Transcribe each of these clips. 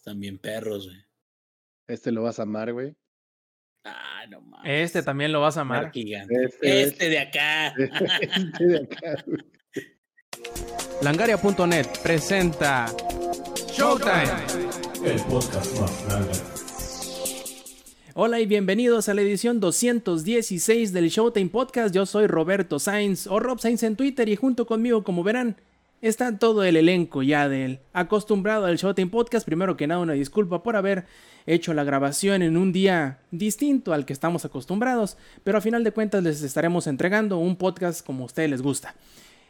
Están bien perros, güey. Este lo vas a amar, güey. Ah, no mames. Este también lo vas a amar. Este, este de acá. este de acá, güey. Langaria.net presenta Showtime. El podcast más grande. Hola y bienvenidos a la edición 216 del Showtime Podcast. Yo soy Roberto Sainz o Rob Sainz en Twitter y junto conmigo, como verán, está todo el elenco ya del acostumbrado al Showtime Podcast. Primero que nada, una disculpa por haber hecho la grabación en un día distinto al que estamos acostumbrados, pero a final de cuentas les estaremos entregando un podcast como a ustedes les gusta.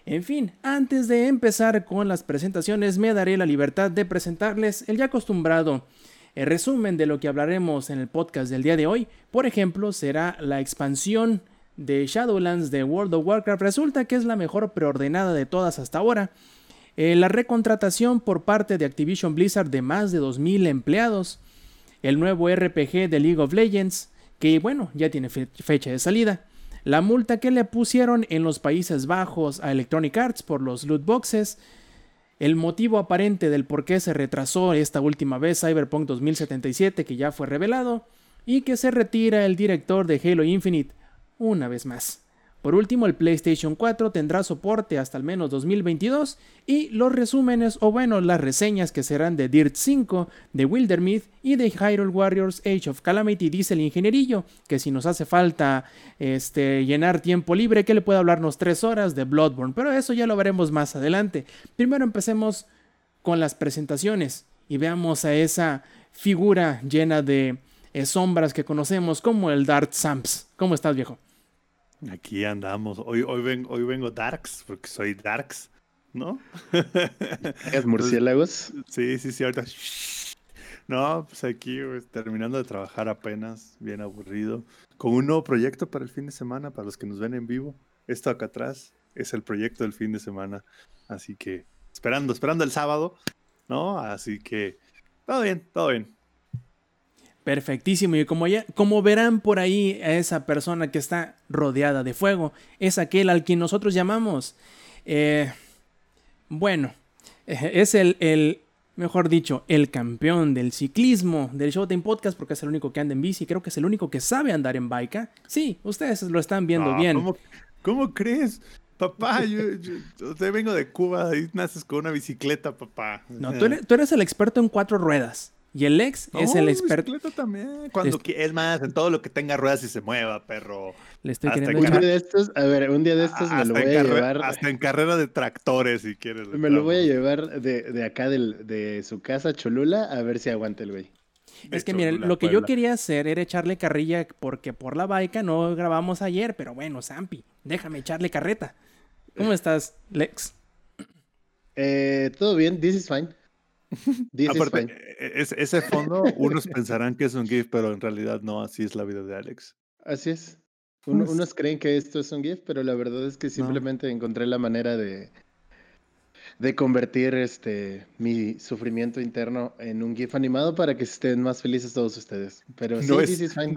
En fin, antes de empezar con las presentaciones, me daré la libertad de presentarles el ya acostumbrado el resumen de lo que hablaremos en el podcast del día de hoy. Por ejemplo, será la expansión de Shadowlands de World of Warcraft. Resulta que es la mejor preordenada de todas hasta ahora. Eh, la recontratación por parte de Activision Blizzard de más de 2.000 empleados el nuevo RPG de League of Legends, que bueno, ya tiene fecha de salida, la multa que le pusieron en los Países Bajos a Electronic Arts por los loot boxes, el motivo aparente del por qué se retrasó esta última vez Cyberpunk 2077 que ya fue revelado, y que se retira el director de Halo Infinite una vez más. Por último, el PlayStation 4 tendrá soporte hasta al menos 2022 y los resúmenes o bueno, las reseñas que serán de Dirt 5, de Wildermyth y de Hyrule Warriors Age of Calamity dice el ingenierillo que si nos hace falta este, llenar tiempo libre que le puede hablarnos 3 horas de Bloodborne, pero eso ya lo veremos más adelante. Primero empecemos con las presentaciones y veamos a esa figura llena de eh, sombras que conocemos como el Dark Samps. ¿Cómo estás, viejo? Aquí andamos. Hoy, hoy, vengo, hoy vengo Darks, porque soy Darks, ¿no? ¿Es murciélagos? Sí, sí, sí, ahorita. No, pues aquí terminando de trabajar apenas, bien aburrido, con un nuevo proyecto para el fin de semana, para los que nos ven en vivo. Esto acá atrás es el proyecto del fin de semana. Así que esperando, esperando el sábado, ¿no? Así que todo bien, todo bien. Perfectísimo. Y como, ya, como verán por ahí a esa persona que está rodeada de fuego, es aquel al quien nosotros llamamos, eh, bueno, eh, es el, el, mejor dicho, el campeón del ciclismo del Showtime Podcast, porque es el único que anda en bici, creo que es el único que sabe andar en bike. Sí, ustedes lo están viendo bien. ¿cómo, crees? Papá, yo, yo, vengo de Cuba y naces con una bicicleta, papá. No, tú eres, tú eres el experto en cuatro ruedas. Y el ex es el experto. también. Cuando es más, en todo lo que tenga ruedas y se mueva, perro. Le estoy queriendo Un día de estos, a ver, un día de estos me lo voy a llevar. Hasta en carrera de tractores, si quieres. Me lo voy a llevar de, de acá del, de su casa, Cholula, a ver si aguanta el güey. Es que miren, lo que yo quería hacer era echarle carrilla porque por la baica no grabamos ayer, pero bueno, Zampi, déjame echarle carreta. ¿Cómo estás, Lex? Eh, todo bien, this is fine. Aparte, e, e, ese fondo, unos pensarán que es un GIF, pero en realidad no, así es la vida de Alex. Así es. unos creen que esto es un GIF, pero la verdad es que simplemente encontré la manera de, de convertir este mi sufrimiento interno en un GIF animado para que estén más felices todos ustedes. Pero no sí, es, fine.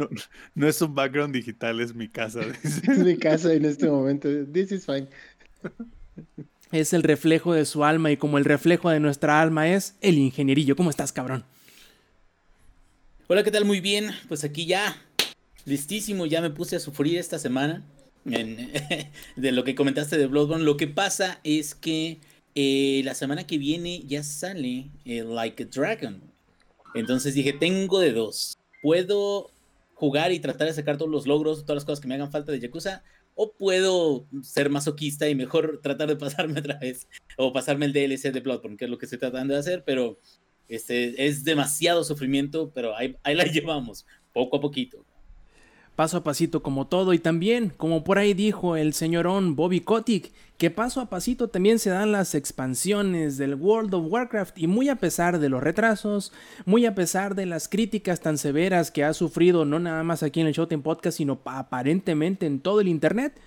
No, es un background digital, es mi casa. es mi casa en este momento. This is fine es el reflejo de su alma y como el reflejo de nuestra alma es el ingenierillo. ¿Cómo estás, cabrón? Hola, ¿qué tal? Muy bien. Pues aquí ya, listísimo, ya me puse a sufrir esta semana de lo que comentaste de Bloodborne. Lo que pasa es que eh, la semana que viene ya sale eh, Like a Dragon. Entonces dije, tengo de dos. Puedo jugar y tratar de sacar todos los logros, todas las cosas que me hagan falta de Yakuza, o puedo ser masoquista y mejor tratar de pasarme otra vez o pasarme el DLC de Bloodborne, que es lo que estoy tratando de hacer, pero este, es demasiado sufrimiento, pero ahí, ahí la llevamos, poco a poquito paso a pasito como todo y también, como por ahí dijo el señorón Bobby Kotick, que paso a pasito también se dan las expansiones del World of Warcraft y muy a pesar de los retrasos, muy a pesar de las críticas tan severas que ha sufrido no nada más aquí en el Showtime Podcast, sino aparentemente en todo el internet,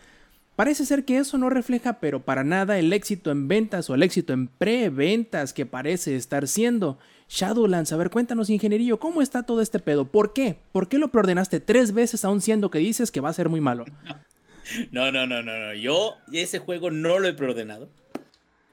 Parece ser que eso no refleja, pero para nada, el éxito en ventas o el éxito en preventas que parece estar siendo. Shadowlands, a ver, cuéntanos, ingenierillo, ¿cómo está todo este pedo? ¿Por qué? ¿Por qué lo preordenaste tres veces aún siendo que dices que va a ser muy malo? No, no, no, no, no. Yo ese juego no lo he preordenado.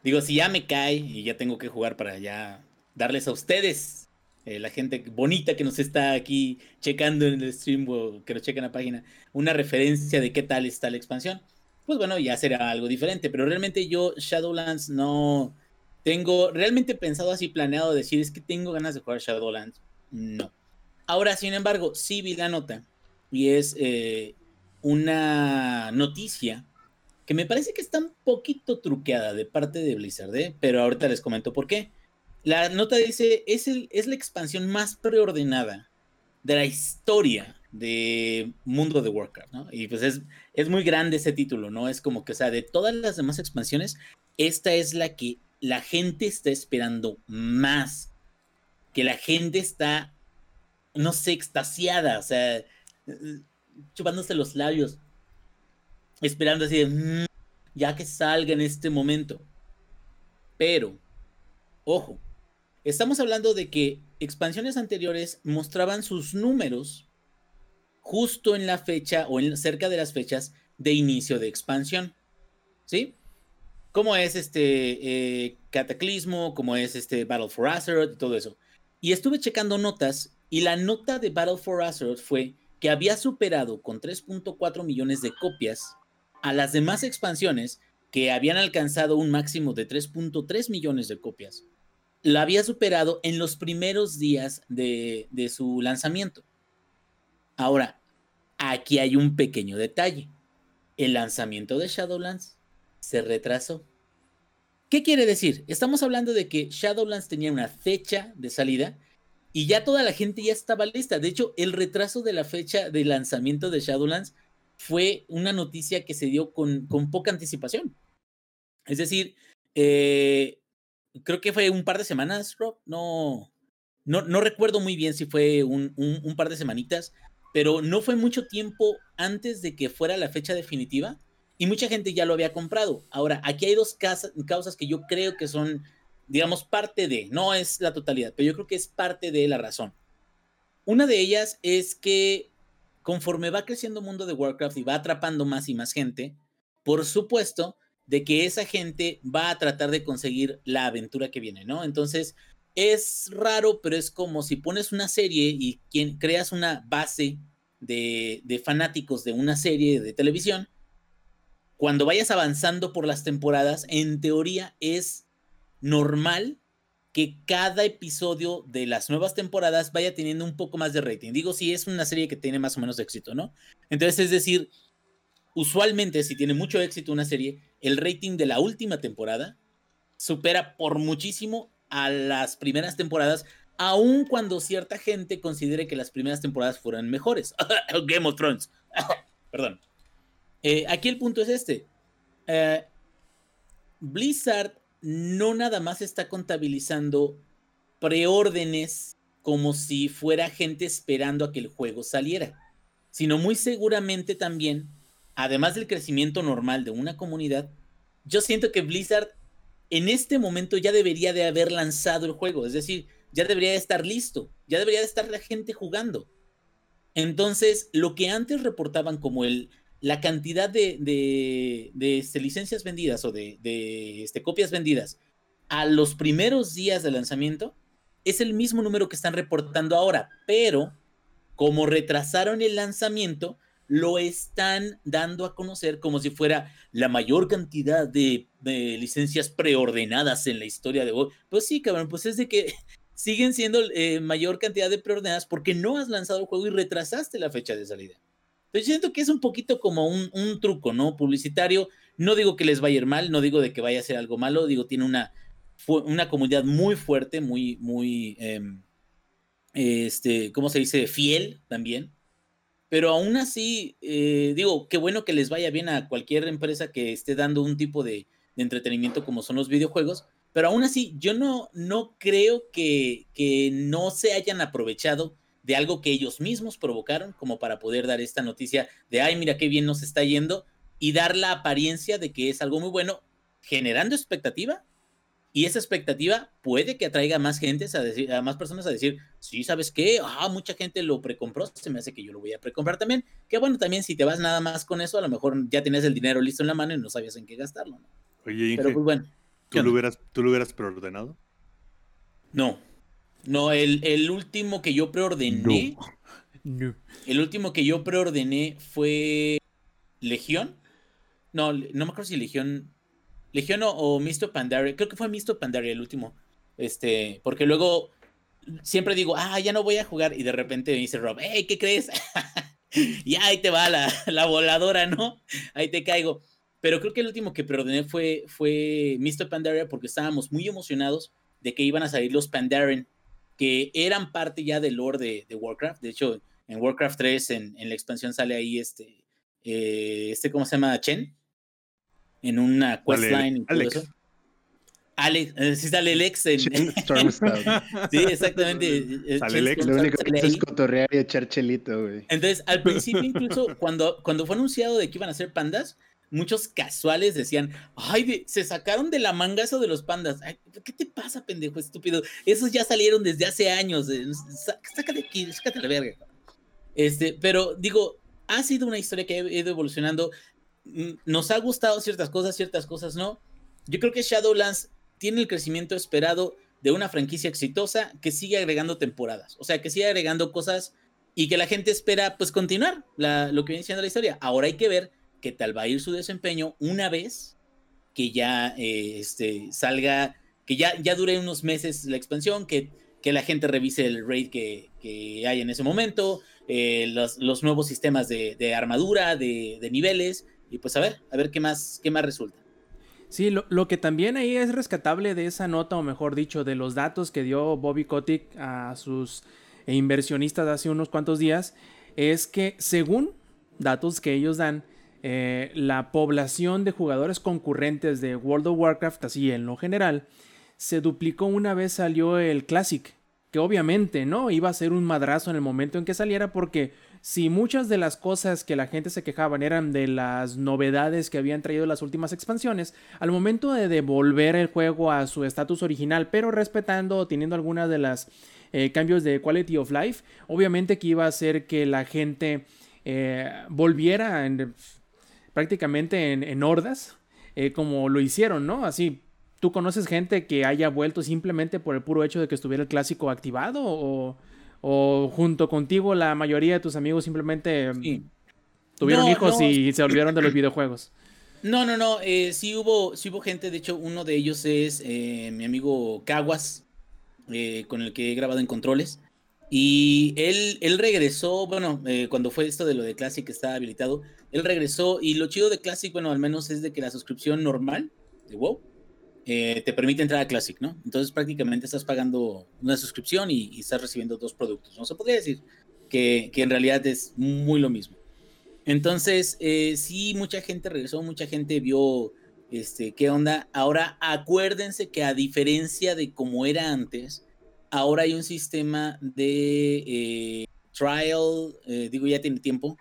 Digo, si ya me cae y ya tengo que jugar para ya darles a ustedes eh, la gente bonita que nos está aquí checando en el stream o que nos checa en la página, una referencia de qué tal está la expansión, pues bueno, ya será algo diferente. Pero realmente yo Shadowlands no tengo realmente pensado así, planeado decir es que tengo ganas de jugar Shadowlands. No. Ahora, sin embargo, sí vi la nota y es eh, una noticia que me parece que está un poquito truqueada de parte de Blizzard, ¿eh? pero ahorita les comento por qué. La nota dice, es, el, es la expansión más preordenada de la historia de Mundo de Warcraft, ¿no? Y pues es, es muy grande ese título, ¿no? Es como que, o sea, de todas las demás expansiones, esta es la que la gente está esperando más. Que la gente está, no sé, extasiada, o sea, chupándose los labios, esperando así de, mm, ya que salga en este momento. Pero, ojo, estamos hablando de que expansiones anteriores mostraban sus números justo en la fecha o en, cerca de las fechas de inicio de expansión. ¿Sí? Como es este eh, Cataclismo, como es este Battle for Azeroth y todo eso. Y estuve checando notas y la nota de Battle for Azeroth fue que había superado con 3.4 millones de copias a las demás expansiones que habían alcanzado un máximo de 3.3 millones de copias. La había superado en los primeros días de su lanzamiento. Ahora, aquí hay un pequeño detalle. El lanzamiento de Shadowlands se retrasó. ¿Qué quiere decir? Estamos hablando de que Shadowlands tenía una fecha de salida y ya toda la gente ya estaba lista. De hecho, el retraso de la fecha de lanzamiento de Shadowlands fue una noticia que se dio con, con poca anticipación. Es decir, eh, creo que fue un par de semanas, Rob. No, no, no recuerdo muy bien si fue un, un, par de semanitas, pero no fue mucho tiempo antes de que fuera la fecha definitiva y mucha gente ya lo había comprado. Ahora, aquí hay dos causas que yo creo que son digamos, parte de, no es la totalidad, pero yo creo que es parte de la razón. Una de ellas es que conforme va creciendo el mundo de Warcraft y va atrapando más y más gente, por supuesto, de que esa gente va a tratar de conseguir la aventura que viene, ¿no? Entonces, es raro, pero es como si pones una serie y quien, creas una base de, de fanáticos de una serie de televisión, cuando vayas avanzando por las temporadas, en teoría es normal que cada episodio de las nuevas temporadas vaya teniendo un poco más de rating. Digo, si es una serie que tiene más o menos éxito, ¿no? Entonces, es decir, usualmente si tiene mucho éxito una serie, el rating de la última temporada supera por muchísimo a las primeras temporadas, aun cuando cierta gente considere que las primeras temporadas fueran mejores. Game of Thrones. Perdón. Eh, aquí el punto es este. Eh, Blizzard no nada más está contabilizando preórdenes como si fuera gente esperando a que el juego saliera, sino muy seguramente también, además del crecimiento normal de una comunidad, yo siento que Blizzard en este momento ya debería de haber lanzado el juego, es decir, ya debería de estar listo, ya debería de estar la gente jugando. Entonces, lo que antes reportaban como el la cantidad de, de, este, licencias vendidas o de, este, copias vendidas a los primeros días de lanzamiento es el mismo número que están reportando ahora, pero como retrasaron el lanzamiento, lo están dando a conocer como si fuera la mayor cantidad de, licencias preordenadas en la historia de Pues sí, cabrón, pues es de que siguen siendo eh, mayor cantidad de preordenadas porque no has lanzado el juego y retrasaste la fecha de salida. Yo siento que es un poquito como un, truco, ¿no? Publicitario. No digo que les vaya a ir mal, no digo de que vaya a ser algo malo, digo, tiene una, una comunidad muy fuerte, muy, muy, em, este, ¿cómo se dice? Fiel también. Pero aún así, eh, digo, qué bueno que les vaya bien a cualquier empresa que esté dando un tipo de, de entretenimiento como son los videojuegos. Pero aún así, yo no, no creo que, que no se hayan aprovechado de algo que ellos mismos provocaron como para poder dar esta noticia de, ay, mira qué bien nos está yendo y dar la apariencia de que es algo muy bueno, generando expectativa. Y esa expectativa puede que atraiga a más gente, a, decir, a más personas a decir, sí, ¿sabes qué? Ah, mucha gente lo precompró, se me hace que yo lo voy a precomprar también. Que bueno, también si te vas nada más con eso, a lo mejor ya tienes el dinero listo en la mano y no sabías en qué gastarlo. ¿no? Oye, Pero pues bueno. ¿tú lo, hubieras, ¿Tú lo hubieras preordenado? No. No, el, último que yo preordené. El último que yo preordené fue Legión. No, no me acuerdo si Legión. Legión o, o Misto Pandaria. Creo que fue Misto Pandaria el último. Este, porque luego siempre digo, ah, ya no voy a jugar. Y de repente me dice Rob, hey, ¿qué crees? y ahí te va la, la, voladora, ¿no? Ahí te caigo. Pero creo que el último que preordené fue, fue Mr. Pandaria porque estábamos muy emocionados de que iban a salir los Pandaren, que eran parte ya del lore de, Warcraft. De hecho, en Warcraft 3, en, en la expansión, sale ahí este, eh, este, ¿cómo se llama? Chen, en una questline. Alex. Alex, eh, sí sale Alex en... sí, exactamente. Eh, sale Alex. Lo único que es cotorrear y echar chelito, güey. Entonces, al principio incluso, cuando, cuando fue anunciado de que iban a ser pandas, muchos casuales decían, ay, se sacaron de la manga eso de los pandas. ¿Qué te pasa, pendejo estúpido? Esos ya salieron desde hace años. Eh, sácate aquí, sácate la verga. Este, pero digo, ha sido una historia que ha ido evolucionando. Mm, nos ha gustado ciertas cosas, ciertas cosas no. Yo creo que Shadowlands tiene el crecimiento esperado de una franquicia exitosa que sigue agregando temporadas. O sea, que sigue agregando cosas y que la gente espera, pues, continuar lo que viene siendo la historia. Ahora hay que ver qué tal va a ir su desempeño una vez que ya eh, este, salga, que ya, ya dure unos meses la expansión, que, que la gente revise el raid que, que hay en ese momento, eh, los, los, nuevos sistemas de, armadura, de, de, niveles, y pues a ver, a ver qué más, qué más resulta. Sí, lo, lo, que también ahí es rescatable de esa nota, o mejor dicho, de los datos que dio Bobby Kotick a sus inversionistas hace unos cuantos días, es que según datos que ellos dan, eh, la población de jugadores concurrentes de World of Warcraft, así en lo general, se duplicó una vez salió el Classic, que obviamente no iba a ser un madrazo en el momento en que saliera porque si muchas de las cosas que la gente se quejaban eran de las novedades que habían traído las últimas expansiones, al momento de devolver el juego a su estatus original, pero respetando o teniendo algunas de las eh, cambios de quality of life, obviamente que iba a hacer que la gente eh, volviera en, prácticamente en, hordas, eh, como lo hicieron, ¿no? Así, ¿tú conoces gente que haya vuelto simplemente por el puro hecho de que estuviera el clásico activado? ¿O, o junto contigo la mayoría de tus amigos simplemente mm, tuvieron hijos y se olvidaron de los videojuegos? No, no, no, eh, sí, hubo, sí hubo gente, de hecho uno de ellos es eh, mi amigo Caguas, con el que he grabado en controles. Y él, él regresó, bueno, cuando fue esto de lo de Classic que estaba habilitado, él regresó y lo chido de Classic, bueno, al menos es de que la suscripción normal de WoW eh, te permite entrar a Classic, ¿no? Entonces prácticamente estás pagando una suscripción y, estás recibiendo dos productos, ¿no? Se podría decir que, en realidad es muy lo mismo. Entonces, eh, sí, mucha gente regresó, mucha gente vio este, qué onda. Ahora, acuérdense que a diferencia de como era antes, ahora hay un sistema de eh, trial, digo, ya tiene tiempo,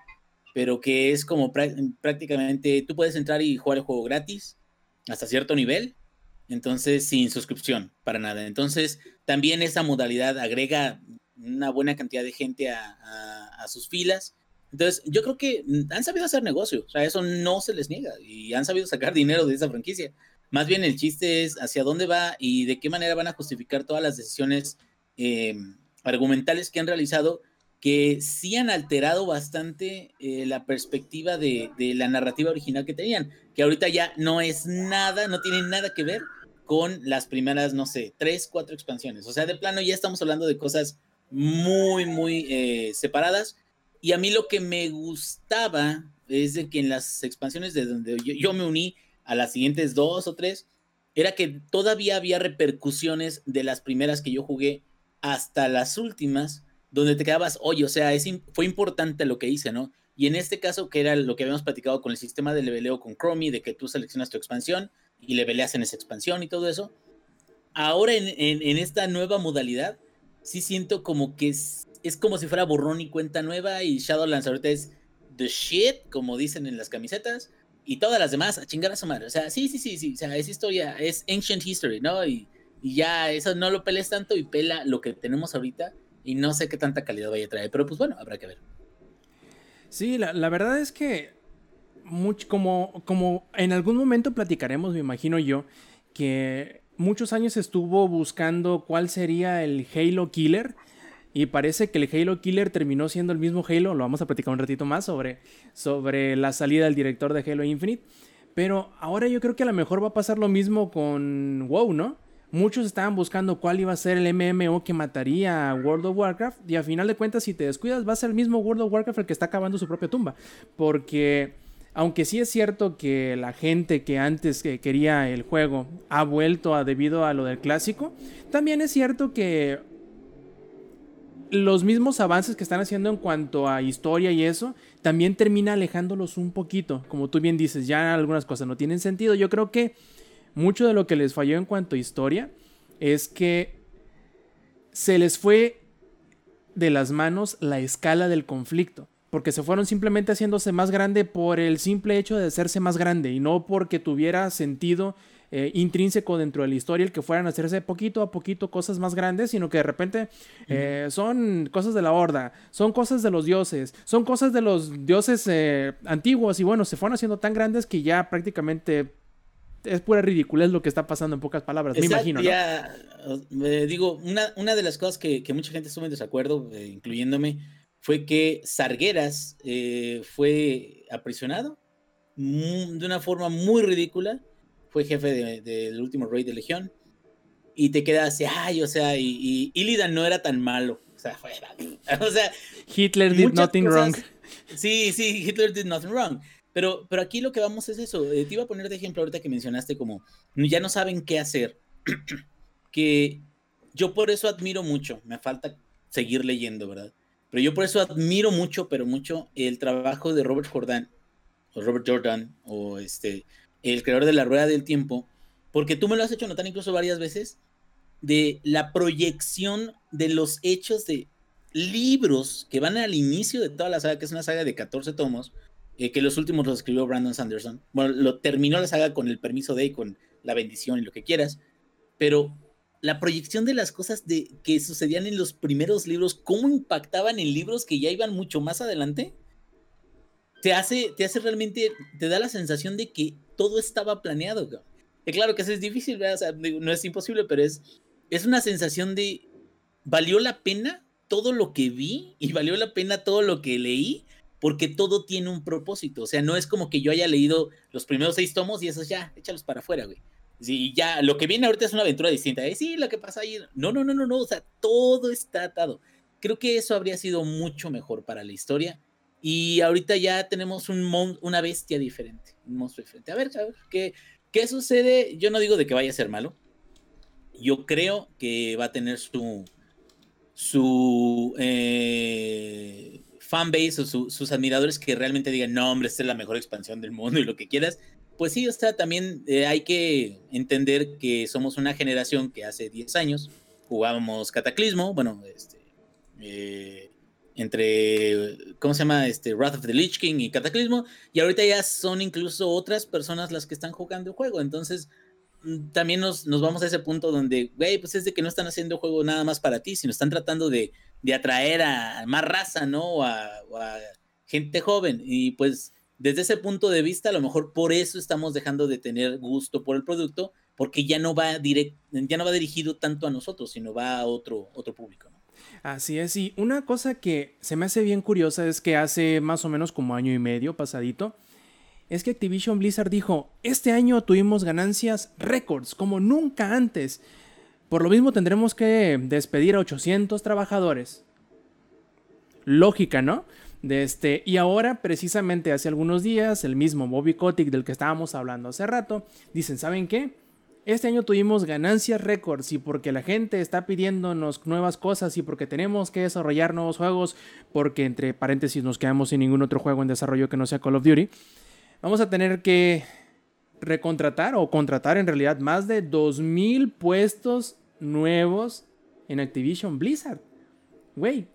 pero que es como prácticamente tú puedes entrar y jugar el juego gratis hasta cierto nivel, entonces sin suscripción para nada. Entonces también esa modalidad agrega una buena cantidad de gente a, sus filas. Entonces yo creo que han sabido hacer negocio, o sea, eso no se les niega y han sabido sacar dinero de esa franquicia. Más bien el chiste es hacia dónde va y de qué manera van a justificar todas las decisiones eh, argumentales que han realizado que sí han alterado bastante eh, la perspectiva de, la narrativa original que tenían, que ahorita ya no es nada, no tiene nada que ver con las primeras, no sé, tres, cuatro expansiones. O sea, de plano ya estamos hablando de cosas muy, muy eh, separadas. Y a mí lo que me gustaba es de que en las expansiones de donde yo, yo me uní a las siguientes dos o tres, era que todavía había repercusiones de las primeras que yo jugué hasta las últimas donde te quedabas, oye, o sea, es, fue importante lo que hice, ¿no? Y en este caso, que era lo que habíamos platicado con el sistema de leveleo con Chromie, de que tú seleccionas tu expansión y leveleas en esa expansión y todo eso. Ahora en, en, esta nueva modalidad, sí siento como que es, es, como si fuera borrón y cuenta nueva y Shadowlands ahorita es the shit, como dicen en las camisetas, y todas las demás a chingar a su madre. O sea, sí, sí, sí, sí, o sea, es historia, es ancient history, ¿no? Y, y ya eso no lo peles tanto y pela lo que tenemos ahorita y no sé qué tanta calidad vaya a traer, pero pues bueno, habrá que ver. Sí, la, verdad es que como, como en algún momento platicaremos, me imagino yo, que muchos años estuvo buscando cuál sería el Halo Killer. Y parece que el Halo Killer terminó siendo el mismo Halo. Lo vamos a platicar un ratito más sobre, sobre la salida del director de Halo Infinite. Pero ahora yo creo que a lo mejor va a pasar lo mismo con WoW, ¿no? Muchos estaban buscando cuál iba a ser el MMO que mataría a World of Warcraft. Y a final de cuentas, si te descuidas, va a ser el mismo World of Warcraft el que está acabando su propia tumba. Porque aunque sí es cierto que la gente que antes quería el juego ha vuelto a debido a lo del clásico, también es cierto que los mismos avances que están haciendo en cuanto a historia y eso, también termina alejándolos un poquito. Como tú bien dices, ya algunas cosas no tienen sentido. Yo creo que mucho de lo que les falló en cuanto a historia es que se les fue de las manos la escala del conflicto porque se fueron simplemente haciéndose más grande por el simple hecho de hacerse más grande y no porque tuviera sentido eh, intrínseco dentro de la historia el que fueran a hacerse poquito a poquito cosas más grandes, sino que de repente eh, son cosas de la horda, son cosas de los dioses, son cosas de los dioses eh, antiguos y bueno, se fueron haciendo tan grandes que ya prácticamente es pura ridiculez lo que está pasando en pocas palabras, me imagino. Ya, digo, una, una, de las cosas que, que mucha gente estuvo en desacuerdo, incluyéndome, fue que Sargueras eh, fue aprisionado de una forma muy ridícula. Fue jefe del último rey de Legión. Y te quedas así, ay, o sea, y, Illidan no era tan malo. O sea, fue, o sea Hitler did nothing wrong. Sí, sí, Hitler did nothing wrong. Pero, pero aquí lo que vamos es eso. Eh, te iba a poner de ejemplo ahorita que mencionaste como ya no saben qué hacer. que yo por eso admiro mucho. Me falta seguir leyendo, ¿verdad? Pero yo por eso admiro mucho, pero mucho el trabajo de Robert Jordan, o Robert Jordan, o este, el creador de la Rueda del Tiempo, porque tú me lo has hecho notar incluso varias veces, de la proyección de los hechos de libros que van al inicio de toda la saga, que es una saga de 14 tomos, eh, que los últimos los escribió Brandon Sanderson. Bueno, lo terminó la saga con el permiso de y con la bendición y lo que quieras, pero la proyección de las cosas de, que sucedían en los primeros libros, cómo impactaban en libros que ya iban mucho más adelante, te hace, te hace realmente, te da la sensación de que todo estaba planeado. Claro que eso es difícil, no es imposible, pero es, es una sensación de, valió la pena todo lo que vi y valió la pena todo lo que leí, porque todo tiene un propósito. O sea, no es como que yo haya leído los primeros seis tomos y esos ya, échalos para afuera, güey. Sí, ya, lo que viene ahorita es una aventura distinta. ¿eh? Sí, lo que pasa ahí. No, no, no, no, no. O sea, todo está atado. Creo que eso habría sido mucho mejor para la historia. Y ahorita ya tenemos un una bestia diferente, un monstruo diferente. A ver, a ver, ¿qué, ¿qué sucede? Yo no digo de que vaya a ser malo. Yo creo que va a tener su, su eh, fanbase o sus admiradores que realmente digan, no, hombre, esta es la mejor expansión del mundo y lo que quieras. Pues sí, o sea, también eh, hay que entender que somos una generación que hace 10 años jugábamos Cataclismo, bueno, este, eh, entre, ¿cómo se llama? Este, Wrath of the Lich King y Cataclismo, y ahorita ya son incluso otras personas las que están jugando el juego, entonces también nos, nos vamos a ese punto donde, güey, pues es de que no están haciendo juego nada más para ti, sino están tratando de, de atraer a más raza, ¿no? O a, gente joven, y pues desde ese punto de vista, a lo mejor por eso estamos dejando de tener gusto por el producto, porque ya no va direct, ya no va dirigido tanto a nosotros, sino va a otro, otro público. Así es, y una cosa que se me hace bien curiosa es que hace más o menos como año y medio pasadito, es que Activision Blizzard dijo, este año tuvimos ganancias récords como nunca antes. Por lo mismo tendremos que despedir a 800 trabajadores. Lógica, ¿no? De este, y ahora, precisamente hace algunos días, el mismo Bobby Kotick del que estábamos hablando hace rato, dicen, ¿saben qué? Este año tuvimos ganancias récords y porque la gente está pidiéndonos nuevas cosas y porque tenemos que desarrollar nuevos juegos, porque entre paréntesis nos quedamos sin ningún otro juego en desarrollo que no sea Call of Duty, vamos a tener que recontratar o contratar en realidad más de 2.000 puestos nuevos en Activision Blizzard. Güey,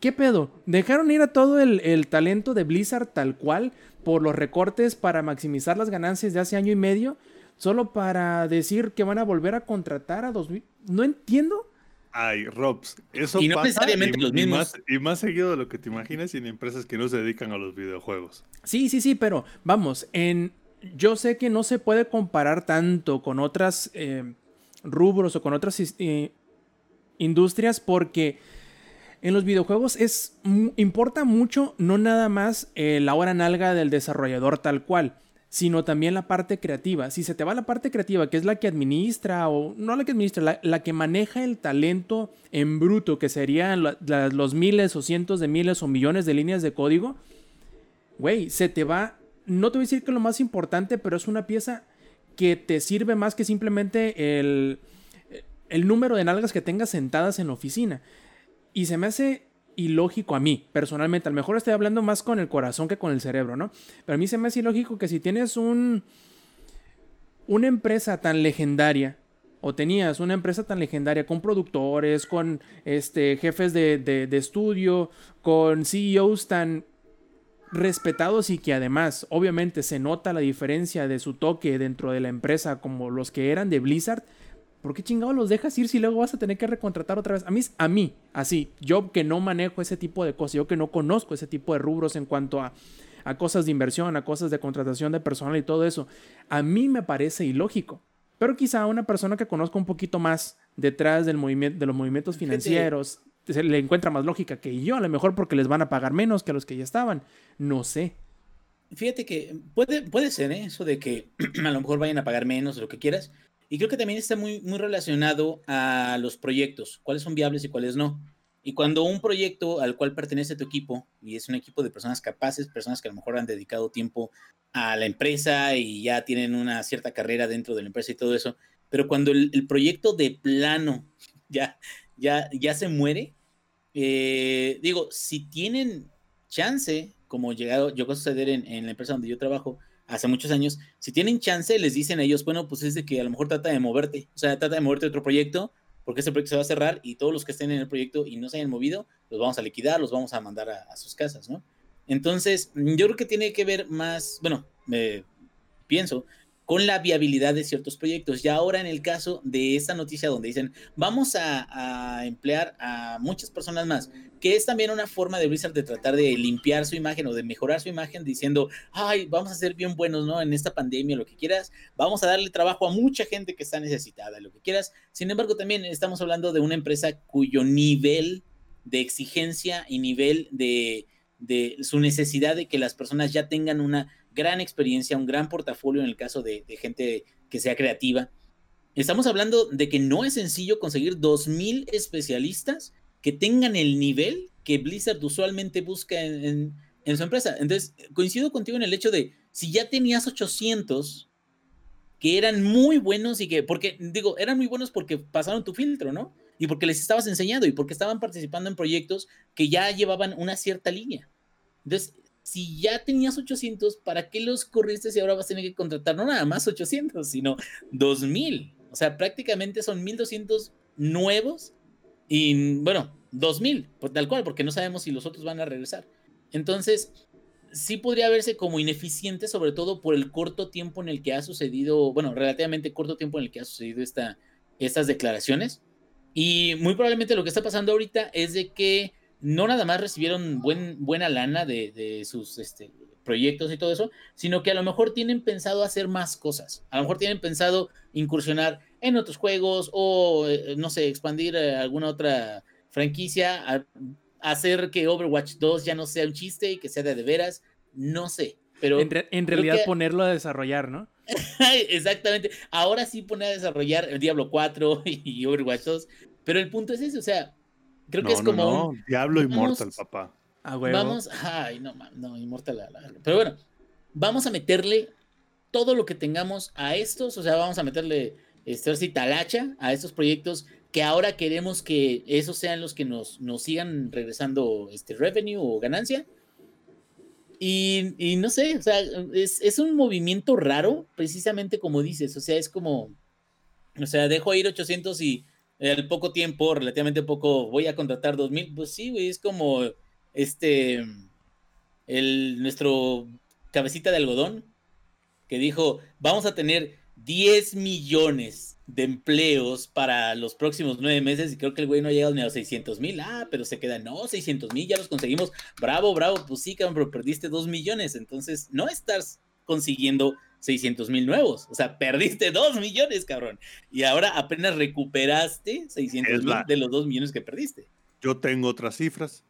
¿Qué pedo? ¿Dejaron ir a todo el, talento de Blizzard tal cual por los recortes para maximizar las ganancias de hace año y medio? Solo para decir que van a volver a contratar a 2000. No entiendo. Ay, Robs, eso y no necesariamente los mismos. y más seguido de lo que te imaginas en empresas que no se dedican a los videojuegos. Sí, sí, sí, pero vamos, en yo sé que no se puede comparar tanto con otras eh, rubros o con otras eh, industrias porque en los videojuegos es importa mucho no nada más la hora nalga del desarrollador tal cual, sino también la parte creativa. Si se te va la parte creativa, que es la que administra, o no la que administra, la, que maneja el talento en bruto, que serían los miles o cientos de miles o millones de líneas de código, güey, se te va, no te voy a decir que lo más importante, pero es una pieza que te sirve más que simplemente el, el número de nalgas que tengas sentadas en la oficina. Y se me hace ilógico a mí, personalmente. A lo mejor estoy hablando más con el corazón que con el cerebro, ¿no? Pero a mí se me hace ilógico que si tienes un. Una empresa tan legendaria. O tenías una empresa tan legendaria con productores, con este, jefes de, de estudio, con CEOs tan respetados y que además obviamente se nota la diferencia de su toque dentro de la empresa como los que eran de Blizzard, ¿Por qué chingado los dejas ir si luego vas a tener que recontratar otra vez? A mí, a mí, así, yo que no manejo ese tipo de cosas, yo que no conozco ese tipo de rubros en cuanto a, a cosas de inversión, a cosas de contratación de personal y todo eso, a mí me parece ilógico. Pero quizá a una persona que conozca un poquito más detrás del movimiento, de los movimientos financieros se le encuentra más lógica que yo, a lo mejor porque les van a pagar menos que a los que ya estaban. No sé. Fíjate que puede, puede ser ¿eh? eso de que a lo mejor vayan a pagar menos, lo que quieras, y creo que también está muy, muy relacionado a los proyectos, cuáles son viables y cuáles no. Y cuando un proyecto al cual pertenece tu equipo, y es un equipo de personas capaces, personas que a lo mejor han dedicado tiempo a la empresa y ya tienen una cierta carrera dentro de la empresa y todo eso, pero cuando el, proyecto de plano ya, ya, ya se muere, eh, digo, si tienen chance, como llegado, llegó a suceder en, en la empresa donde yo trabajo, hace muchos años, si tienen chance, les dicen a ellos, bueno, pues es de que a lo mejor trata de moverte, o sea, trata de moverte a otro proyecto, porque ese proyecto se va a cerrar y todos los que estén en el proyecto y no se hayan movido, los vamos a liquidar, los vamos a mandar a, sus casas, ¿no? Entonces, yo creo que tiene que ver más, bueno, me pienso con la viabilidad de ciertos proyectos. Ya ahora en el caso de esta noticia donde dicen, vamos a, emplear a muchas personas más, que es también una forma de Blizzard de tratar de limpiar su imagen o de mejorar su imagen diciendo, ay, vamos a ser bien buenos, ¿no? En esta pandemia, lo que quieras, vamos a darle trabajo a mucha gente que está necesitada, lo que quieras. Sin embargo, también estamos hablando de una empresa cuyo nivel de exigencia y nivel de, de su necesidad de que las personas ya tengan una gran experiencia, un gran portafolio en el caso de, gente que sea creativa. Estamos hablando de que no es sencillo conseguir 2.000 especialistas que tengan el nivel que Blizzard usualmente busca en, su empresa. Entonces, coincido contigo en el hecho de, si ya tenías 800 que eran muy buenos y que, porque, digo, eran muy buenos porque pasaron tu filtro, ¿no? Y porque les estabas enseñando y porque estaban participando en proyectos que ya llevaban una cierta línea. Entonces, si ya tenías 800, ¿para qué los corriste si ahora vas a tener que contratar no nada más 800, sino 2000? O sea, prácticamente son 1200 nuevos y bueno, 2000, pues, tal cual, porque no sabemos si los otros van a regresar. Entonces, sí podría verse como ineficiente, sobre todo por el corto tiempo en el que ha sucedido, bueno, relativamente corto tiempo en el que ha sucedido esta, estas declaraciones. Y muy probablemente lo que está pasando ahorita es de que no nada más recibieron buen, buena lana de, sus este, proyectos y todo eso, sino que a lo mejor tienen pensado hacer más cosas. A lo mejor tienen pensado incursionar en otros juegos o, eh, no sé, expandir eh, alguna otra franquicia, hacer que Overwatch 2 ya no sea un chiste y que sea de, de veras, no sé. Pero en, realidad ponerlo a desarrollar, ¿no? Exactamente. Ahora sí poner a desarrollar el Diablo 4 y Overwatch 2. Pero el punto es ese, o sea, Creo que es como. No, Diablo Immortal, papá. Vamos. Ay, no, no, Immortal. Pero bueno, vamos a meterle todo lo que tengamos a estos. O sea, vamos a meterle este, talacha a estos proyectos que ahora queremos que esos sean los que nos, nos sigan regresando este revenue o ganancia. Y, y no sé, o sea, es, es, un movimiento raro, precisamente como dices, o sea, es como, o sea, dejo ir 800 y al poco tiempo, relativamente poco, voy a contratar 2000, pues sí, güey, es como este, el, nuestro cabecita de algodón, que dijo, vamos a tener 10 millones de empleos para los próximos nueve meses y creo que el güey no ha llegado ni a los 600 mil, ah, pero se queda, no, 600 mil, ya los conseguimos, bravo, bravo, pues sí, cabrón, pero perdiste 2 millones, entonces no estás consiguiendo 600 mil nuevos. O sea, perdiste 2 millones, cabrón. Y ahora apenas recuperaste 600 mil de los 2 millones que perdiste. Yo tengo otras cifras.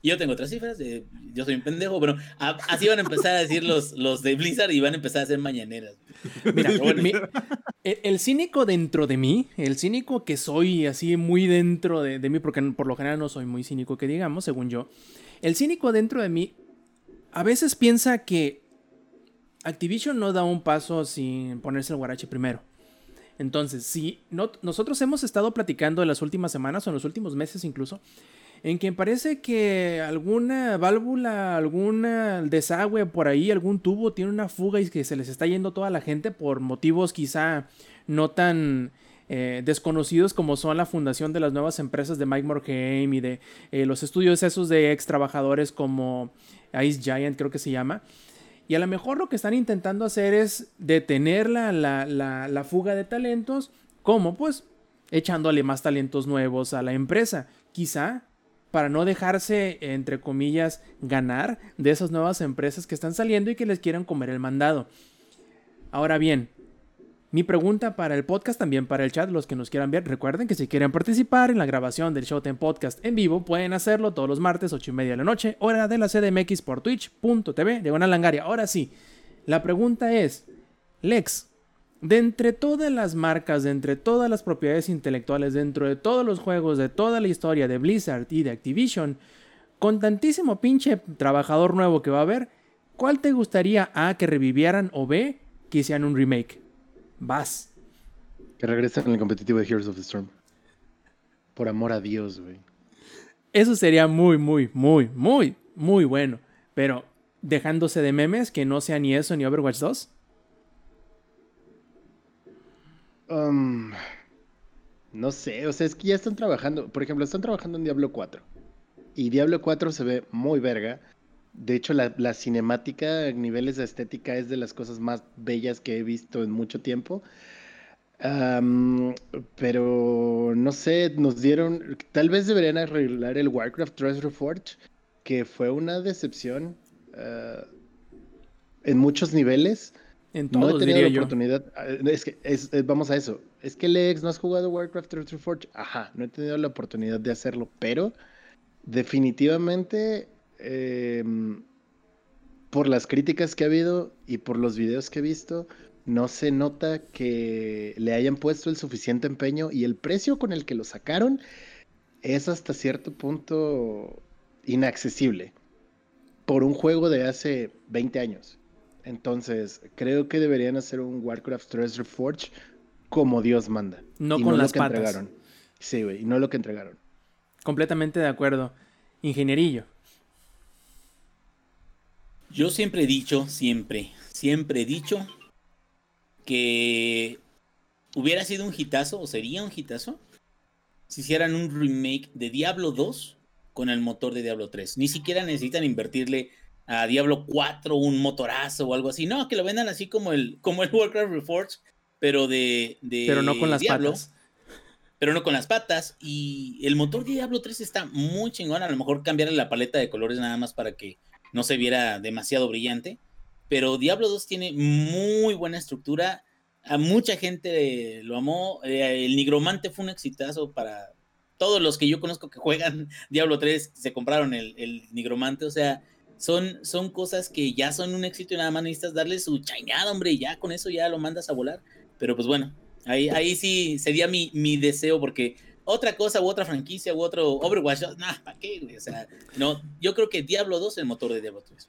Yo tengo otras cifras, yo soy un pendejo, pero así van a empezar a decir los, los de Blizzard y van a empezar a hacer mañaneras. Mira, el, cínico dentro de mí, el cínico que soy así muy dentro de, de, mí, porque por lo general no soy muy cínico que digamos, según yo, el cínico dentro de mí a veces piensa que Activision no da un paso sin ponerse el guarache primero. Entonces, si no, nosotros hemos estado platicando en las últimas semanas o en los últimos meses incluso, en que parece que alguna válvula, alguna desagüe por ahí, algún tubo tiene una fuga y que se les está yendo toda la gente por motivos quizá no tan eh, desconocidos como son la fundación de las nuevas empresas de Mike Morhaime y de eh, los estudios esos de ex trabajadores como Ice Giant creo que se llama. Y a lo mejor lo que están intentando hacer es detener la, la, fuga de talentos, como pues echándole más talentos nuevos a la empresa. Quizá para no dejarse, entre comillas, ganar de esas nuevas empresas que están saliendo y que les quieran comer el mandado. Ahora bien, mi pregunta para el podcast, también para el chat, los que nos quieran ver, recuerden que si quieren participar en la grabación del Showtime Podcast en vivo, pueden hacerlo todos los martes, 8 y media de la noche, hora de la CDMX por twitch.tv de Langaria. Ahora sí, la pregunta es, Lex, de entre todas las marcas, de entre todas las propiedades intelectuales, dentro de todos los juegos, de toda la historia de Blizzard y de Activision, con tantísimo pinche trabajador nuevo que va a haber, ¿cuál te gustaría A que revivieran o B que hicieran un remake? Vas. Que regresen en el competitivo de Heroes of the Storm. Por amor a Dios, güey. Eso sería muy, muy, muy, muy, muy bueno. Pero dejándose de memes, que no sea ni eso ni Overwatch 2. Um, no sé, o sea, es que ya están trabajando. Por ejemplo, están trabajando en Diablo 4. Y Diablo 4 se ve muy verga. De hecho, la, cinemática a niveles de estética es de las cosas más bellas que he visto en mucho tiempo. pero no sé, nos dieron. Tal vez deberían arreglar el Warcraft Treasure Forge, que fue una decepción ah, en muchos niveles. En todos, no he tenido la oportunidad. Ah, es que vamos a eso. Es que Lex, ¿no has jugado Warcraft Treasure Forge? Ajá, no he tenido la oportunidad de hacerlo, pero definitivamente Em, por las críticas que ha habido y por los videos que he visto, no se nota que le hayan puesto el suficiente empeño y el precio con el que lo sacaron es hasta cierto punto inaccesible por un juego de hace 20 años. Entonces, creo que deberían hacer un Warcraft 3 Reforge como Dios manda. No con las patas. entregaron. Sí, güey, y no lo que entregaron. Completamente de acuerdo. Ingenierillo. Yo siempre he dicho, siempre, siempre he dicho que hubiera sido un hitazo o sería un hitazo si hicieran un remake de Diablo 2 con el motor de Diablo 3. Ni siquiera necesitan invertirle a Diablo 4 un motorazo o algo así. No, que lo vendan así como el, como el Warcraft Reforged, pero de, de Pero no con las patas. Pero no con las patas. Y el motor de Diablo 3 está muy chingón. A lo mejor cambiarle la paleta de colores nada más para que no se viera demasiado brillante. Pero Diablo 2 tiene muy buena estructura. A mucha gente lo amó. Eh, el Nigromante fue un exitazo para todos los que yo conozco que juegan Diablo 3, se compraron el, Nigromante. O sea, son, son cosas que ya son un éxito y nada más necesitas darle su chañada, hombre, y ya con eso ya lo mandas a volar. Pero pues bueno, ahí, ahí sí sería mi, mi deseo porque otra cosa u otra franquicia u otro Overwatch, nah, ¿para qué, güey? O sea, no, yo creo que Diablo 2 es el motor de Diablo 3.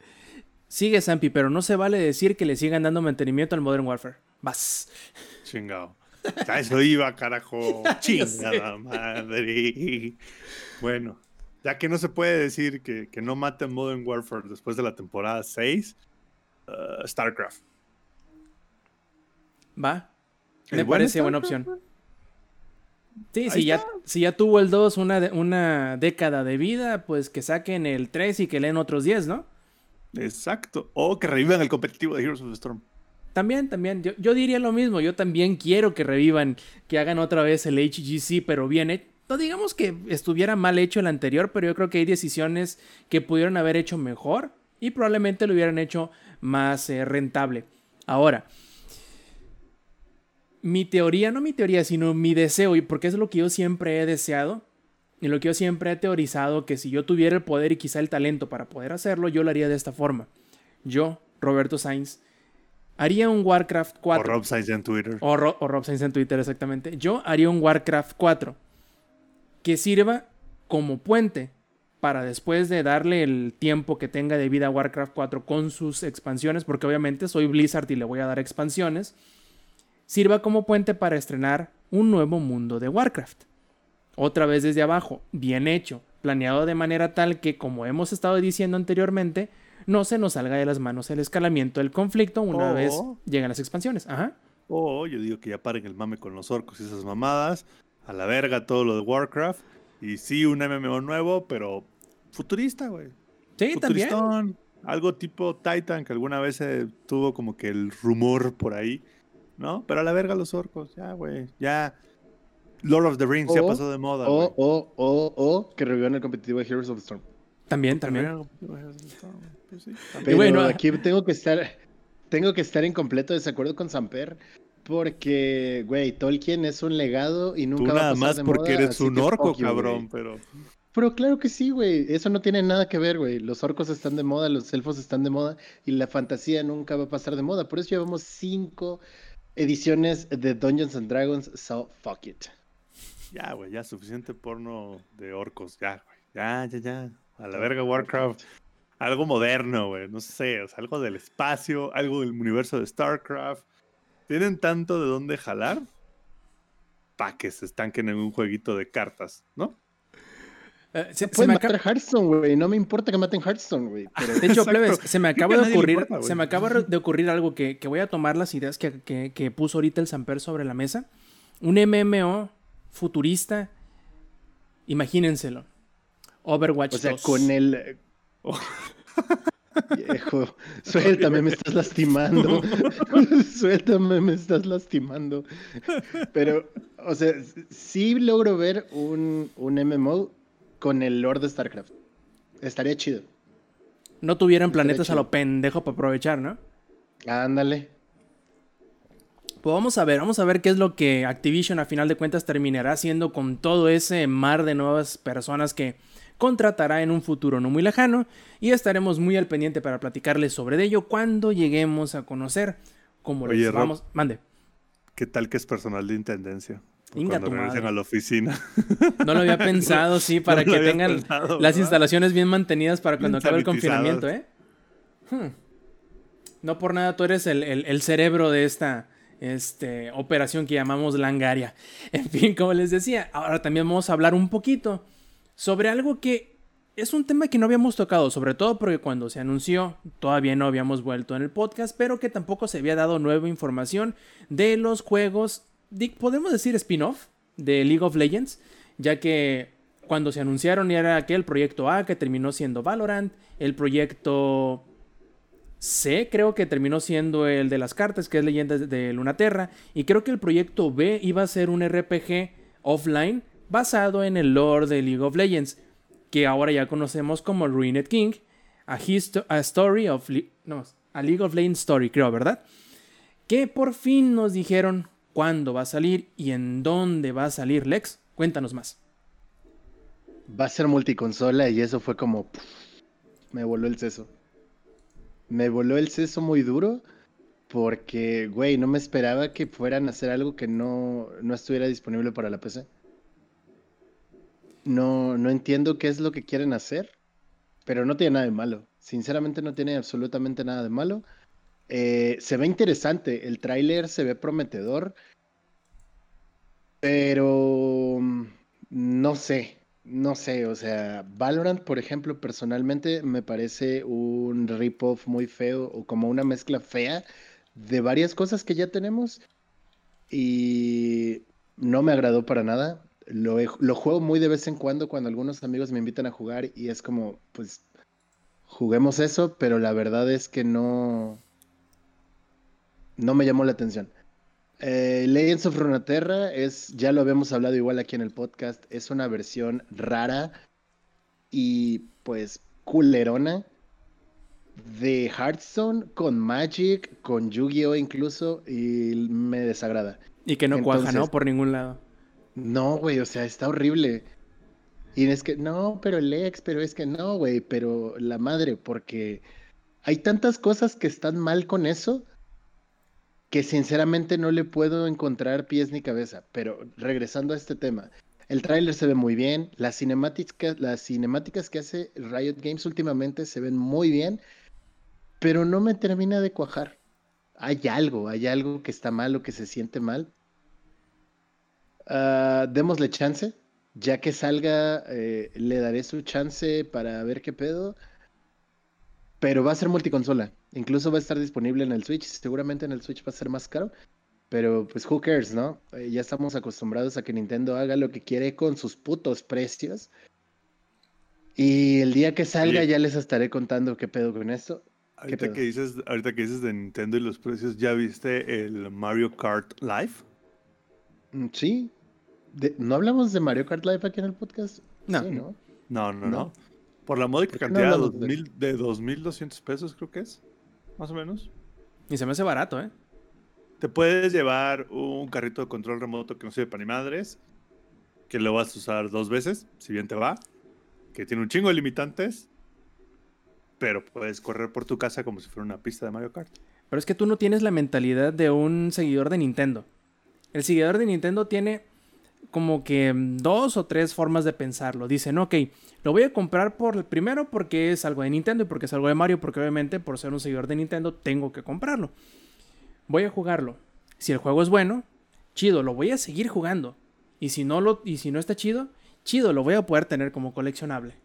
Sigue, Zampi, pero no se vale decir que le sigan dando mantenimiento al Modern Warfare. Vas. Chingado. A eso iba, carajo. Chingada madre. Bueno, ya que no se puede decir que, que no maten Modern Warfare después de la temporada 6, uh, StarCraft. Va. Me parece buena opción. Sí, si ya, si ya tuvo el 2 una, una década de vida, pues que saquen el 3 y que leen otros 10, ¿no? Exacto. O que revivan el competitivo de Heroes of the Storm. También, también. Yo, diría lo mismo. Yo también quiero que revivan, que hagan otra vez el HGC, pero bien No digamos que estuviera mal hecho el anterior, pero yo creo que hay decisiones que pudieron haber hecho mejor y probablemente lo hubieran hecho más eh, rentable. Ahora, mi teoría, no mi teoría, sino mi deseo, y porque es lo que yo siempre he deseado, y lo que yo siempre he teorizado, que si yo tuviera el poder y quizá el talento para poder hacerlo, yo lo haría de esta forma. Yo, Roberto Sainz, haría un Warcraft 4. O Rob Sainz en Twitter. O, o Rob Sainz en Twitter, exactamente. Yo haría un Warcraft 4 que sirva como puente para después de darle el tiempo que tenga de vida a Warcraft 4 con sus expansiones, porque obviamente soy Blizzard y le voy a dar expansiones, sirva como puente para estrenar un nuevo mundo de Warcraft. Otra vez desde abajo, bien hecho, planeado de manera tal que, como hemos estado diciendo anteriormente, no se nos salga de las manos el escalamiento del conflicto una vez llegan las expansiones. Ajá. Oh, yo digo que ya paren el mame con los orcos y esas mamadas. A la verga todo lo de Warcraft. Y sí, un MMO nuevo, pero futurista, güey. Sí, también. Algo tipo Titan, que alguna vez tuvo como que el rumor por ahí, ¿no? Pero a la verga los orcos, ya, güey. Ya. Lord of the Rings ya pasó de moda. O, o, o, o, que revivan el competitivo de Heroes of the Storm. También, también. Pues Pero bueno, aquí tengo que estar. Tengo que estar en completo desacuerdo con Samper. Porque, güey, Tolkien es un legado y nunca va a pasar más porque eres un orco, cabrón, pero. Pero claro que sí, güey. Eso no tiene nada que ver, güey. Los orcos están de moda, los elfos están de moda y la fantasía nunca va a pasar de moda. Por eso llevamos cinco ediciones de Dungeons and Dragons, so fuck it. Ya, güey, ya suficiente porno de orcos, ya, güey. Ya, ya, ya. A la verga Warcraft. Algo moderno, güey. No sé, o sea, algo del espacio, algo del universo de StarCraft tienen tanto de dónde jalar para que se estanquen en un jueguito de cartas, ¿no? Eh, se, puede matar Hearthstone, güey. No me importa que maten Hearthstone, güey. De hecho, plebes, se me acaba de ocurrir, se me acaba de ocurrir algo que, voy a tomar las ideas que, puso ahorita el Samper sobre la mesa. Un MMO futurista. Imagínenselo. Overwatch o sea, con el. Viejo, suéltame, me estás lastimando. suéltame, me estás lastimando. Pero, o sea, sí logro ver un, un MMO con el Lord de StarCraft. Estaría chido. No tuvieran planetas a lo pendejo para aprovechar, ¿no? Ándale. Pues vamos a ver, vamos a ver qué es lo que Activision a final de cuentas terminará haciendo con todo ese mar de nuevas personas que contratará en un futuro no muy lejano y estaremos muy al pendiente para platicarles sobre ello cuando lleguemos a conocer cómo les vamos. Mande. ¿Qué tal que es personal de intendencia? Cuando regresen a la oficina. No lo había pensado, sí, para que tengan las instalaciones bien mantenidas para cuando acabe el confinamiento, ¿eh? Hmm. No por nada tú eres el, cerebro de esta este, operación que llamamos Langaria. En fin, como les decía, ahora también vamos a hablar un poquito sobre algo que es un tema que no habíamos tocado, sobre todo porque cuando se anunció todavía no habíamos vuelto en el podcast, pero que tampoco se había dado nueva información de los juegos, podemos decir spin-off de League of Legends, ya que cuando se anunciaron era aquel proyecto A que terminó siendo Valorant, el proyecto C creo que terminó siendo el de las cartas, que es Leyendas de Lunaterra, y creo que el proyecto B iba a ser un RPG offline basado en el lore de League of Legends, que ahora ya conocemos como Ruined King, a, Story of no, a League of Legends Story, creo, ¿verdad? Que por fin nos dijeron cuándo va a salir y en dónde va a salir Lex. Cuéntanos más. Va a ser multiconsola y eso fue como me voló el seso. Me voló el seso muy duro porque, güey, no me esperaba que fueran a hacer algo que no, no estuviera disponible para la PC. No, no entiendo qué es lo que quieren hacer, pero no tiene nada de malo. Sinceramente no tiene absolutamente nada de malo. Eh, se ve interesante, el tráiler se ve prometedor, pero mm, no sé, no sé, o sea, Valorant, por ejemplo, personalmente me parece un rip-off muy feo o como una mezcla fea de varias cosas que ya tenemos y no me agradó para nada lo, juego muy de vez en cuando cuando algunos amigos me invitan a jugar y es como, pues, juguemos eso, pero la verdad es que no, no me llamó la atención. Eh, Legends of Runeterra es, ya lo habíamos hablado igual aquí en el podcast, es una versión rara y pues culerona de Hearthstone con Magic, con Yu-Gi-Oh incluso, y me desagrada. Y que no cuaja, ¿no? Por ningún lado. No, güey, o sea, está horrible. Y es que, no, pero el ex, pero es que no, güey, pero la madre, porque hay tantas cosas que están mal con eso que sinceramente no le puedo encontrar pies ni cabeza. Pero regresando a este tema, el tráiler se ve muy bien, las cinemáticas, que hace Riot Games últimamente se ven muy bien, pero no me termina de cuajar. Hay algo, hay algo que está mal o que se siente mal. Uh, démosle chance, ya que salga, eh, le daré su chance para ver qué pedo. Pero va a ser multiconsola. Incluso va a estar disponible en el Switch. Seguramente en el Switch va a ser más caro. Pero pues who cares, ¿no? Eh, ya estamos acostumbrados a que Nintendo haga lo que quiere con sus putos precios. Y el día que salga ya les estaré contando qué pedo con esto. Ahorita que, dices, ahorita que dices de Nintendo y los precios, ¿ya viste el Mario Kart Live? Mm, sí, ¿No hablamos de Mario Kart Live aquí en el podcast? No. ¿no? no, no, Por la módica cantidad de, 2.200 pesos, creo que es. Más o menos. Y se me hace barato, ¿eh? Te puedes llevar un carrito de control remoto que no sirve para ni madres. Que lo vas a usar dos veces, si bien te va. Que tiene un chingo de limitantes. Pero puedes correr por tu casa como si fuera una pista de Mario Kart. Pero es que tú no tienes la mentalidad de un seguidor de Nintendo. El seguidor de Nintendo tiene como que dos o tres formas de pensarlo. Dicen, ok, lo voy a comprar por primero porque es algo de Nintendo y porque es algo de Mario, porque obviamente por ser un seguidor de Nintendo tengo que comprarlo. Voy a jugarlo. Si el juego es bueno, chido, lo voy a seguir jugando. Y si no lo y si no está chido, chido, lo voy a poder tener como coleccionable.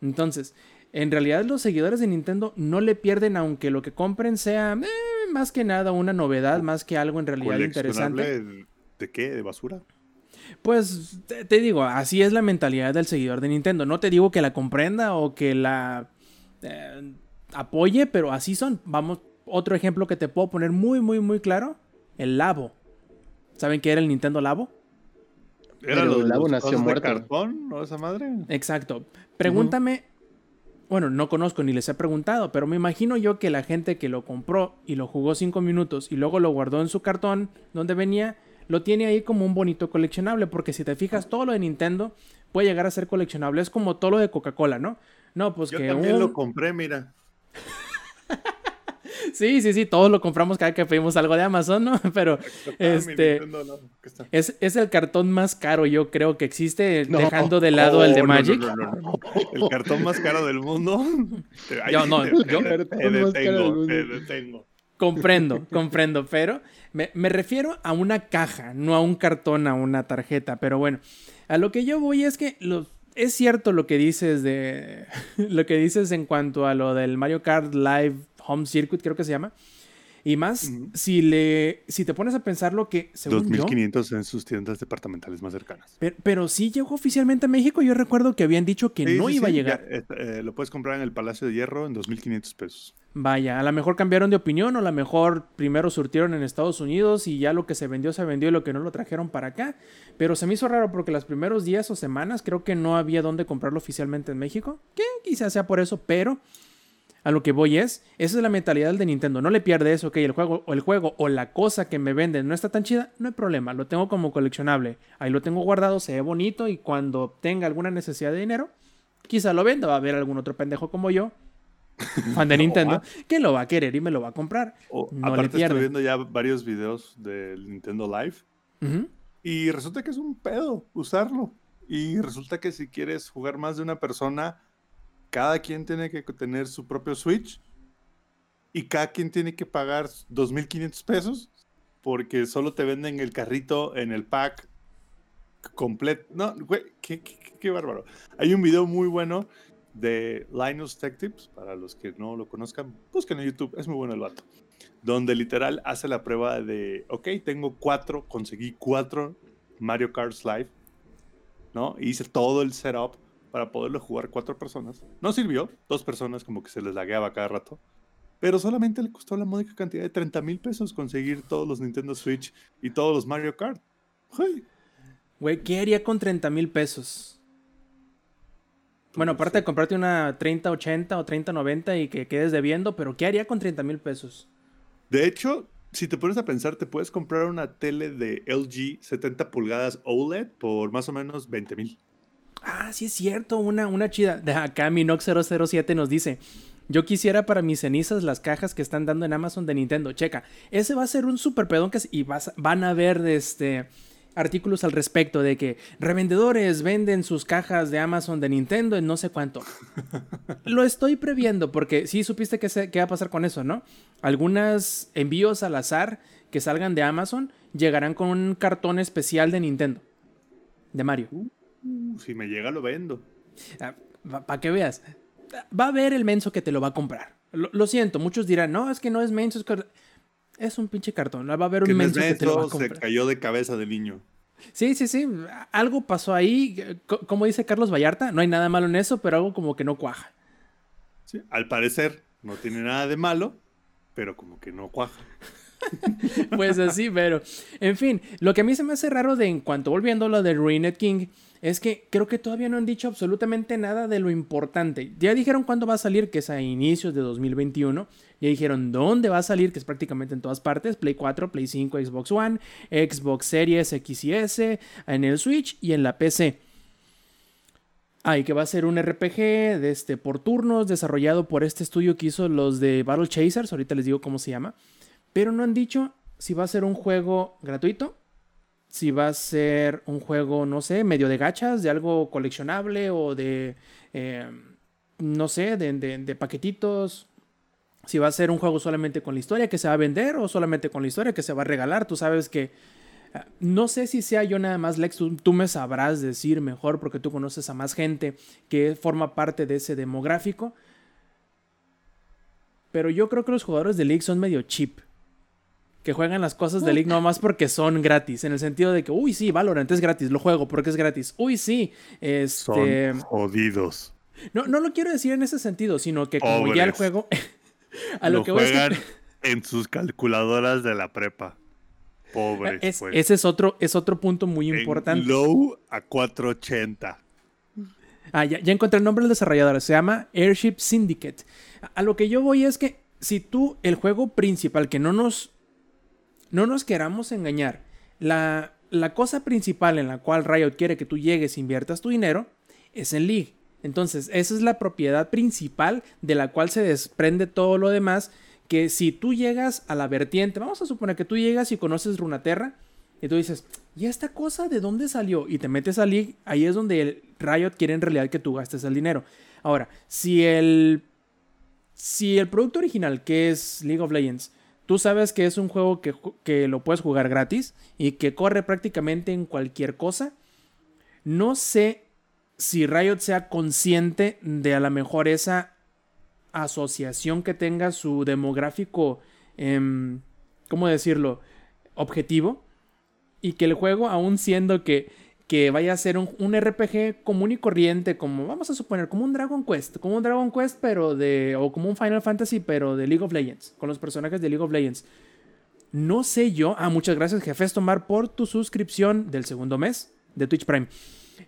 Entonces, en realidad los seguidores de Nintendo no le pierden aunque lo que compren sea eh, más que nada una novedad, más que algo en realidad interesante. ¿De qué? ¿De basura? Pues te, digo, así es la mentalidad del seguidor de Nintendo. No te digo que la comprenda o que la eh, apoye, pero así son. Vamos, otro ejemplo que te puedo poner muy, muy, muy claro: el Labo. ¿Saben qué era el Nintendo Labo? ¿Era el Labo nació muerto. de cartón o esa madre? Exacto. Pregúntame. Bueno, no conozco ni les he preguntado, pero me imagino yo que la gente que lo compró y lo jugó cinco minutos y luego lo guardó en su cartón donde venía, lo tiene ahí como un bonito coleccionable, porque si te fijas, todo lo de Nintendo puede llegar a ser coleccionable, es como todo lo de Coca-Cola, ¿no? No, pues Yo que también lo compré, mira. sí, sí, sí, todos lo compramos cada que pedimos algo de Amazon, ¿no? Pero este es, es, el cartón más caro, yo creo que existe, dejando de lado el de Magic. el cartón más caro del mundo. yo no, yo te detengo, te detengo. Comprendo, comprendo, pero me, refiero a una caja, no a un cartón, a una tarjeta. Pero bueno, a lo que yo voy es que es cierto lo que dices de. lo que dices en cuanto a lo del Mario Kart Live Home Circuit, creo que se llama. Y más, si le si te pones a pensar lo que según 2500 en sus tiendas departamentales más cercanas. Pero, sí llegó oficialmente a México. Yo recuerdo que habían dicho que no iba a llegar. Eh, lo puedes comprar en el Palacio de Hierro en 2500 pesos. Vaya, a lo mejor cambiaron de opinión o a lo mejor primero surtieron en Estados Unidos y ya lo que se vendió se vendió y lo que no lo trajeron para acá. Pero se me hizo raro porque los primeros días o semanas creo que no había dónde comprarlo oficialmente en México. Que quizás sea por eso, pero a lo que voy es, esa es la mentalidad de Nintendo. No le pierde eso, ok, el juego o el juego o la cosa que me venden no está tan chida, no hay problema, lo tengo como coleccionable. Ahí lo tengo guardado, se ve bonito y cuando tenga alguna necesidad de dinero, quizá lo venda. Va a haber algún otro pendejo como yo, fan de Nintendo, que lo va a querer y me lo va a comprar. no le pierde. estoy viendo ya varios videos del Nintendo Live y resulta que es un pedo usarlo. Y resulta que si quieres jugar más de una persona cada quien tiene que tener su propio Switch y cada quien tiene que pagar 2.500 pesos porque solo te venden el carrito en el pack completo. No, güey, qué, bárbaro. Hay un video muy bueno de Linus Tech Tips, para los que no lo conozcan, busquen en YouTube, es muy bueno el vato. Donde literal hace la prueba de, ok, tengo cuatro, conseguí cuatro Mario Kart Live, ¿no? hice todo el setup para poderlo jugar cuatro personas. No sirvió, dos personas como que se les lagueaba cada rato. Pero solamente le costó la módica cantidad de 30 mil pesos conseguir todos los Nintendo Switch y todos los Mario Kart. Güey, ¿qué haría con 30 mil pesos? Bueno, aparte de comprarte una 3080 o 3090 y que quedes debiendo, pero ¿qué haría con 30 mil pesos? De hecho, si te pones a pensar, te puedes comprar una tele de LG 70 pulgadas OLED por más o menos 20 mil. Ah, sí es cierto, una, una chida. De acá Minox007 nos dice, yo quisiera para mis cenizas las cajas que están dando en Amazon de Nintendo. Checa, ese va a ser un super pedón que y vas, van a ver este artículos al respecto de que revendedores venden sus cajas de Amazon de Nintendo en no sé cuánto. Lo estoy previendo porque sí supiste que, qué va a pasar con eso, ¿no? Algunos envíos al azar que salgan de Amazon llegarán con un cartón especial de Nintendo. De Mario. Uh, si me llega lo vendo. Ah, Para que veas. Va a haber el menso que te lo va a comprar. Lo, siento, muchos dirán, no, es que no es menso, es que... Es un pinche cartón. Va a haber un menso que te lo va a comprar. Se cayó de cabeza de niño. Sí, sí, sí. Algo pasó ahí. Como dice Carlos Vallarta, no hay nada malo en eso, pero algo como que no cuaja. Sí, al parecer no tiene nada de malo, pero como que no cuaja. pues así, pero. En fin, lo que a mí se me hace raro de en cuanto volviendo a lo de Ruined King es que creo que todavía no han dicho absolutamente nada de lo importante. Ya dijeron cuándo va a salir, que es a inicios de 2021. Ya dijeron dónde va a salir, que es prácticamente en todas partes. Play 4, Play 5, Xbox One, Xbox Series X y S, en el Switch y en la PC. Ah, y que va a ser un RPG de este, por turnos desarrollado por este estudio que hizo los de Battle Chasers. Ahorita les digo cómo se llama. Pero no han dicho si va a ser un juego gratuito si va a ser un juego, no sé, medio de gachas, de algo coleccionable o de, eh, no sé, de, paquetitos. Si va a ser un juego solamente con la historia que se va a vender o solamente con la historia que se va a regalar. Tú sabes que... Ah, no sé si sea yo nada más, Lex, tú, me sabrás decir mejor porque tú conoces a más gente que forma parte de ese demográfico. Pero yo creo que los jugadores de League son medio cheap que juegan las cosas de League nomás porque son gratis. En el sentido de que, uy, sí, Valorant es gratis, lo juego porque es gratis. Uy, sí, este. Son jodidos. No, no lo quiero decir en ese sentido, sino que como ya el juego. a lo, que juegan en sus calculadoras de la prepa. Pobres. pues. Ese es otro, es otro punto muy importante. low a 480. Ah, ya, ya encontré el nombre del desarrollador. Se llama Airship Syndicate. A lo que yo voy es que si tú, el juego principal que no nos no nos queramos engañar. La, cosa principal en la cual Riot quiere que tú llegues e inviertas tu dinero es en League. Entonces, esa es la propiedad principal de la cual se desprende todo lo demás. Que si tú llegas a la vertiente, vamos a suponer que tú llegas y conoces Runaterra y tú dices, ¿y esta cosa de dónde salió? Y te metes a League, ahí es donde el Riot quiere en realidad que tú gastes el dinero. Ahora, si el, si el producto original, que es League of Legends, Tú sabes que es un juego que, lo puedes jugar gratis y que corre prácticamente en cualquier cosa. No sé si Riot sea consciente de a lo mejor esa asociación que tenga su demográfico, eh, ¿cómo decirlo?, objetivo. Y que el juego, aún siendo que que vaya a ser un, RPG común y corriente, como vamos a suponer, como un Dragon Quest, como un Dragon Quest, pero de, o como un Final Fantasy, pero de League of Legends, con los personajes de League of Legends. No sé yo, ah, muchas gracias, Jefes Tomar, por tu suscripción del segundo mes de Twitch Prime.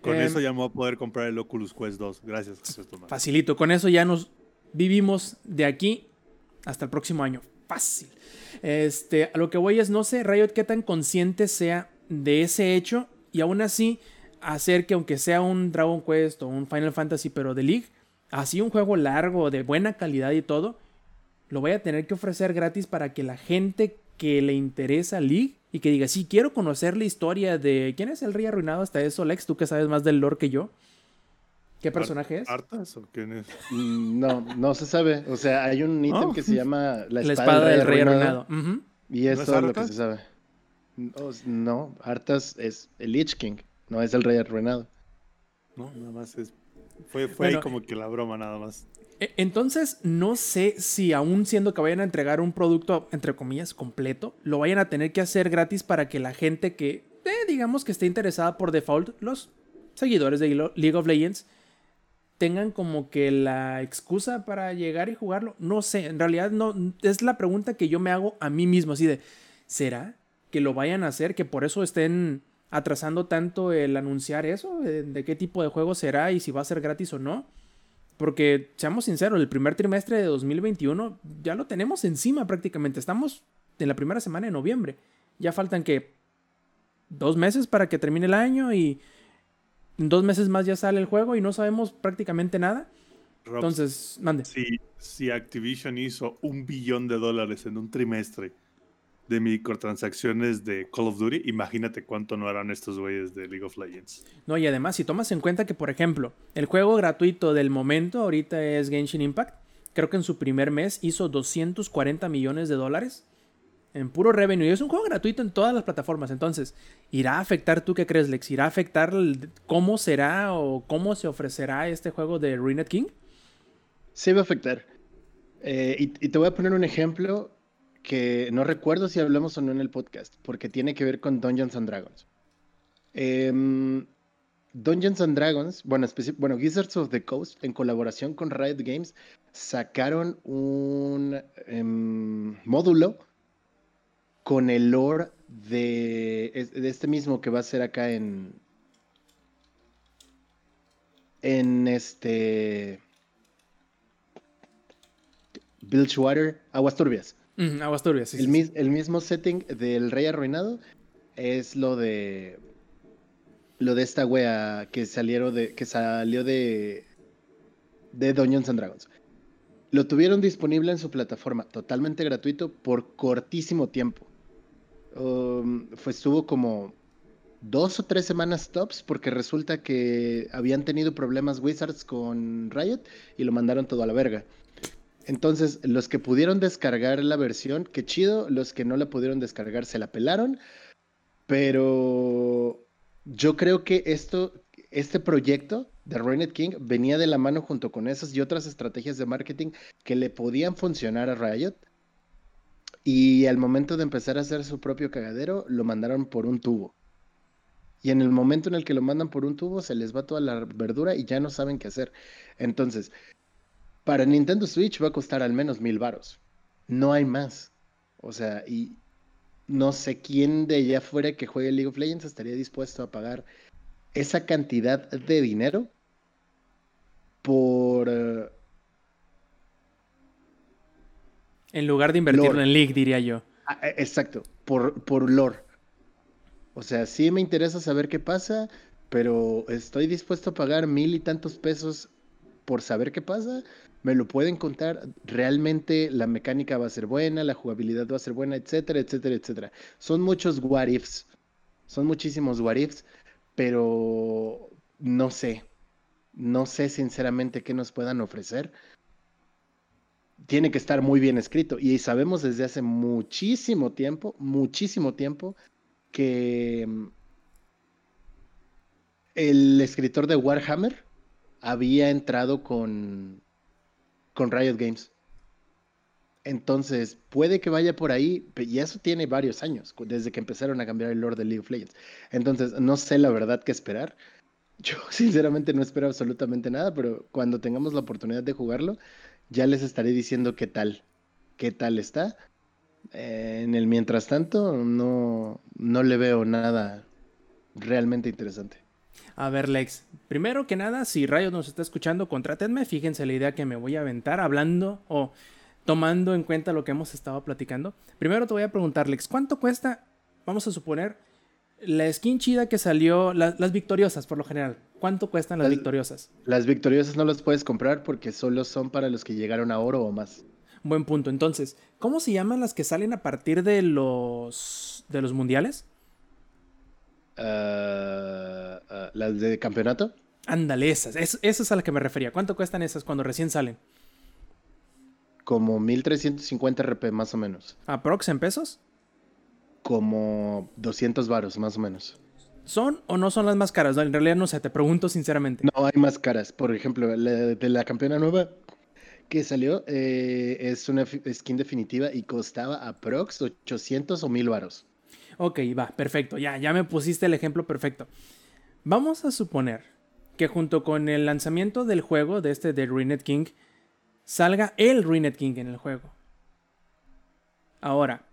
Con eso ya me voy a poder comprar el Oculus Quest 2. Gracias, Jefes Tomar. Facilito, con eso ya nos vivimos de aquí hasta el próximo año. Fácil. Este, a lo que voy es, no sé, Riot, qué tan consciente sea de ese hecho y aún así hacer que aunque sea un Dragon Quest o un Final Fantasy pero de League, así un juego largo, de buena calidad y todo, lo voy a tener que ofrecer gratis para que la gente que le interesa League y que diga, sí, quiero conocer la historia de quién es el rey arruinado hasta eso, Lex, tú que sabes más del lore que yo. ¿Qué personaje es? ¿Artas o quién es? Mm, no, no se sabe. O sea, hay un ítem que se llama la espada, del rey arruinado. Y eso es lo que se sabe. No, Arthas es el Lich King, no es el rey arruinado. No, nada más es. Fue, fue ahí como que la broma, nada más. E, entonces, no sé si aún siendo que vayan a entregar un producto, entre comillas, completo, lo vayan a tener que hacer gratis para que la gente que, eh, digamos que esté interesada por default, los seguidores de League of Legends, tengan como que la excusa para llegar y jugarlo. No sé, en realidad no, es la pregunta que yo me hago a mí mismo, así de, ¿será que lo vayan a hacer, que por eso estén atrasando tanto el anunciar eso, de, qué tipo de juego será y si va a ser gratis o no. Porque, seamos sinceros, el primer trimestre de 2021 ya lo tenemos encima prácticamente. Estamos en la primera semana de noviembre. Ya faltan que dos meses para que termine el año y dos meses más ya sale el juego y no sabemos prácticamente nada. Entonces, mande. Si, si Activision hizo un billón de dólares en un trimestre de microtransacciones de Call of Duty, imagínate cuánto no harán estos güeyes de League of Legends. No, y además, si tomas en cuenta que, por ejemplo, el juego gratuito del momento ahorita es Genshin Impact, creo que en su primer mes hizo 240 millones de dólares en puro revenue. Y es un juego gratuito en todas las plataformas. Entonces, ¿irá a afectar tú qué crees, Lex? ¿Irá a afectar cómo será o cómo se ofrecerá este juego de Ruined King? Sí, va a afectar. Eh, y, te voy a poner un ejemplo que no recuerdo si hablamos o no en el podcast, porque tiene que ver con Dungeons and Dragons. Em, Dungeons and Dragons, bueno, bueno, Wizards of the Coast, en colaboración con Riot Games, sacaron un em, módulo con el lore de, de, este mismo que va a ser acá en. En este. Bilgewater, Aguas Turbias. Aguas Turbias, sí el, el mismo setting del Rey Arruinado es lo de. Lo de esta wea que salieron de. que salió de. de Dungeons and Dragons. Lo tuvieron disponible en su plataforma, totalmente gratuito, por cortísimo tiempo. Um, fue, estuvo como dos o tres semanas tops porque resulta que habían tenido problemas Wizards con Riot y lo mandaron todo a la verga. Entonces, los que pudieron descargar la versión, qué chido, los que no la pudieron descargar se la pelaron, pero yo creo que esto, este proyecto de Ruined King venía de la mano junto con esas y otras estrategias de marketing que le podían funcionar a Riot y al momento de empezar a hacer su propio cagadero, lo mandaron por un tubo. Y en el momento en el que lo mandan por un tubo, se les va toda la verdura y ya no saben qué hacer. Entonces, para Nintendo Switch va a costar al menos mil varos. No hay más. O sea, y no sé quién de allá fuera que juegue League of Legends estaría dispuesto a pagar esa cantidad de dinero por eh, En lugar de invertirlo en League, diría yo. Ah, e, exacto, por, por lore. O sea, sí me interesa saber qué pasa, pero estoy dispuesto a pagar mil y tantos pesos por saber qué pasa. Me lo pueden contar. Realmente la mecánica va a ser buena, la jugabilidad va a ser buena, etcétera, etcétera, etcétera. Son muchos what ifs. Son muchísimos what ifs, pero no sé. No sé sinceramente qué nos puedan ofrecer tiene que estar muy bien escrito. Y sabemos desde hace muchísimo tiempo, muchísimo tiempo, que mm, el escritor de Warhammer había entrado con, con Riot Games. Entonces, puede que vaya por ahí, y eso tiene varios años, desde que empezaron a cambiar el lore de League of Legends. Entonces, no sé la verdad qué esperar. Yo sinceramente no espero absolutamente nada, pero cuando tengamos la oportunidad de jugarlo, ya les estaré diciendo qué tal, qué tal está. Eh, en el mientras tanto, no, no le veo nada realmente interesante. A ver, Lex, primero que nada, si Rayo nos está escuchando, contrátenme. Fíjense la idea que me voy a aventar hablando o tomando en cuenta lo que hemos estado platicando. Primero te voy a preguntar, Lex, ¿cuánto cuesta, vamos a suponer, la skin chida que salió, las victoriosas por lo general? ¿Cuánto cuestan las, victoriosas? Las victoriosas no las puedes comprar porque solo son para los que llegaron a oro o más. Buen punto. Entonces, ¿cómo se llaman las que salen a partir de los de los mundiales? Ah, ah, las de campeonato. Ándale, esas. Es, esas a las que me refería. ¿Cuánto cuestan esas cuando recién salen? Como 1350 RP más o menos. ¿Aprox en pesos? Como 200 varos más o menos. ¿Son o no son las más caras? en realidad no sé, te pregunto sinceramente. No, hay más caras. Por ejemplo, la, de la campeona nueva que salió eh, es una skin definitiva y costaba aprox 800 o 1000 varos. Ok, va, perfecto. Ya, ya me pusiste el ejemplo perfecto. Vamos a suponer que junto con el lanzamiento del juego de este de Ruined King salga el Ruined King en el juego. Ahora,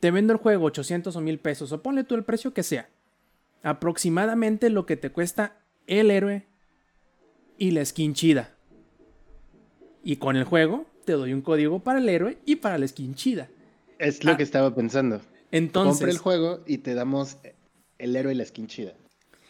te vendo el juego 800 o 1000 pesos o ponle tú el precio que sea aproximadamente lo que te cuesta el héroe y la skin chida. Y con el juego te doy un código para el héroe y para la skin chida. Es lo ah. que estaba pensando. Entonces. Compra el juego y te damos el héroe y la skin chida.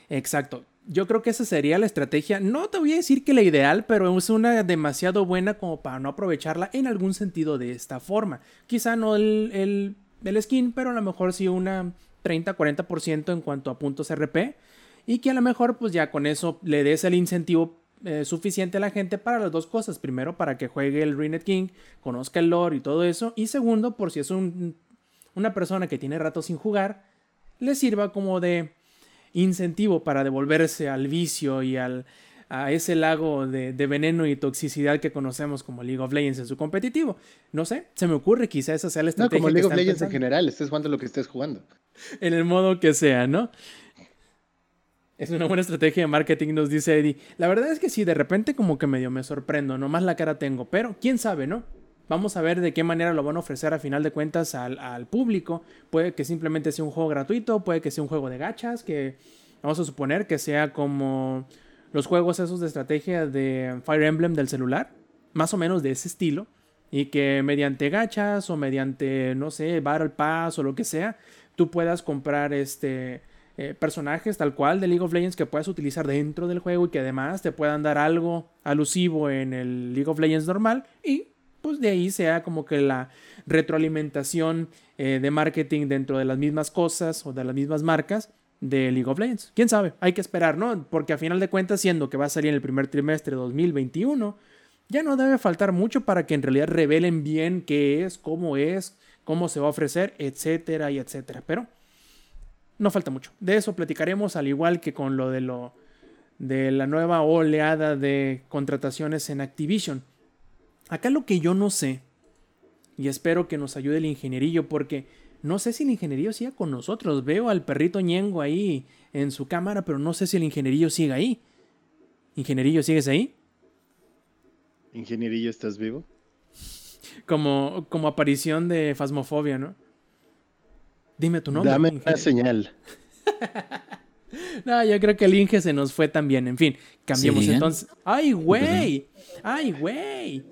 Exacto. Yo creo que esa sería la estrategia. No te voy a decir que la ideal, pero es una demasiado buena como para no aprovecharla en algún sentido de esta forma. Quizá no el, el, skin, pero a lo mejor sí una 30-40% en cuanto a puntos RP. Y que a lo mejor pues ya con eso le des el incentivo eh, suficiente a la gente para las dos cosas. Primero, para que juegue el Ruined King, conozca el lore y todo eso. Y segundo, por si es una persona que tiene rato sin jugar, le sirva como de incentivo para devolverse al vicio y al, a ese lago de, veneno y toxicidad que conocemos como League of Legends en su competitivo. No sé, se me ocurre quizá esa sea la estrategia. No, como League of Legends en general, estés jugando lo que estés jugando. En el modo que sea, ¿no? Es una buena estrategia de marketing, nos dice Eddie. La verdad es que sí, de repente como que medio me sorprendo, nomás la cara tengo, pero quién sabe, ¿no? Vamos a ver de qué manera lo van a ofrecer a final de cuentas al, público. Puede que simplemente sea un juego gratuito, puede que sea un juego de gachas, que vamos a suponer que sea como los juegos esos de estrategia de Fire Emblem del celular, más o menos de ese estilo, y que mediante gachas o mediante, no sé, Battle Pass o lo que sea, tú puedas comprar este eh, personajes tal cual de League of Legends que puedas utilizar dentro del juego y que además te puedan dar algo alusivo en el League of Legends normal y pues de ahí sea como que la retroalimentación eh, de marketing dentro de las mismas cosas o de las mismas marcas de League of Legends. ¿Quién sabe? Hay que esperar, ¿no? Porque a final de cuentas, siendo que va a salir en el primer trimestre de 2021, ya no debe faltar mucho para que en realidad revelen bien qué es, cómo es, cómo se va a ofrecer, etcétera y etcétera. Pero no falta mucho. De eso platicaremos al igual que con lo de lo de la nueva oleada de contrataciones en Activision. Acá lo que yo no sé y espero que nos ayude el ingenierillo porque no sé si el ingenierillo siga con nosotros. Veo al perrito ñengo ahí en su cámara, pero no sé si el ingenierillo sigue ahí. Ingenierillo, ¿sigues ahí? Ingenierillo, ¿estás vivo? Como, como aparición de Fasmofobia, ¿no? Dime tu nombre. Dame una señal. no, yo creo que el Inge se nos fue también. En fin, cambiemos entonces. ¡Ay, güey! ¡Ay, güey!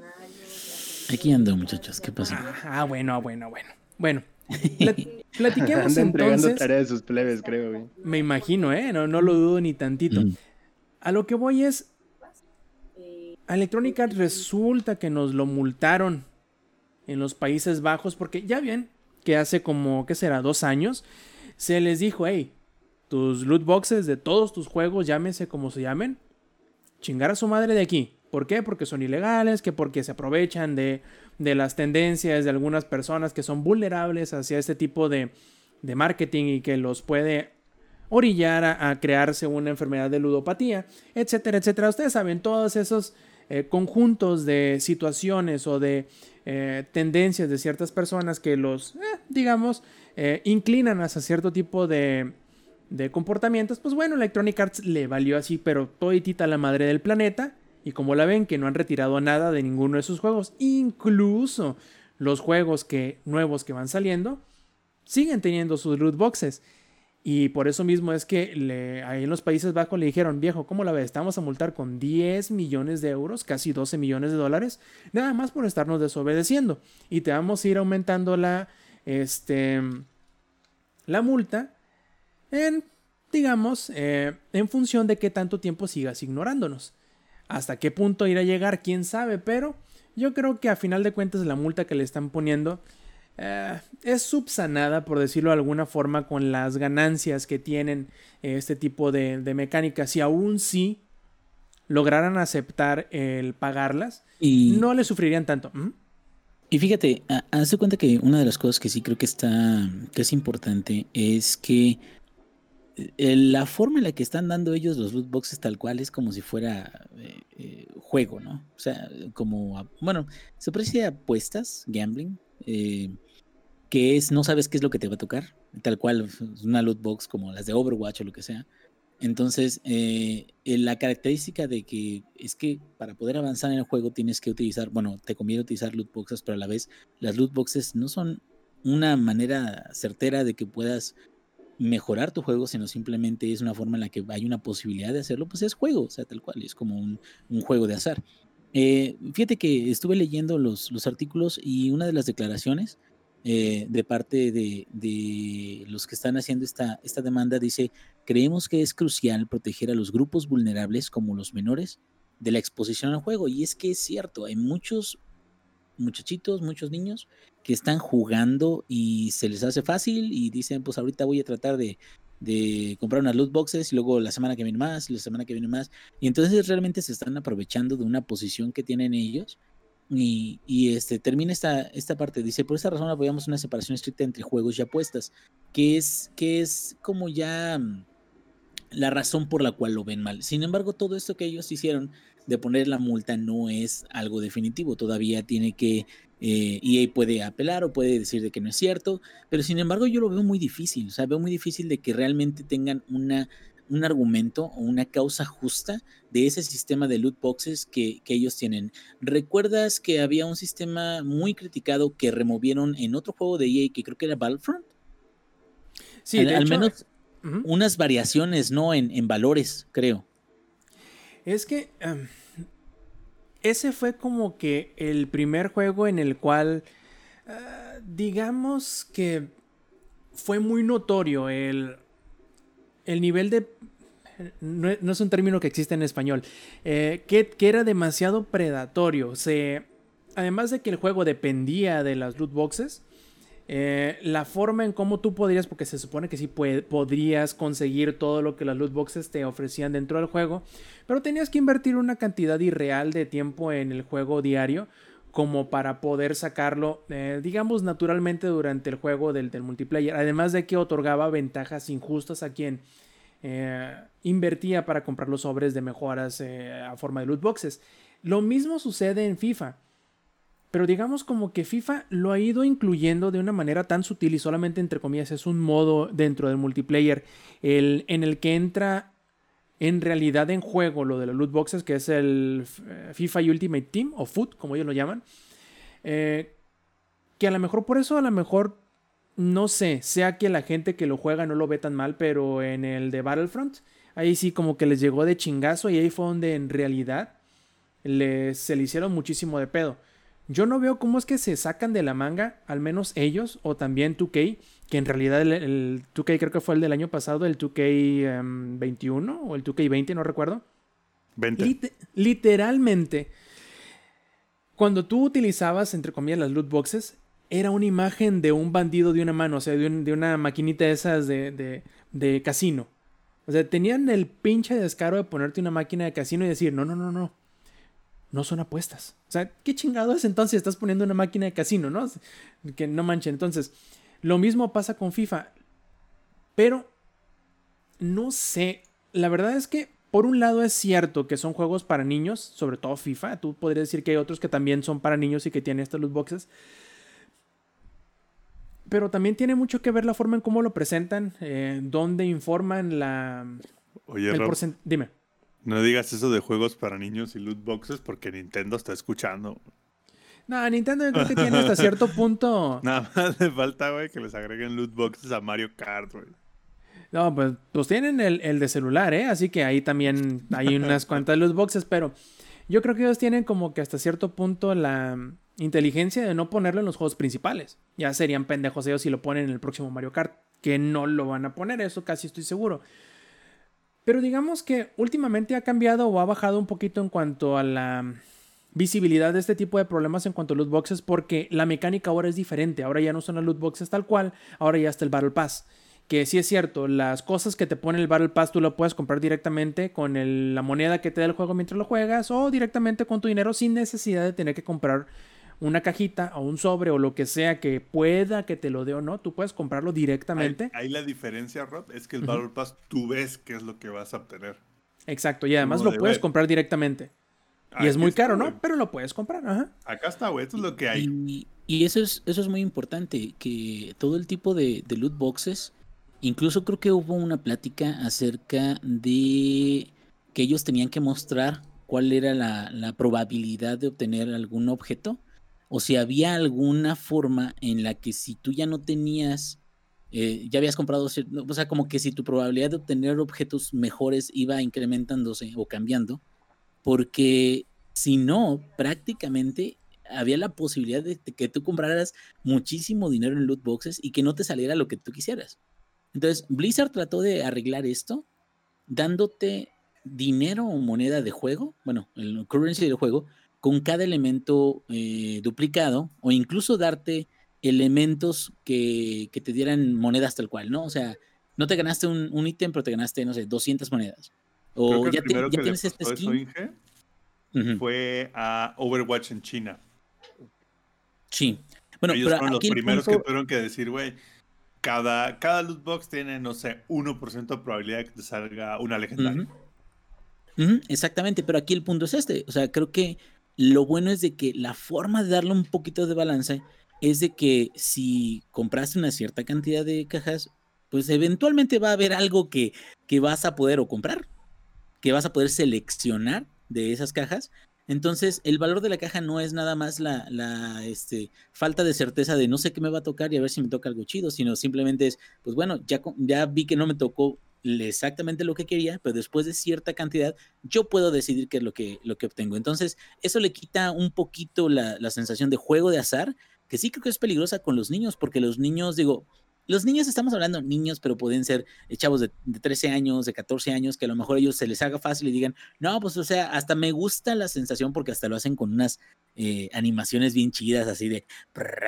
Aquí ando, muchachos. ¿Qué pasa? Ah, bueno, ah, bueno, bueno. Bueno, platiquemos Anda entregando tareas de sus plebes, creo, güey. Me imagino, ¿eh? No, no lo dudo ni tantito. Mm. A lo que voy es... A Electronic Arts resulta que nos lo multaron en los Países Bajos porque, ya bien, que hace como, ¿qué será? Dos años, se les dijo, hey, tus loot boxes de todos tus juegos, llámese como se llamen, chingar a su madre de aquí. ¿Por qué? Porque son ilegales, que porque se aprovechan de, de las tendencias de algunas personas que son vulnerables hacia este tipo de, de marketing y que los puede orillar a, crearse una enfermedad de ludopatía, etcétera, etcétera. Ustedes saben, todos esos eh, conjuntos de situaciones o de eh, tendencias de ciertas personas que los, eh, digamos, inclinan hacia cierto tipo de, de comportamientos, pues bueno, Electronic Arts le valió así, pero toditita la madre del planeta. Y como la ven, que no han retirado nada de ninguno de sus juegos, incluso los juegos que, nuevos que van saliendo, siguen teniendo sus loot boxes. Y por eso mismo es que ahí en los Países Bajos le dijeron, viejo, ¿cómo la ves? Estamos a multar con 10 millones de euros, casi 12 millones de dólares, nada más por estarnos desobedeciendo. Y te vamos a ir aumentando la, este, la multa en, digamos, eh, en función de qué tanto tiempo sigas ignorándonos. Hasta qué punto irá a llegar, quién sabe, pero yo creo que a final de cuentas la multa que le están poniendo eh, es subsanada, por decirlo de alguna forma, con las ganancias que tienen eh, este tipo de, mecánicas. Y aún si lograran aceptar el pagarlas, y, no le sufrirían tanto. ¿Mm? Y fíjate, haz de cuenta que una de las cosas que sí creo que está, que es importante, es que la forma en la que están dando ellos los loot boxes tal cual es como si fuera juego, ¿no? O sea, como, bueno, se parece a apuestas, gambling, eh, que es no sabes qué es lo que te va a tocar, tal cual una loot box como las de Overwatch o lo que sea. Entonces, eh, la característica de que es que para poder avanzar en el juego tienes que utilizar, bueno, te conviene utilizar loot boxes, pero a la vez las loot boxes no son una manera certera de que puedas mejorar tu juego, sino simplemente es una forma en la que hay una posibilidad de hacerlo, pues es juego, o sea, tal cual, es como un, juego de azar. Eh, fíjate que estuve leyendo los, los, artículos y una de las declaraciones eh, de parte de, los que están haciendo esta, esta demanda dice, creemos que es crucial proteger a los grupos vulnerables como los menores de la exposición al juego. Y es que es cierto, hay muchos muchachitos, muchos niños que están jugando y se les hace fácil y dicen, pues ahorita voy a tratar de, comprar unas loot boxes y luego la semana que viene más la semana que viene más. Y entonces realmente se están aprovechando de una posición que tienen ellos. Y, y este, termina esta, esta parte. Dice, por esa razón apoyamos una separación estricta entre juegos y apuestas, que es, que es como ya mm, la razón por la cual lo ven mal. Sin embargo, todo esto que ellos hicieron de poner la multa no es algo definitivo. Todavía tiene que, eh, EA puede apelar o puede decir de que no es cierto, pero sin embargo yo lo veo muy difícil. O sea, veo muy difícil de que realmente tengan una, un argumento o una causa justa de ese sistema de loot boxes que, ellos tienen. ¿Recuerdas que había un sistema muy criticado que removieron en otro juego de EA que creo que era Battlefront? Sí, al, menos unas variaciones, ¿no? En, en valores, creo. Es que em, ese fue como que el primer juego en el cual, ah, digamos que fue muy notorio el, el nivel de... No, es un término que existe en español, eh, que, que, era demasiado predatorio. Además de que el juego dependía de las loot boxes, eh, la forma en cómo tú podrías, porque se supone que sí podrías conseguir todo lo que las loot boxes te ofrecían dentro del juego, pero tenías que invertir una cantidad irreal de tiempo en el juego diario como para poder sacarlo, eh, digamos, naturalmente durante el juego del, multiplayer. Además de que otorgaba ventajas injustas a quien eh, invertía para comprar los sobres de mejoras a forma de loot boxes. Lo mismo sucede en FIFA. Pero digamos como que FIFA lo ha ido incluyendo de una manera tan sutil y solamente entre comillas es un modo dentro del multiplayer el, en el que entra en realidad en juego lo de los loot boxes que es el eh, FIFA Ultimate Team o FUT como ellos lo llaman. Eh, que a lo mejor por eso a lo mejor no sé, sea que la gente que lo juega no lo ve tan mal, pero en el de Battlefront ahí sí como que les llegó de chingazo y ahí fue donde en realidad les, se le hicieron muchísimo de pedo. Yo no veo cómo es que se sacan de la manga, al menos ellos, o también 2K, que en realidad el, 2K creo que fue el del año pasado, el 2K21 em, o el 2K20, no recuerdo. 20. literalmente, cuando tú utilizabas, entre comillas, las loot boxes, era una imagen de un bandido de una mano, o sea, de, una maquinita de esas de, de casino. O sea, tenían el pinche descaro de ponerte una máquina de casino y decir, no, no, no, no no son apuestas. O sea, ¿qué chingado es entonces? Estás poniendo una máquina de casino, ¿no? Que no manche. Entonces, lo mismo pasa con FIFA. Pero, no sé. La verdad es que, por un lado, es cierto que son juegos para niños, sobre todo FIFA. Tú podrías decir que hay otros que también son para niños y que tienen estas loot boxes. Pero también tiene mucho que ver la forma en cómo lo presentan, eh, dónde informan la. Oye, el Dime. No digas eso de juegos para niños y loot boxes porque Nintendo está escuchando. No, Nintendo yo creo que tiene hasta cierto punto. Nada más le falta, güey, que les agreguen loot boxes a Mario Kart, güey. No, pues, pues tienen el, el, de celular, ¿eh? Así que ahí también hay unas cuantas loot boxes, pero yo creo que ellos tienen como que hasta cierto punto la inteligencia de no ponerlo en los juegos principales. Ya serían pendejos ellos si lo ponen en el próximo Mario Kart, que no lo van a poner, eso casi estoy seguro. Pero digamos que últimamente ha cambiado o ha bajado un poquito en cuanto a la visibilidad de este tipo de problemas en cuanto a loot boxes porque la mecánica ahora es diferente. Ahora ya no son las loot boxes tal cual, ahora ya está el Battle Pass. Que sí es cierto, las cosas que te pone el Battle Pass tú lo puedes comprar directamente con la moneda que te da el juego mientras lo juegas o directamente con tu dinero sin necesidad de tener que comprar una cajita o un sobre o lo que sea que pueda que te lo dé o no, tú puedes comprarlo directamente. Ahí, la diferencia, Rod, es que el Battle Pass tú ves qué es lo que vas a obtener. Exacto, y además lo puedes comprar directamente. y es muy caro, ¿no? Pero lo puedes comprar, ajá. Acá está, güey, esto es lo que hay. Y, eso, es, eso es muy importante, que todo el tipo de, loot boxes, incluso creo que hubo una plática acerca de que ellos tenían que mostrar cuál era la, la probabilidad de obtener algún objeto o si había alguna forma en la que si tú ya no tenías eh, ya habías comprado, o sea, como que si tu probabilidad de obtener objetos mejores iba incrementándose o cambiando, porque si no, prácticamente había la posibilidad de que tú compraras muchísimo dinero en loot boxes y que no te saliera lo que tú quisieras. Entonces, Blizzard trató de arreglar esto dándote dinero o moneda de juego, bueno, el currency del juego, con cada elemento eh, duplicado o incluso darte elementos que, te dieran monedas tal cual, ¿no? O sea, no te ganaste un, ítem, pero te ganaste, no sé, 200 monedas. O ya, tienes este skin. Fue a Overwatch en China. Sí. Bueno, Ellos fueron los primeros que tuvieron que decir, güey, cada, cada loot box tiene, no sé, 1% de probabilidad de que te salga una legendaria. Exactamente, pero aquí el punto es este. O sea, creo que lo bueno es de que la forma de darle un poquito de balance es de que si compraste una cierta cantidad de cajas, pues eventualmente va a haber algo que, que vas a poder o comprar, que vas a poder seleccionar de esas cajas. Entonces, el valor de la caja no es nada más la, la este, falta de certeza de no sé qué me va a tocar y a ver si me toca algo chido, sino simplemente es, pues bueno, ya, ya vi que no me tocó exactamente lo que quería, pero después de cierta cantidad, yo puedo decidir qué es lo que, lo que obtengo. Entonces, eso le quita un poquito la, la sensación de juego de azar, que sí creo que es peligrosa con los niños, porque los niños, digo, los niños estamos hablando niños, pero pueden ser eh, chavos de, 13 años, de 14 años, que a lo mejor ellos se les haga fácil y digan, no, pues o sea, hasta me gusta la sensación porque hasta lo hacen con unas eh, animaciones bien chidas, así de,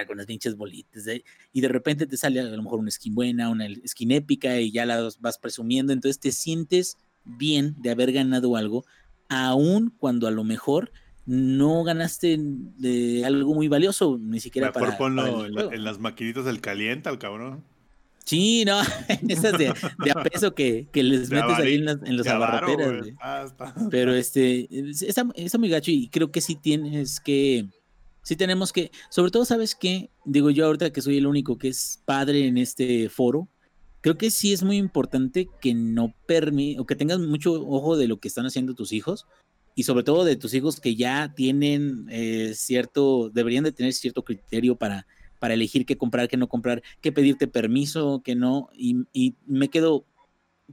con las pinches bolitas, y de repente te sale a lo mejor una skin buena, una skin épica y ya la vas presumiendo, entonces te sientes bien de haber ganado algo, aun cuando a lo mejor no ganaste de algo muy valioso, ni siquiera para. ponlo en, las maquinitas del caliente al cabrón. Sí, no, en esas de, a peso que, les metes ahí en, los abarroteras. Ah, Pero este, está, está, muy gacho y creo que sí tienes que, sí tenemos que, sobre todo, ¿sabes qué? Digo yo ahorita que soy el único que es padre en este foro, creo que sí es muy importante que no permi o que tengas mucho ojo de lo que están haciendo tus hijos, y sobre todo de tus hijos que ya tienen eh, cierto, deberían de tener cierto criterio para, para elegir qué comprar, qué no comprar, qué pedirte permiso, qué no. Y, y, me quedo,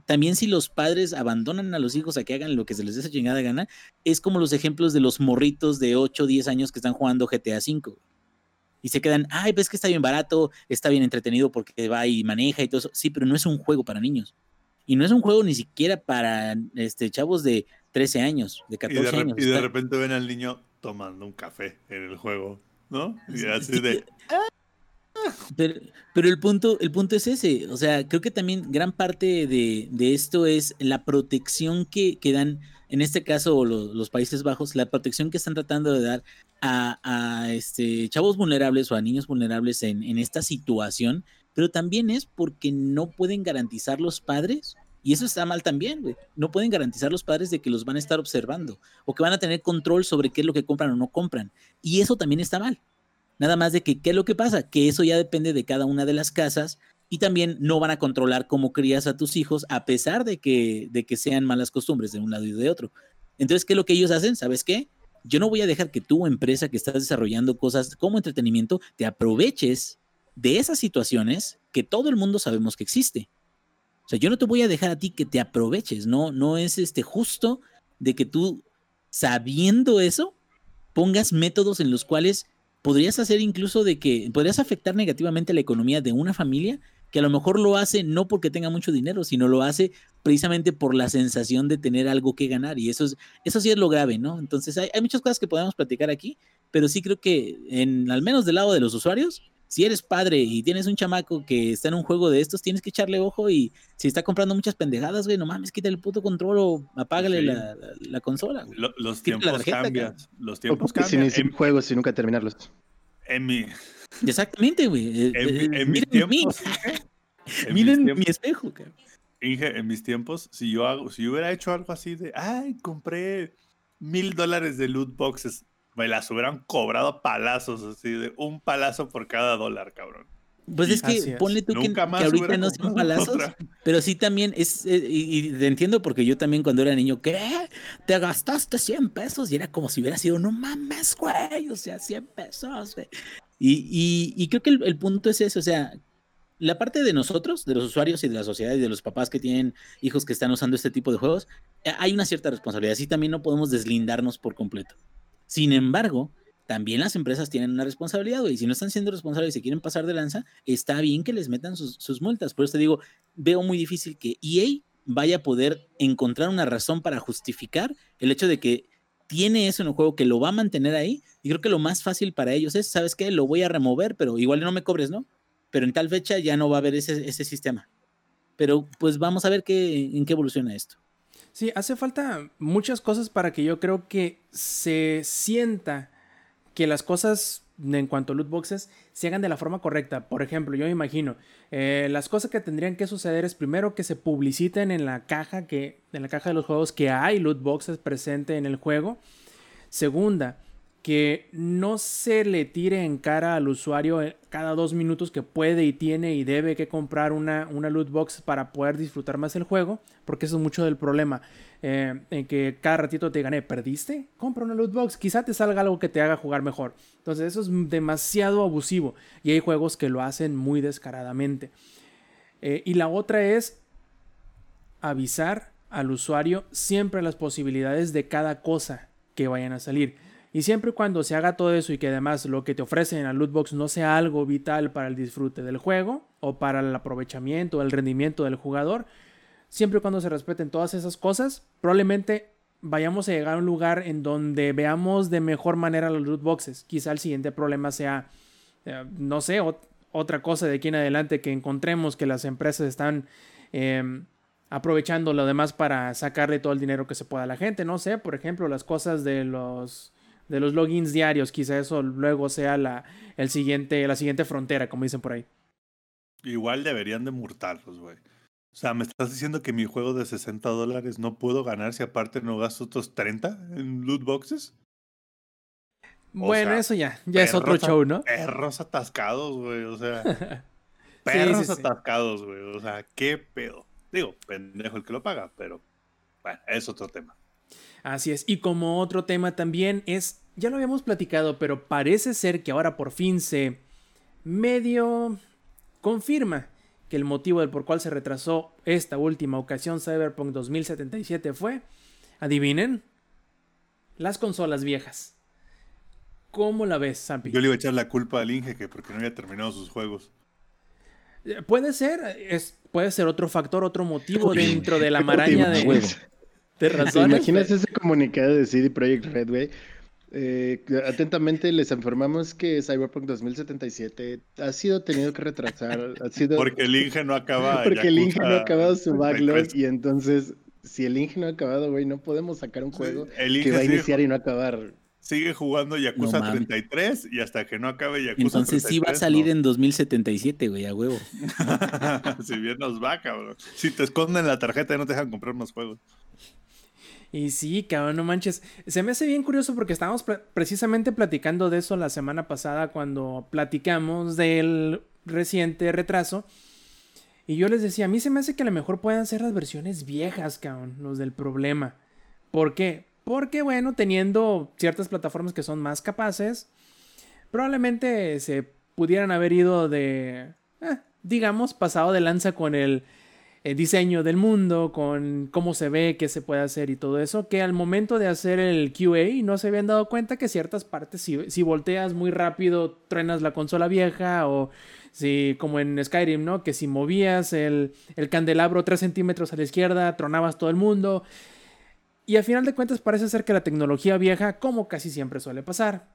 también si los padres abandonan a los hijos a que hagan lo que se les dé esa chingada gana, es como los ejemplos de los morritos de 8 o 10 años que están jugando GTA V. Y se quedan, ay, ves que está bien barato, está bien entretenido porque va y maneja y todo eso. Sí, pero no es un juego para niños. Y no es un juego ni siquiera para este, chavos de 13 años, de 14 años. Y de repente ven al niño tomando un café en el juego, ¿no? Y así de... Pero, el, punto, el punto es ese, o sea, creo que también gran parte de, esto es la protección que, que dan, en este caso los, Países Bajos, la protección que están tratando de dar a, este, chavos vulnerables o a niños vulnerables en, esta situación, pero también es porque no pueden garantizar los padres y eso está mal también. No pueden garantizar los padres de que los van a estar observando o que van a tener control sobre qué es lo que compran o no compran. Y eso también está mal. Nada más de que, ¿qué es lo que pasa? Que eso ya depende de cada una de las casas y también no van a controlar cómo crías a tus hijos a pesar de que, de que sean malas costumbres de un lado y de otro. Entonces, ¿qué es lo que ellos hacen? ¿Sabes qué? Yo no voy a dejar que tu empresa que estás desarrollando cosas como entretenimiento te aproveches de esas situaciones que todo el mundo sabemos que existe. O sea, yo no te voy a dejar a ti que te aproveches, no, no es este justo de que tú, sabiendo eso, pongas métodos en los cuales podrías hacer incluso de que podrías afectar negativamente la economía de una familia que a lo mejor lo hace no porque tenga mucho dinero, sino lo hace precisamente por la sensación de tener algo que ganar. Y eso, es, eso sí es lo grave, ¿no? Entonces hay, hay muchas cosas que podemos platicar aquí, pero sí creo que en, al menos del lado de los usuarios, si eres padre y tienes un chamaco que está en un juego de estos, tienes que echarle ojo y si está comprando muchas pendejadas, güey, no mames, quítale el puto control o apágale la, consola. los tiempos cambian. Los tiempos cambian. Sin, juegos y nunca terminarlos. En mi... Exactamente, güey. En, eh, eh, mis tiempos... miren mi espejo, cabrón. Inge, en mis tiempos, si yo hago, si yo hubiera hecho algo así de, ay, compré mil dólares de loot boxes, me las hubieran cobrado palazos, así de un palazo por cada dólar, cabrón. Pues es que ponle tú que, ahorita no son palazos, pero sí también es, eh, y, te entiendo porque yo también cuando era niño, ¿qué? Te gastaste 100 pesos y era como si hubiera sido, no mames, güey, o sea, 100 pesos, güey. Y, y, creo que el, punto es eso, o sea, la parte de nosotros, de los usuarios y de la sociedad y de los papás que tienen hijos que están usando este tipo de juegos, eh, hay una cierta responsabilidad. Así también no podemos deslindarnos por completo. Sin embargo, también las empresas tienen una responsabilidad, y si no están siendo responsables y se quieren pasar de lanza, está bien que les metan sus, sus multas. Por eso te digo, veo muy difícil que EA vaya a poder encontrar una razón para justificar el hecho de que tiene eso en el juego, que lo va a mantener ahí. Y creo que lo más fácil para ellos es, ¿sabes qué? Lo voy a remover, pero igual no me cobres, ¿no? Pero en tal fecha ya no va a haber ese, ese sistema. Pero pues vamos a ver qué, en qué evoluciona esto. Sí, hace falta muchas cosas para que yo creo que se sienta que las cosas en cuanto a loot boxes se hagan de la forma correcta. Por ejemplo, yo me imagino, eh, las cosas que tendrían que suceder es primero que se publiciten en la caja que en la caja de los juegos que hay loot boxes presente en el juego. Segunda, que no se le tire en cara al usuario eh, cada dos minutos que puede y tiene y debe que comprar una, una loot box para poder disfrutar más el juego, porque eso es mucho del problema. Eh, en que cada ratito te gané, ¿perdiste? Compra una loot box, quizá te salga algo que te haga jugar mejor. Entonces eso es demasiado abusivo y hay juegos que lo hacen muy descaradamente. Eh, y la otra es avisar al usuario siempre las posibilidades de cada cosa que vayan a salir. Y siempre y cuando se haga todo eso y que además lo que te ofrecen en la loot box no sea algo vital para el disfrute del juego o para el aprovechamiento o el rendimiento del jugador, siempre y cuando se respeten todas esas cosas, probablemente vayamos a llegar a un lugar en donde veamos de mejor manera los loot boxes. Quizá el siguiente problema sea, eh, no sé, otra cosa de aquí en adelante que encontremos que las empresas están em, aprovechando lo demás para sacarle todo el dinero que se pueda a la gente. No sé, por ejemplo, las cosas de los de los logins diarios, quizá eso luego sea la, el siguiente, la siguiente frontera, como dicen por ahí. Igual deberían de multarlos, güey. O sea, me estás diciendo que mi juego de 60 dólares no puedo ganar si aparte no gasto otros 30 en loot boxes. Bueno, eso ya, ya es otro show, ¿no? Perros atascados, güey, o sea. perros atascados, güey, o sea, qué pedo. Digo, pendejo el que lo paga, pero bueno, es otro tema. Así es. Y como otro tema también es, ya lo habíamos platicado, pero parece ser que ahora por fin se medio confirma que el motivo del por cual se retrasó esta última ocasión Cyberpunk 2077 fue, adivinen, las consolas viejas. ¿Cómo la ves, Sampi? Yo le iba a echar la culpa al Inge que porque no había terminado sus juegos. Eh, puede ser, es, puede ser otro factor, otro motivo dentro de la maraña de, ¿Te imaginas ese comunicado de CD Projekt Red, güey? Eh, atentamente les informamos que Cyberpunk 2077 ha sido tenido que retrasar. Ha sido... Porque el Inge no acaba. Porque el Inge no ha acabado su backlog y entonces, si el Inge no ha acabado, güey, no podemos sacar un juego que va a iniciar y no acabar. Sigue jugando Yakuza 33 y hasta que no acabe Yakuza Entonces sí va a salir en 2077, güey, a huevo. si bien nos va, cabrón. Si te esconden la tarjeta y no te dejan comprar más juegos. Y sí, cabrón, no manches. Se me hace bien curioso porque estábamos precisamente platicando de eso la semana pasada cuando platicamos del reciente retraso. Y yo les decía, a mí se me hace que a lo mejor puedan ser las versiones viejas, cabrón, los del problema. ¿Por qué? Porque, bueno, teniendo ciertas plataformas que son más capaces, probablemente se pudieran haber ido de, eh, digamos, pasado de lanza con el el diseño del mundo, con cómo se ve, qué se puede hacer y todo eso, que al momento de hacer el QA no se habían dado cuenta que ciertas partes, si, si volteas muy rápido, truenas la consola vieja o si, como en Skyrim, ¿no? Que si movías el, el candelabro 3 centímetros a la izquierda, tronabas todo el mundo. Y al final de cuentas parece ser que la tecnología vieja, como casi siempre suele pasar,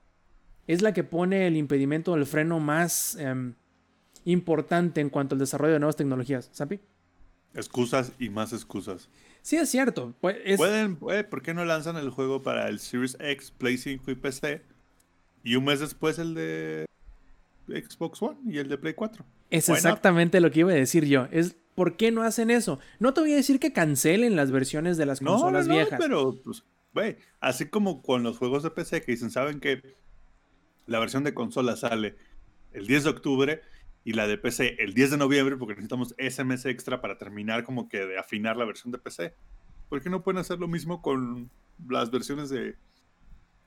es la que pone el impedimento, el freno más em, importante en cuanto al desarrollo de nuevas tecnologías. ¿Sapi? Excusas y más excusas. Sí, es cierto. Pues, ¿Pueden, ¿Por qué no lanzan el juego para el Series X, Play 5 y PC? Y un mes después el de Xbox One y el de Play 4. Es exactamente lo que iba a decir yo. Es ¿por qué no hacen eso? No te voy a decir que cancelen las versiones de las consolas no, no, viejas. pero, pues, güey, así como con los juegos de PC que dicen, saben que la versión de consola sale el 10 de octubre y la de PC el 10 de noviembre porque necesitamos ese mes extra para terminar como que de afinar la versión de PC. ¿Por qué no pueden hacer lo mismo con las versiones de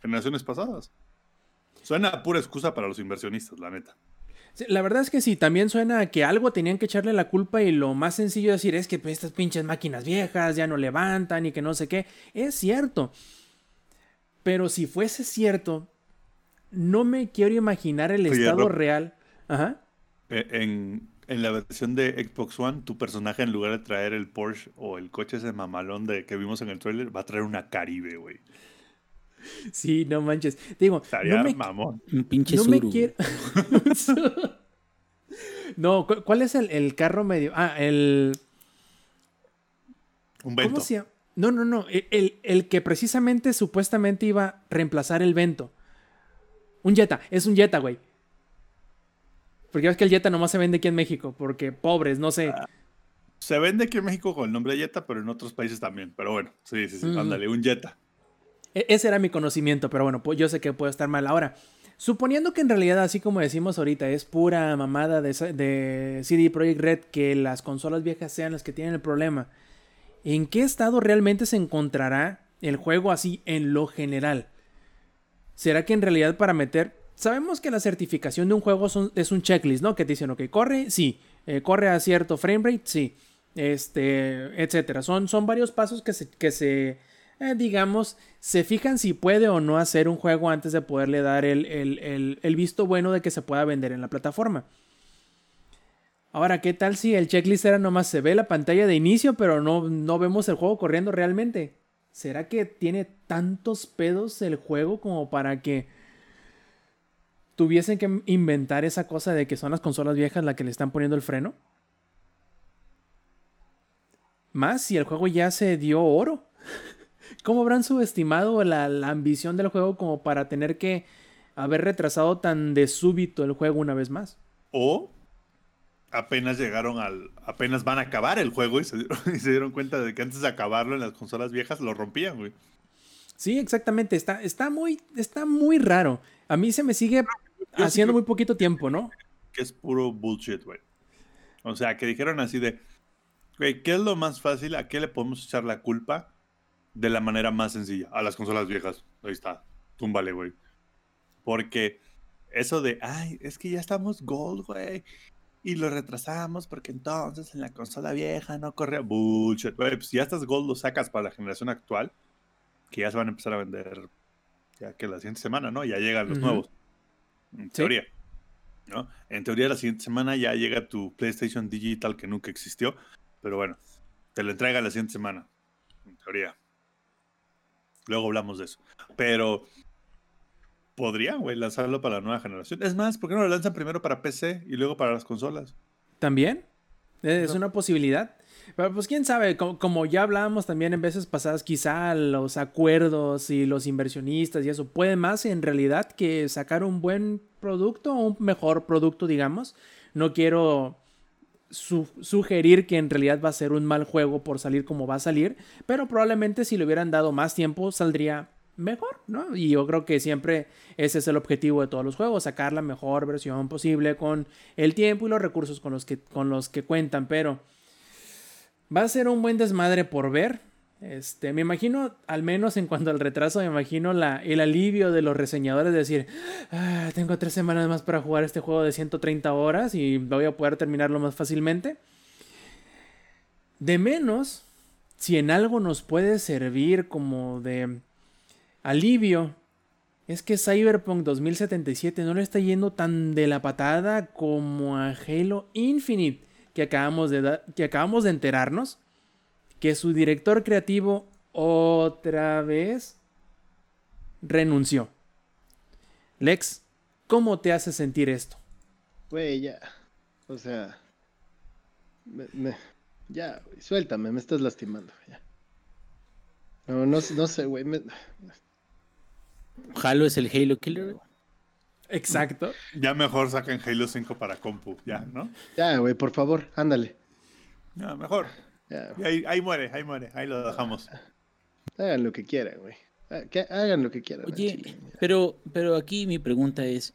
generaciones pasadas? Suena pura excusa para los inversionistas, la neta. la verdad es que sí, también suena a que algo tenían que echarle la culpa y lo más sencillo decir es que pues, estas pinches máquinas viejas ya no levantan y que no sé qué. Es cierto. Pero si fuese cierto, no me quiero imaginar el estado real. Ajá. Eh, en, en, la versión de Xbox One, tu personaje en lugar de traer el Porsche o el coche ese mamalón de que vimos en el trailer, va a traer una Caribe, güey. Sí, no manches. Digo, no me, mamón. Un pinche no me quiero. no, ¿cuál es el, carro medio? Ah, el. Un Vento. ¿Cómo se llama? No, no, no. El, el, que precisamente supuestamente iba a reemplazar el Vento. Un Jetta. Es un Jetta, güey. Porque ves que el Jetta nomás se vende aquí en México. Porque pobres, no sé. Ah, se vende aquí en México con el nombre de Jetta, pero en otros países también. Pero bueno, sí, sí, sí. Ándale, un Jetta. E, ese era mi conocimiento, pero bueno, pues yo sé que puedo estar mal. Ahora, suponiendo que en realidad, así como decimos ahorita, es pura mamada de, de CD Projekt Red que las consolas viejas sean las que tienen el problema, ¿en qué estado realmente se encontrará el juego así en lo general? ¿Será que en realidad para meter... Sabemos que la certificación de un juego es un checklist, ¿no? Que te dicen, ok, corre, sí. Eh, corre a cierto frame rate, sí. Este, etcétera. Son, son varios pasos que se, que se eh, digamos, se fijan si puede o no hacer un juego antes de poderle dar el, visto bueno de que se pueda vender en la plataforma. Ahora, ¿qué tal si el checklist era nomás se ve la pantalla de inicio, pero no, no vemos el juego corriendo realmente? ¿Será que tiene tantos pedos el juego como para que tuviesen que inventar esa cosa de que son las consolas viejas las que le están poniendo el freno? Más si el juego ya se dio oro. ¿Cómo habrán subestimado la, ambición del juego como para tener que haber retrasado tan de súbito el juego una vez más? O apenas llegaron al. apenas van a acabar el juego y se, dieron, cuenta de que antes de acabarlo en las consolas viejas lo rompían, güey. Sí, exactamente. Está, está, muy, está muy raro. A mí se me sigue haciendo muy poquito tiempo, ¿no? Que es puro bullshit, güey. O sea, que dijeron así de. Güey, ¿qué es lo más fácil? ¿A qué le podemos echar la culpa? de la manera más sencilla. A las consolas viejas. Ahí está. Túmbale, güey. Porque eso de, ay, es que ya estamos gold, güey. Y lo retrasamos porque entonces en la consola vieja no corre bullshit. Güey, pues ya estás gold lo sacas para la generación actual, que ya se van a empezar a vender ya que la siguiente semana, ¿no? Ya llegan los nuevos. En teoría. ¿No? En teoría la siguiente semana ya llega tu PlayStation Digital que nunca existió. Pero bueno, te lo entrega la siguiente semana. En teoría. Luego hablamos de eso. Pero podrían, güey, lanzarlo para la nueva generación. Es más, ¿por qué no lo lanzan primero para PC y luego para las consolas? También. Es una posibilidad. Pues quién sabe, como, ya hablábamos también en veces pasadas, quizá los acuerdos y los inversionistas y eso puede más en realidad que sacar un buen producto o un mejor producto, digamos. No quiero sugerir que en realidad va a ser un mal juego por salir como va a salir, pero probablemente si le hubieran dado más tiempo saldría mejor, ¿no? Y yo creo que siempre ese es el objetivo de todos los juegos, sacar la mejor versión posible con el tiempo y los recursos con los que, con los que cuentan, pero va a ser un buen desmadre por ver. Este, me imagino, al menos en cuanto al retraso, me imagino la, el alivio de los reseñadores de decir, ah, tengo tres semanas más para jugar este juego de 130 horas y voy a poder terminarlo más fácilmente. De menos, si en algo nos puede servir como de alivio, es que Cyberpunk 2077 no le está yendo tan de la patada como a Halo Infinite, que acabamos de, que acabamos de enterarnos que su director creativo otra vez renunció. Lex, ¿cómo te hace sentir esto? Güey, ya. O sea. ya, suéltame, me estás lastimando. Ya. No, no, no sé, güey. Halo es el Halo Killer. Exacto. Ya mejor saquen Halo 5 para compu, ya, ¿no? Ya, güey, por favor, ándale. Ya, mejor. Ahí, muere, ahí muere, ahí lo dejamos. Hagan lo que quieran, güey. Ah, hagan lo que quieran. Oye, pero, pero aquí mi pregunta es,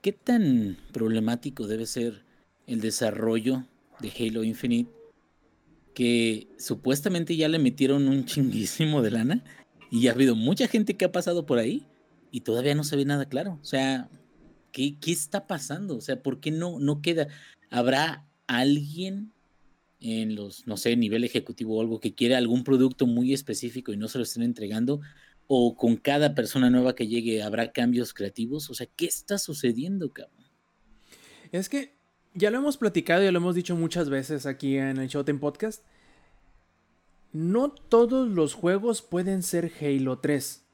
¿qué tan problemático debe ser el desarrollo de Halo Infinite que supuestamente ya le metieron un chinguísimo de lana y ha habido mucha gente que ha pasado por ahí y todavía no se ve nada claro? O sea, ¿qué, ¿qué, está pasando? O sea, ¿por qué no, no queda? ¿Habrá alguien en los, no sé, nivel ejecutivo o algo que quiera algún producto muy específico y no se lo estén entregando? ¿O con cada persona nueva que llegue habrá cambios creativos? O sea, ¿qué está sucediendo, cabrón? Es que ya lo hemos platicado y lo hemos dicho muchas veces aquí en el Showtime Podcast. No todos los juegos pueden ser Halo 3.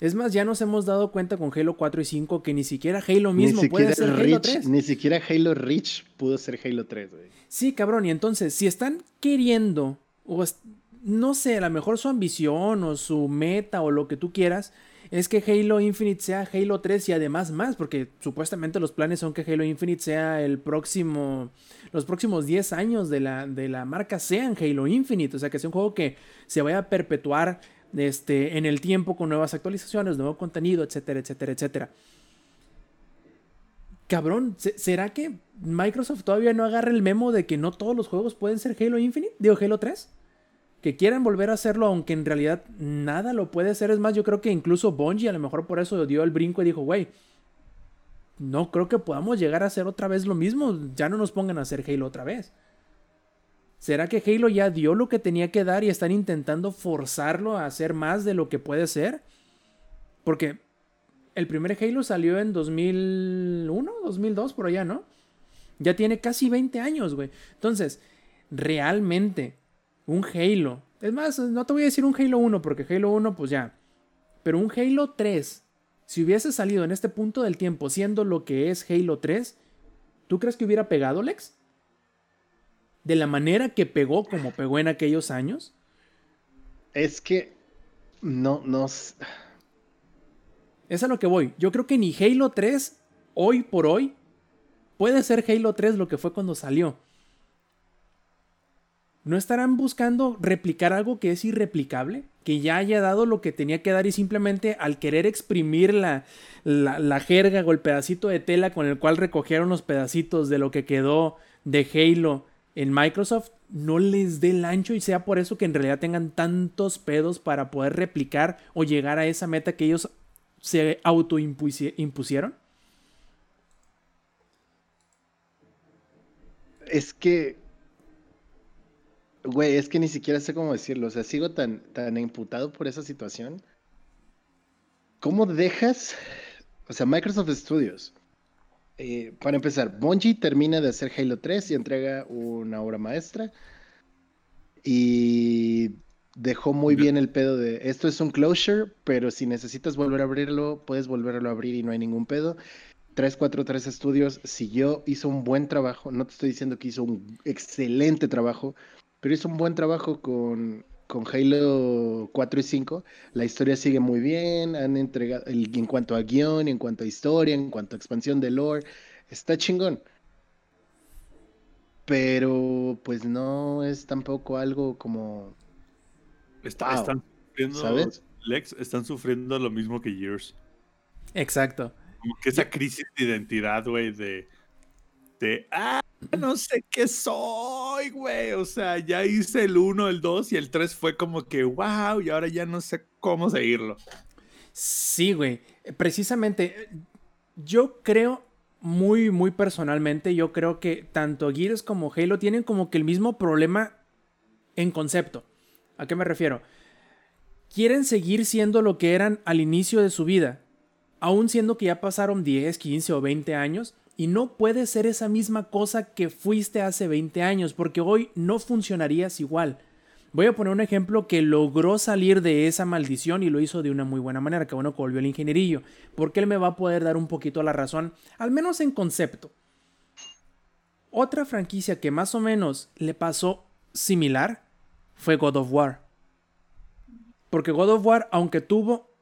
Es más, ya nos hemos dado cuenta con Halo 4 y 5 que ni siquiera Halo mismo puede ser Halo 3. Ni siquiera Halo Reach pudo ser Halo 3, güey. Sí, cabrón. Y entonces, si están queriendo, o no sé, a lo mejor su ambición o su meta o lo que tú quieras, es que Halo Infinite sea Halo 3 y además más, porque supuestamente los planes son que Halo Infinite sea el próximo, los próximos 10 años de la, de la marca sean Halo Infinite, o sea que sea un juego que se vaya a perpetuar este, en el tiempo con nuevas actualizaciones, nuevo contenido, etcétera, etcétera, etcétera. Cabrón, ¿será que Microsoft todavía no agarra el memo de que no todos los juegos pueden ser Halo Infinite? Digo, Halo 3 que quieran volver a hacerlo, aunque en realidad nada lo puede hacer. Es más, yo creo que incluso Bungie a lo mejor por eso dio el brinco y dijo, güey, no creo que podamos llegar a hacer otra vez lo mismo. Ya no nos pongan a hacer Halo otra vez. ¿Será que Halo ya dio lo que tenía que dar y están intentando forzarlo a hacer más de lo que puede ser? Porque el primer Halo salió en 2001, 2002, por allá, ¿no? Ya tiene casi 20 años, güey. Entonces, realmente un Halo. Es más, no te voy a decir un Halo 1 porque Halo 1 pues ya. Pero un Halo 3, si hubiese salido en este punto del tiempo siendo lo que es Halo 3, ¿tú crees que hubiera pegado, Lex? De la manera que pegó como pegó en aquellos años. Es que no, no. Es a lo que voy. Yo creo que ni Halo 3, hoy por hoy, puede ser Halo 3 lo que fue cuando salió. ¿No estarán buscando replicar algo que es irreplicable? Que ya haya dado lo que tenía que dar y simplemente al querer exprimir la, la, jerga o el pedacito de tela con el cual recogieron los pedacitos de lo que quedó de Halo en Microsoft, no les dé el ancho y sea por eso que en realidad tengan tantos pedos para poder replicar o llegar a esa meta que ellos se autoimpusieron? Es que Güey, es que ni siquiera sé cómo decirlo. O sea, sigo tan, tan imputado por esa situación. ¿Cómo dejas? O sea, Microsoft Studios. Eh, para empezar, Bungie termina de hacer Halo 3 y entrega una obra maestra. Y dejó muy bien el pedo de esto es un closure, pero si necesitas volver a abrirlo, puedes volverlo a abrir y no hay ningún pedo. 343 Studios siguió, hizo un buen trabajo. No te estoy diciendo que hizo un excelente trabajo, pero hizo un buen trabajo con, con Halo 4 y 5. La historia sigue muy bien, han entregado, en cuanto a guion, en cuanto a historia, en cuanto a expansión de lore, está chingón. Pero pues no es tampoco algo como... están sufriendo, ¿sabes? Lex, están sufriendo lo mismo que Years. Exacto. Como que esa crisis de identidad, güey, de, de... ¡Ah! no sé qué soy, güey. O sea, ya hice el 1, el 2 y el 3 fue como que, wow, y ahora ya no sé cómo seguirlo. Sí, güey. Precisamente, yo creo muy, muy personalmente, yo creo que tanto Gears como Halo tienen como que el mismo problema en concepto. ¿A qué me refiero? Quieren seguir siendo lo que eran al inicio de su vida, aún siendo que ya pasaron 10, 15 o 20 años y no puede ser esa misma cosa que fuiste hace 20 años, porque hoy no funcionarías igual. Voy a poner un ejemplo que logró salir de esa maldición y lo hizo de una muy buena manera, que bueno que volvió el ingenierillo, porque él me va a poder dar un poquito la razón, al menos en concepto. Otra franquicia que más o menos le pasó similar fue God of War. Porque God of War, aunque tuvo,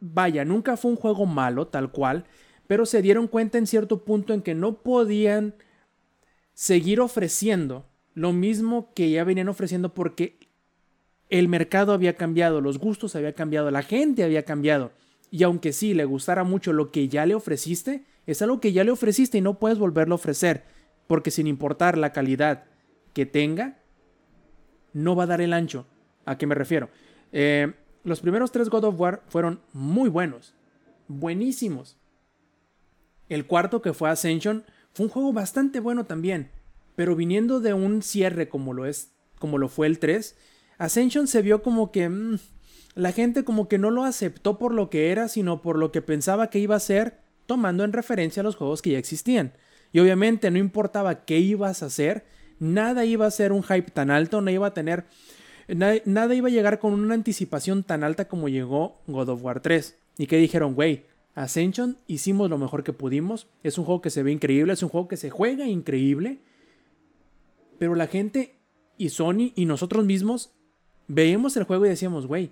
vaya, nunca fue un juego malo tal cual, pero se dieron cuenta en cierto punto en que no podían seguir ofreciendo lo mismo que ya venían ofreciendo porque el mercado había cambiado, los gustos había cambiado, la gente había cambiado. Y aunque sí le gustara mucho lo que ya le ofreciste, es algo que ya le ofreciste y no puedes volverlo a ofrecer, porque sin importar la calidad que tenga, no va a dar el ancho. ¿A qué me refiero? Eh, los primeros tres God of War fueron muy buenos, buenísimos. El cuarto que fue Ascension fue un juego bastante bueno también, pero viniendo de un cierre como lo es, como lo fue el 3, Ascension se vio como que mm, la gente como que no lo aceptó por lo que era, sino por lo que pensaba que iba a ser, tomando en referencia a los juegos que ya existían. Y obviamente no importaba qué ibas a hacer, nada iba a ser un hype tan alto, no iba a tener nada, iba a llegar con una anticipación tan alta como llegó God of War 3. Y que dijeron, güey, Ascension hicimos lo mejor que pudimos, es un juego que se ve increíble, es un juego que se juega increíble, pero la gente y Sony y nosotros mismos veíamos el juego y decíamos, güey,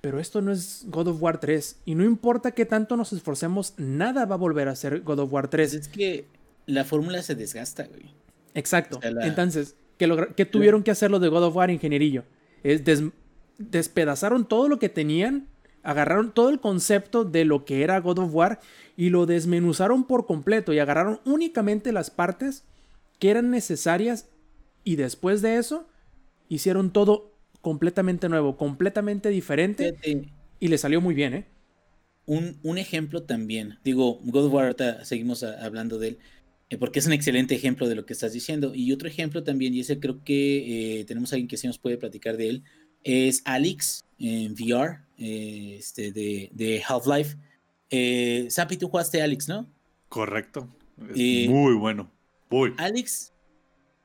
pero esto no es God of War 3. Y no importa qué tanto nos esforcemos, nada va a volver a ser God of War 3. Es que la fórmula se desgasta, güey. Exacto. Entonces, ¿qué, tuvieron que hacer los de God of War, ingenierillo? Es despedazaron todo lo que tenían, agarraron todo el concepto de lo que era God of War y lo desmenuzaron por completo y agarraron únicamente las partes que eran necesarias y después de eso hicieron todo completamente nuevo, completamente diferente. y le salió muy bien, ¿eh? Un, un, ejemplo también, digo, God of War, seguimos hablando de él, eh, porque es un excelente ejemplo de lo que estás diciendo. Y otro ejemplo también, y ese creo que eh, tenemos a alguien que sí nos puede platicar de él, es Alex en VR, eh, este, de, de Half-Life. Eh, Sapi, tú jugaste Alex, ¿no? Correcto. muy bueno. Muy. Alex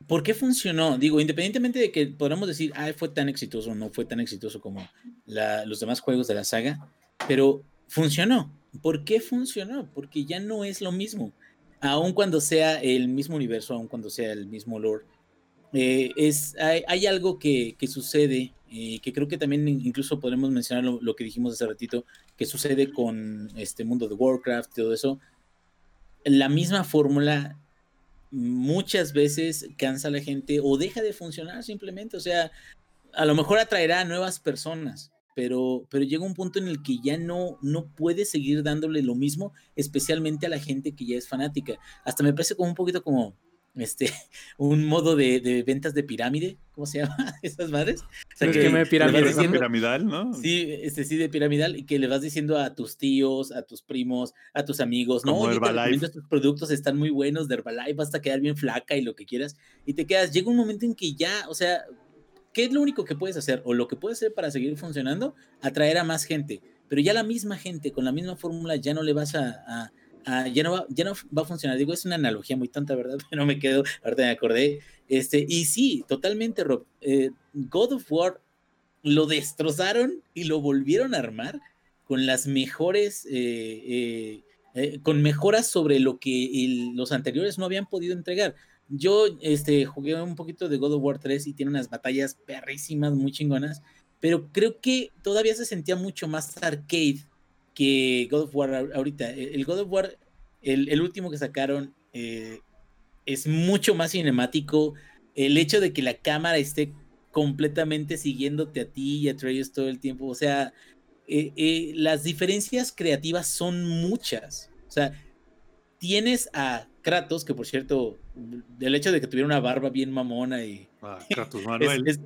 ¿Por qué funcionó? Digo, independientemente de que podamos decir, ah, fue tan exitoso o no fue tan exitoso como los demás juegos de la saga, pero funcionó. ¿Por qué funcionó? Porque ya no es lo mismo. Aun cuando sea el mismo universo, aun cuando sea el mismo lore, eh, es, hay, algo que, sucede, eh, que creo que también incluso podemos mencionar lo, lo, que dijimos hace ratito, que sucede con este mundo de Warcraft, todo eso. La misma fórmula muchas veces cansa a la gente o deja de funcionar simplemente. O sea, a lo mejor atraerá a nuevas personas, pero, pero llega un punto en el que ya no, no puede seguir dándole lo mismo, especialmente a la gente que ya es fanática. Hasta me parece como un poquito como, este, un modo de, ventas de pirámide, ¿cómo se llama? Esas madres. O sea, que, me piramidal, ¿no? Sí, este, sí, de piramidal, y que le vas diciendo a tus tíos, a tus primos, a tus amigos, ¿no? Oye, estos productos están muy buenos de Herbalife, vas a quedar bien flaca y lo que quieras, y te quedas, llega un momento en que ya, o sea, ¿qué es lo único que puedes hacer? O lo que puedes hacer para seguir funcionando, atraer a más gente, pero ya la misma gente, con la misma fórmula, ya no le vas a Ah, ya, no va, ya no va a funcionar. Digo, es una analogía muy tonta, ¿verdad? Pero me quedo, ahorita me acordé. Este, y sí, totalmente, Rob. Eh, God of War lo destrozaron y lo volvieron a armar con las mejores, eh, eh, con mejoras sobre lo que los anteriores no habían podido entregar. Yo este, jugué un poquito de God of War 3 y tiene unas batallas perrísimas, muy chingonas, pero creo que todavía se sentía mucho más arcade que God of War ahorita. El God of War, el, último que sacaron, eh, es mucho más cinemático. El hecho de que la cámara esté completamente siguiéndote a ti y a Treyos todo el tiempo, o sea, eh, eh, las diferencias creativas son muchas. O sea, tienes a Kratos, que por cierto, del hecho de que tuviera una barba bien mamona y... Ah, Kratos Manuel.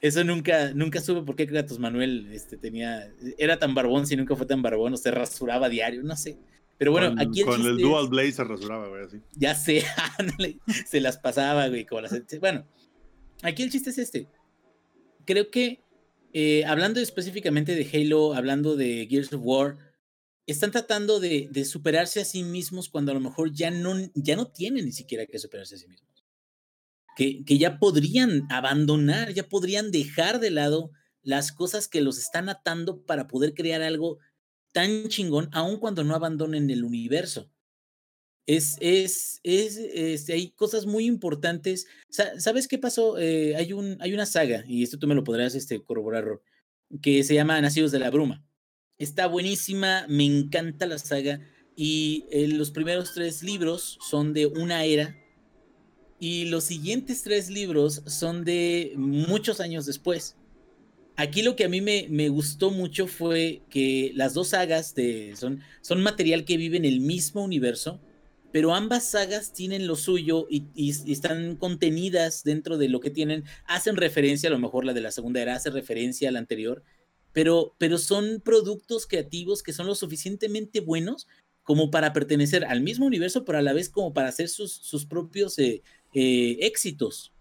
Eso nunca, nunca supe por qué Kratos Manuel este, tenía, era tan barbón si nunca fue tan barbón, o se rasuraba diario, no sé. Pero bueno, aquí el Con el Dual Blade se rasuraba, güey, así. Ya sé, se las pasaba, güey, como las... Bueno, aquí el chiste es este. Creo que, eh, hablando específicamente de Halo, hablando de Gears of War, están tratando de, de, superarse a sí mismos cuando a lo mejor ya no, ya no tienen ni siquiera que superarse a sí mismos que, ya podrían abandonar, ya podrían dejar de lado las cosas que los están atando para poder crear algo tan chingón, aun cuando no abandonen el universo. Es, es, es, este, hay cosas muy importantes. ¿Sabes qué pasó? Eh, hay, un, hay una saga, y esto tú me lo podrás este, corroborar, que se llama Nacidos de la Bruma. Está buenísima, me encanta la saga, y eh, los primeros tres libros son de una era y los siguientes tres libros son de muchos años después. Aquí lo que a mí me, me gustó mucho fue que las dos sagas de, son, son material que vive en el mismo universo, pero ambas sagas tienen lo suyo y, están contenidas dentro de lo que tienen. Hacen referencia, a lo mejor la de la segunda era hace referencia a la anterior, pero, pero son productos creativos que son lo suficientemente buenos como para pertenecer al mismo universo, pero a la vez como para hacer sus, sus propios eh, eh, éxitos.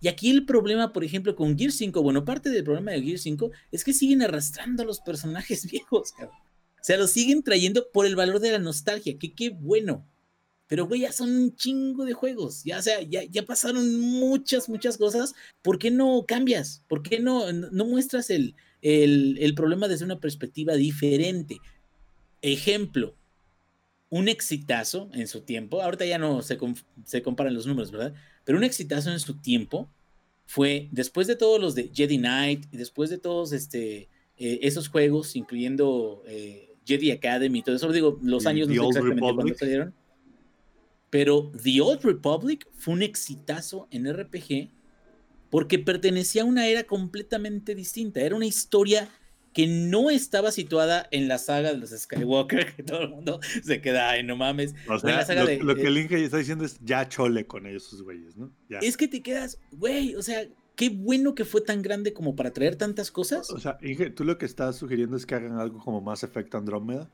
Y aquí el problema, por ejemplo, con Gear 5, bueno, parte del problema de Gear 5 es que siguen arrastrando a los personajes viejos, cabrón. O sea, los siguen trayendo por el valor de la nostalgia, que qué bueno. Pero, güey, ya son un chingo de juegos. Ya, o sea, ya, ya pasaron muchas, muchas cosas. ¿Por qué no cambias? ¿Por qué no, no muestras el, el, el problema desde una perspectiva diferente? Ejemplo, un exitazo en su tiempo. Ahorita ya no se, se comparan los números, ¿verdad? Pero un exitazo en su tiempo fue después de todos los de Jedi Knight y después de todos este, eh, esos juegos, incluyendo eh, Jedi Academy y todo eso, digo, los años no sé exactamente cuándo salieron. Pero The Old Republic fue un exitazo en RPG porque pertenecía a una era completamente distinta. Era una historia que no estaba situada en la saga de los Skywalker, que todo el mundo se queda, ay, no mames. O sea, lo, que el Inge está diciendo es ya chole con esos güeyes, ¿no? Es que te quedas, güey, o sea, qué bueno que fue tan grande como para traer tantas cosas. O sea, Inge, ¿tú lo que estás sugiriendo es que hagan algo como más efecto Andrómeda?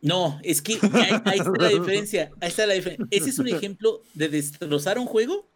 No, es que ahí, está la diferencia. Ahí está la diferencia. Ese es un ejemplo de destrozar un juego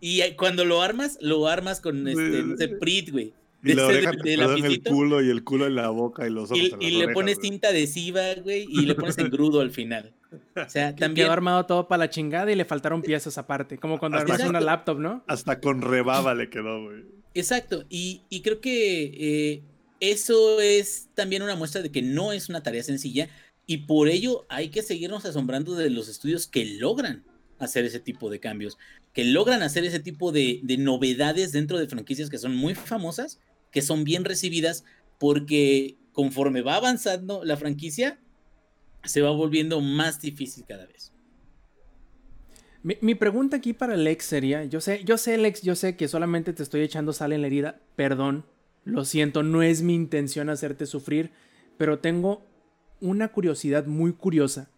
y cuando lo armas, lo armas con este, no Prit, güey. Y lo dejan de, en el culo y el culo en la boca y los ojos. Y, y le pones tinta adhesiva, güey, y le pones engrudo al final. O sea, también. Quedó armado todo para la chingada y le faltaron piezas aparte. Como cuando armas una laptop, ¿no? Hasta con rebaba le quedó, güey. Exacto. Y, y creo que eh, eso es también una muestra de que no es una tarea sencilla. Y por ello hay que seguirnos asombrando de los estudios que logran hacer ese tipo de cambios, que logran hacer ese tipo de, de novedades dentro de franquicias que son muy famosas que son bien recibidas porque conforme va avanzando la franquicia, se va volviendo más difícil cada vez. Mi, pregunta aquí para Lex sería, yo sé, yo sé Lex, yo sé que solamente te estoy echando sal en la herida, perdón, lo siento, no es mi intención hacerte sufrir, pero tengo una curiosidad muy curiosa.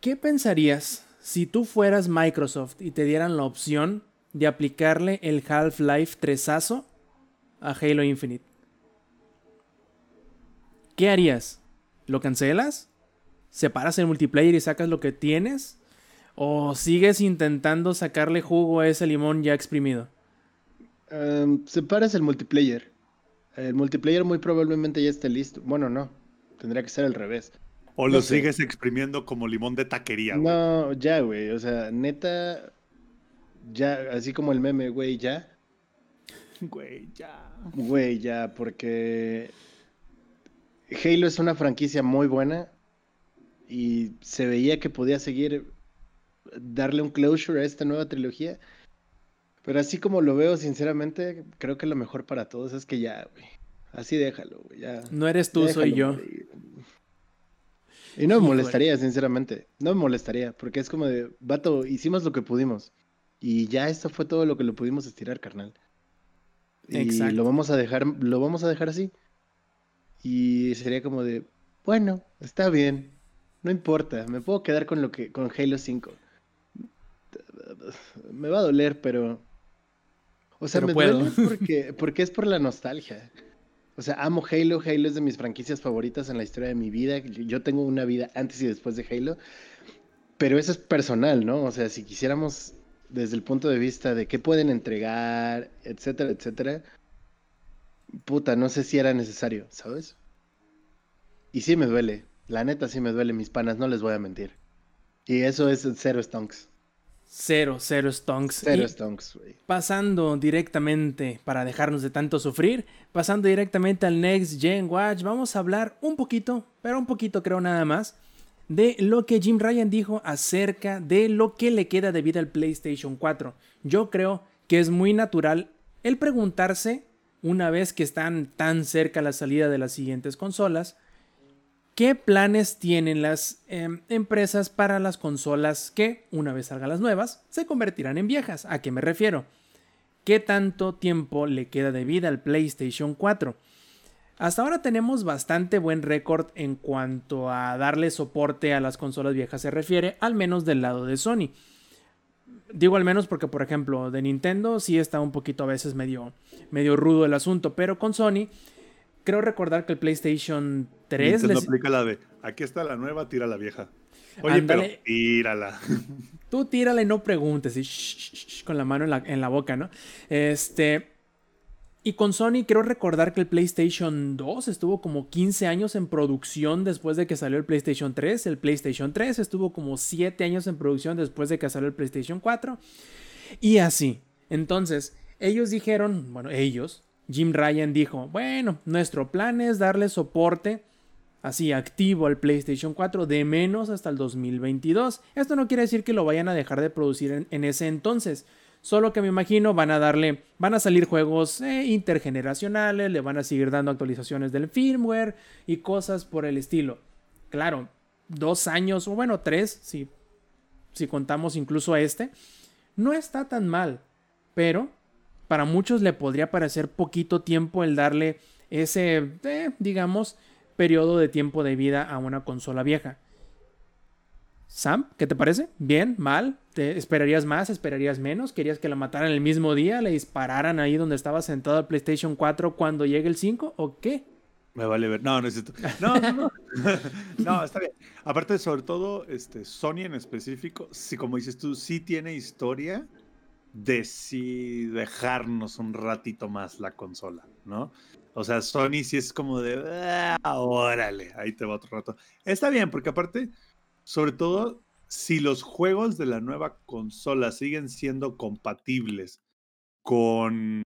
¿Qué pensarías si tú fueras Microsoft y te dieran la opción de aplicarle el Half-Life 3 a Halo Infinite. ¿Qué harías? ¿Lo cancelas? ¿Separas el multiplayer y sacas lo que tienes? ¿O sigues intentando sacarle jugo a ese limón ya exprimido? Um, separas el multiplayer. El multiplayer muy probablemente ya esté listo. Bueno, no. Tendría que ser al revés. O lo sigues exprimiendo como limón de taquería, güey. No, ya, güey. O sea, neta, ya, así como el meme, güey, ya. Güey, ya. Güey, ya, porque Halo es una franquicia muy buena y se veía que podía seguir darle un closure a esta nueva trilogía. Pero así como lo veo, sinceramente, creo que lo mejor para todos es que ya, güey. Así déjalo, güey. Ya, no eres tú, soy yo. Y no me molestaría, sinceramente. No me molestaría, porque es como de, vato, hicimos lo que pudimos. Y ya esto fue todo lo que lo pudimos estirar, carnal. Y lo vamos a dejar, lo vamos a dejar así. Y sería como de, bueno, está bien. No importa, me puedo quedar con lo que con Halo 5. Me va a doler, pero o sea, me duele porque porque es por la nostalgia. O sea, amo Halo, Halo es de mis franquicias favoritas en la historia de mi vida. Yo tengo una vida antes y después de Halo. Pero eso es personal, ¿no? O sea, si quisiéramos desde el punto de vista de qué pueden entregar, etcétera, etcétera, puta, no sé si era necesario, ¿sabes? Y sí me duele, la neta sí me duele, mis panas, no les voy a mentir. Y eso es cero stonks. Cero, cero stonks. Cero stonks, güey. Pasando directamente, para dejarnos de tanto sufrir, pasando directamente al Next Gen Watch, vamos a hablar un poquito, pero un poquito creo nada más, de lo que Jim Ryan dijo acerca de lo que le queda de vida al PlayStation 4. Yo creo que es muy natural el preguntarse, una vez que están tan cerca la salida de las siguientes consolas, ¿qué planes tienen las em, empresas para las consolas que, una vez salgan las nuevas, se convertirán en viejas? ¿A qué me refiero? ¿Qué tanto tiempo le queda de vida al PlayStation 4? Hasta ahora tenemos bastante buen récord en cuanto a darle soporte a las consolas viejas se refiere, al menos del lado de Sony. Digo al menos porque, por ejemplo, de Nintendo sí está un poquito a veces medio, medio rudo el asunto, pero con Sony creo recordar que el PlayStation 3... Nintendo aplica la de, aquí está la nueva, tira la vieja. Oye, pero tírala. Tú tírala y no preguntes, y con la mano en la, en la boca, ¿no? Este... Y con Sony quiero recordar que el PlayStation 2 estuvo como 15 años en producción después de que salió el PlayStation 3. El PlayStation 3 estuvo como 7 años en producción después de que salió el PlayStation 4. Y así. Entonces, ellos dijeron, bueno, ellos, Jim Ryan dijo, bueno, nuestro plan es darle soporte así activo al PlayStation 4 de menos hasta el 2022. Esto no quiere decir que lo vayan a dejar de producir en, en ese entonces. Solo que me imagino van a darle, van a salir juegos eh, intergeneracionales, le van a seguir dando actualizaciones del firmware y cosas por el estilo. Claro, dos años, o bueno, tres, si, si contamos incluso a este, no está tan mal, pero para muchos le podría parecer poquito tiempo el darle ese, eh, digamos, periodo de tiempo de vida a una consola vieja. Sam, ¿qué te parece? ¿Bien? ¿Mal? ¿Te esperarías más? ¿Esperarías menos? ¿Querías que la mataran el mismo día? ¿Le dispararan ahí donde estaba sentado el PlayStation 4 cuando llegue el 5? ¿O qué? Me vale ver. No, no es No, no, no. no, está bien. Aparte, sobre todo, este, Sony en específico, sí, como dices tú, sí tiene historia de sí dejarnos un ratito más la consola, ¿no? O sea, Sony sí es como de, ah, órale, ahí te va otro rato. Está bien, porque aparte, sobre todo, si los juegos de la nueva consola siguen siendo compatibles con.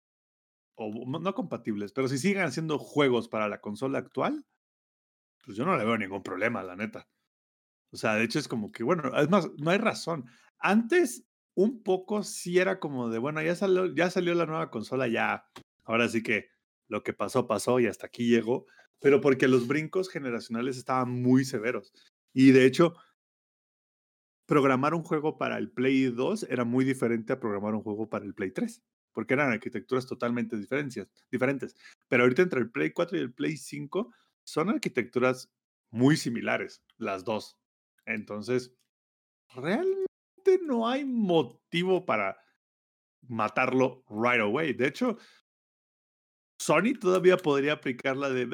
O no compatibles, pero si siguen siendo juegos para la consola actual, pues yo no le veo ningún problema, la neta. O sea, de hecho es como que, bueno, es más, no hay razón. Antes, un poco sí era como de, bueno, ya salió, ya salió la nueva consola, ya. Ahora sí que lo que pasó, pasó y hasta aquí llegó. Pero porque los brincos generacionales estaban muy severos. Y de hecho, programar un juego para el Play 2 era muy diferente a programar un juego para el Play 3, porque eran arquitecturas totalmente diferentes. Pero ahorita entre el Play 4 y el Play 5 son arquitecturas muy similares, las dos. Entonces, realmente no hay motivo para matarlo right away. De hecho, Sony todavía podría aplicar la de,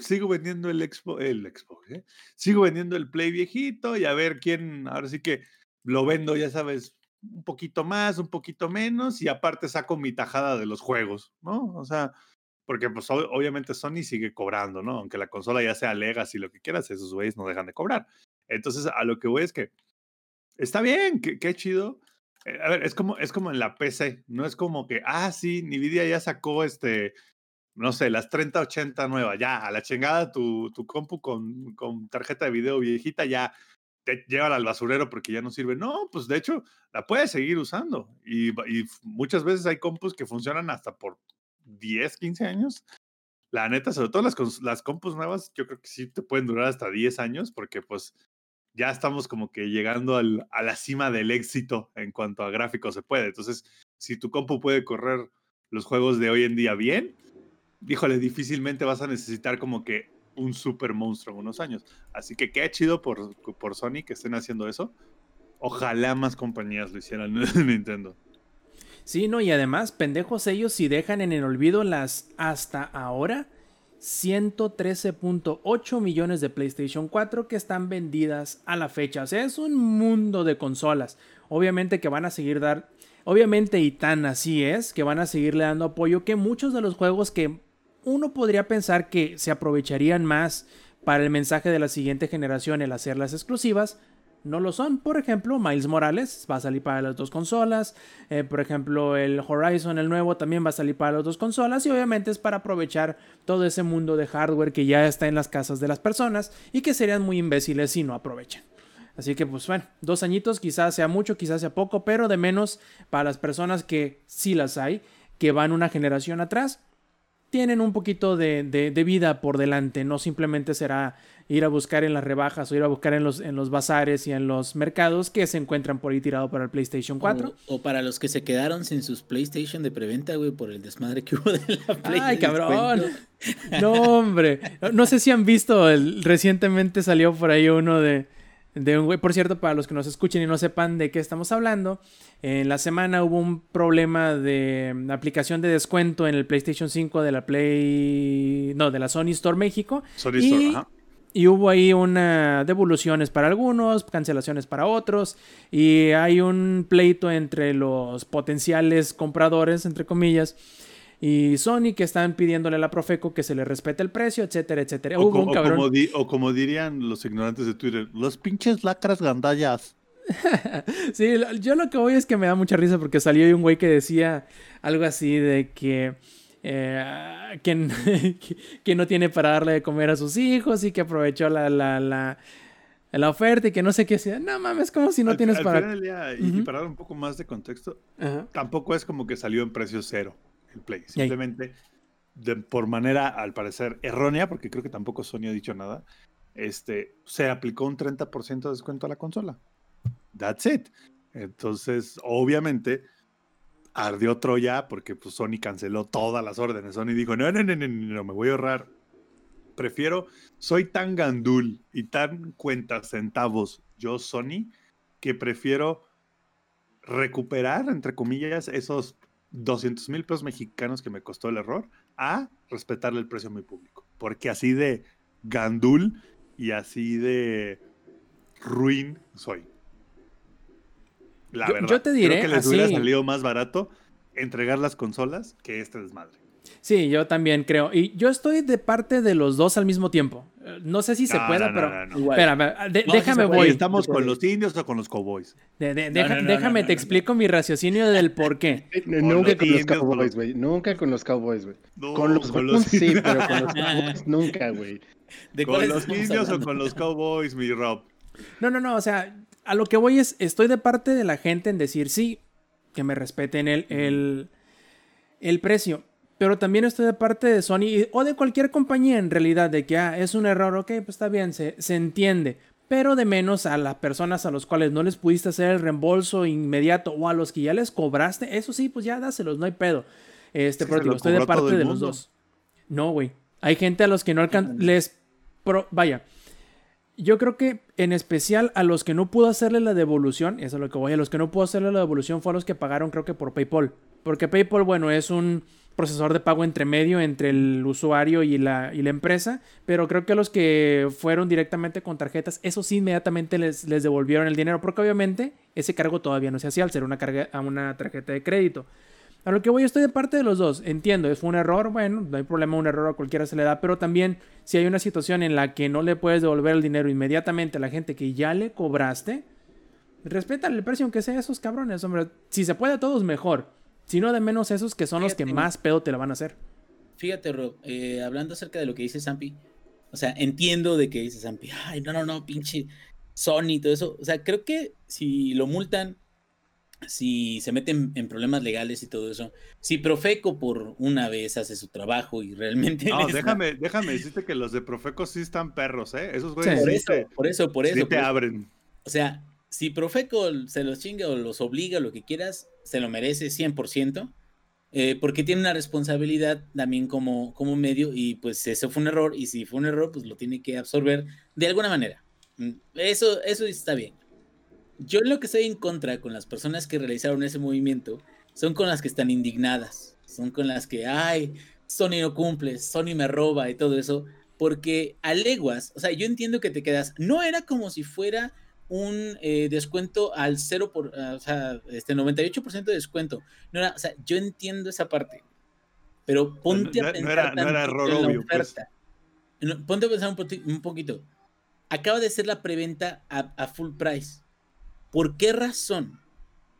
sigo vendiendo el Xbox, el Xbox, ¿eh? sigo vendiendo el Play viejito y a ver quién, ahora sí que lo vendo, ya sabes, un poquito más, un poquito menos y aparte saco mi tajada de los juegos, ¿no? O sea, porque pues obviamente Sony sigue cobrando, ¿no? Aunque la consola ya sea Legacy, lo que quieras, esos güeyes no dejan de cobrar. Entonces, a lo que voy es que está bien, qué, chido. Eh, a ver, es como, es como en la PC, no es como que, ah, sí, Nvidia ya sacó este no sé, las 3080 nuevas, ya, a la chingada tu, tu compu con, con tarjeta de video viejita, ya te lleva al basurero porque ya no sirve. No, pues de hecho, la puedes seguir usando. Y, y, muchas veces hay compus que funcionan hasta por 10, 15 años. La neta, sobre todo las, las compus nuevas, yo creo que sí te pueden durar hasta 10 años porque pues ya estamos como que llegando al, a la cima del éxito en cuanto a gráficos se puede. Entonces, si tu compu puede correr los juegos de hoy en día bien, híjole, difícilmente vas a necesitar como que un super monstruo en unos años. Así que qué chido por, por Sony que estén haciendo eso. Ojalá más compañías lo hicieran en Nintendo. Sí, no, y además, pendejos ellos si dejan en el olvido las hasta ahora 113.8 millones de PlayStation 4 que están vendidas a la fecha. O sea, es un mundo de consolas. Obviamente que van a seguir dar, obviamente y tan así es, que van a seguirle dando apoyo que muchos de los juegos que uno podría pensar que se aprovecharían más para el mensaje de la siguiente generación el hacerlas exclusivas, no lo son. Por ejemplo, Miles Morales va a salir para las dos consolas. Eh, por ejemplo, el Horizon, el nuevo, también va a salir para las dos consolas. Y obviamente es para aprovechar todo ese mundo de hardware que ya está en las casas de las personas y que serían muy imbéciles si no aprovechan. Así que pues bueno, dos añitos quizás sea mucho, quizás sea poco, pero de menos para las personas que sí las hay, que van una generación atrás, tienen un poquito de, vida por delante, no simplemente será ir a buscar en las rebajas o ir a buscar en los, en los bazares y en los mercados que se encuentran por ahí tirado para el PlayStation 4. O, para los que se quedaron sin sus PlayStation de preventa, güey, por el desmadre que hubo de la PlayStation. ¡Ay, cabrón! No, hombre. No, sé si han visto, el, recientemente salió por ahí uno de, de un güey, por cierto, para los que nos escuchen y no sepan de qué estamos hablando, en la semana hubo un problema de aplicación de descuento en el PlayStation 5 de la Play, no, de la Sony Store México. Sony Store, ajá. Y hubo ahí una devoluciones para algunos, cancelaciones para otros, y hay un pleito entre los potenciales compradores, entre comillas, y Sony que están pidiéndole a la Profeco que se le respete el precio, etcétera, etcétera. O, como, o como, dirían los ignorantes de Twitter, los pinches lacras gandallas. sí, yo lo que voy es que me da mucha risa porque salió ahí un güey que decía algo así de que... Eh, que, no tiene para darle de comer a sus hijos y que aprovechó la, la, la, oferta y que no sé qué sea. No mames, como si no tienes para. y, para dar un poco más de contexto, tampoco es como que salió en precio cero el Play. Simplemente, por manera, al parecer, errónea, porque creo que tampoco Sony ha dicho nada, este, se aplicó un 30% de descuento a la consola. That's it. Entonces, obviamente, ardió Troya porque pues, Sony canceló todas las órdenes. Sony dijo, no, no, no, no, no, me voy a ahorrar. Prefiero, soy tan gandul y tan cuenta centavos yo, Sony, que prefiero recuperar, entre comillas, esos 200 mil pesos mexicanos que me costó el error a respetarle el precio a mi público. Porque así de gandul y así de ruin soy. La verdad. Yo te diré. Creo que les hubiera salido más barato entregar las consolas que este desmadre. Sí, yo también creo. Y yo estoy de parte de los dos al mismo tiempo. No sé si se pueda, pero. Espérame, déjame voy. ¿Estamos con los indios o con los cowboys? déjame, te explico mi raciocinio del por qué. nunca con los cowboys, güey. Nunca con los cowboys, güey. con los, con sí, pero con los cowboys nunca, güey. ¿Con los indios o con los cowboys, mi Rob? No, no, no. O sea, a lo que voy es, estoy de parte de la gente en decir sí, que me respeten el, el, el precio pero también estoy de parte de Sony o de cualquier compañía en realidad, de que ah, es un error, ok, pues está bien, se, se entiende. Pero de menos a las personas a los cuales no les pudiste hacer el reembolso inmediato o a los que ya les cobraste, eso sí, pues ya dáselos, no hay pedo. Este, pero digo, estoy de parte de los dos. No, güey. Hay gente a los que no alcanzan. Les. vaya. Yo creo que en especial a los que no pudo hacerle la devolución, eso es lo que voy, a los que no pudo hacerle la devolución fue a los que pagaron, creo que por PayPal. Porque PayPal, bueno, es un procesador de pago entre medio entre el usuario y la, y la empresa, pero creo que los que fueron directamente con tarjetas, eso sí inmediatamente les, les devolvieron el dinero, porque obviamente ese cargo todavía no se hacía al ser una, carga, a una tarjeta de crédito. A lo que voy, estoy de parte de los dos. Entiendo, fue un error, bueno, no hay problema, un error a cualquiera se le da, pero también si hay una situación en la que no le puedes devolver el dinero inmediatamente a la gente que ya le cobraste, respetan el precio aunque sea esos cabrones, hombre. Si se puede a todos, mejor sino de menos esos que son los que más pedo te la van a hacer. Fíjate, Rob, eh, hablando acerca de lo que dice Zampi, o sea, entiendo de que dice Zampi, ay, no, no, no, pinche Sony y todo eso. O sea, creo que si lo multan, si se meten en problemas legales y todo eso, si Profeco por una vez hace su trabajo y realmente. No, déjame, déjame decirte que los de Profeco sí están perros, ¿eh? Esos güeyes. por, eso, por eso, por eso, te abren. O sea, si Profeco se los chinga o los obliga, lo que quieras, se lo merece 100%, eh, porque tiene una responsabilidad también como, como medio y pues eso fue un error y si fue un error, pues lo tiene que absorber de alguna manera. Mm, eso, eso está bien. Yo lo que estoy en contra con las personas que realizaron ese movimiento son con las que están indignadas, son con las que, ay, Sony no cumple, Sony me roba y todo eso, porque a leguas, o sea, yo entiendo que te quedas, no era como si fuera un eh, descuento al 0 por, ah, o sea, este 98% de descuento. No era, o sea, yo entiendo esa parte, pero ponte a pensar no era, error obvio, pues. Ponte a pensar un, poquito. Acaba de ser la preventa a, full price. ¿Por qué razón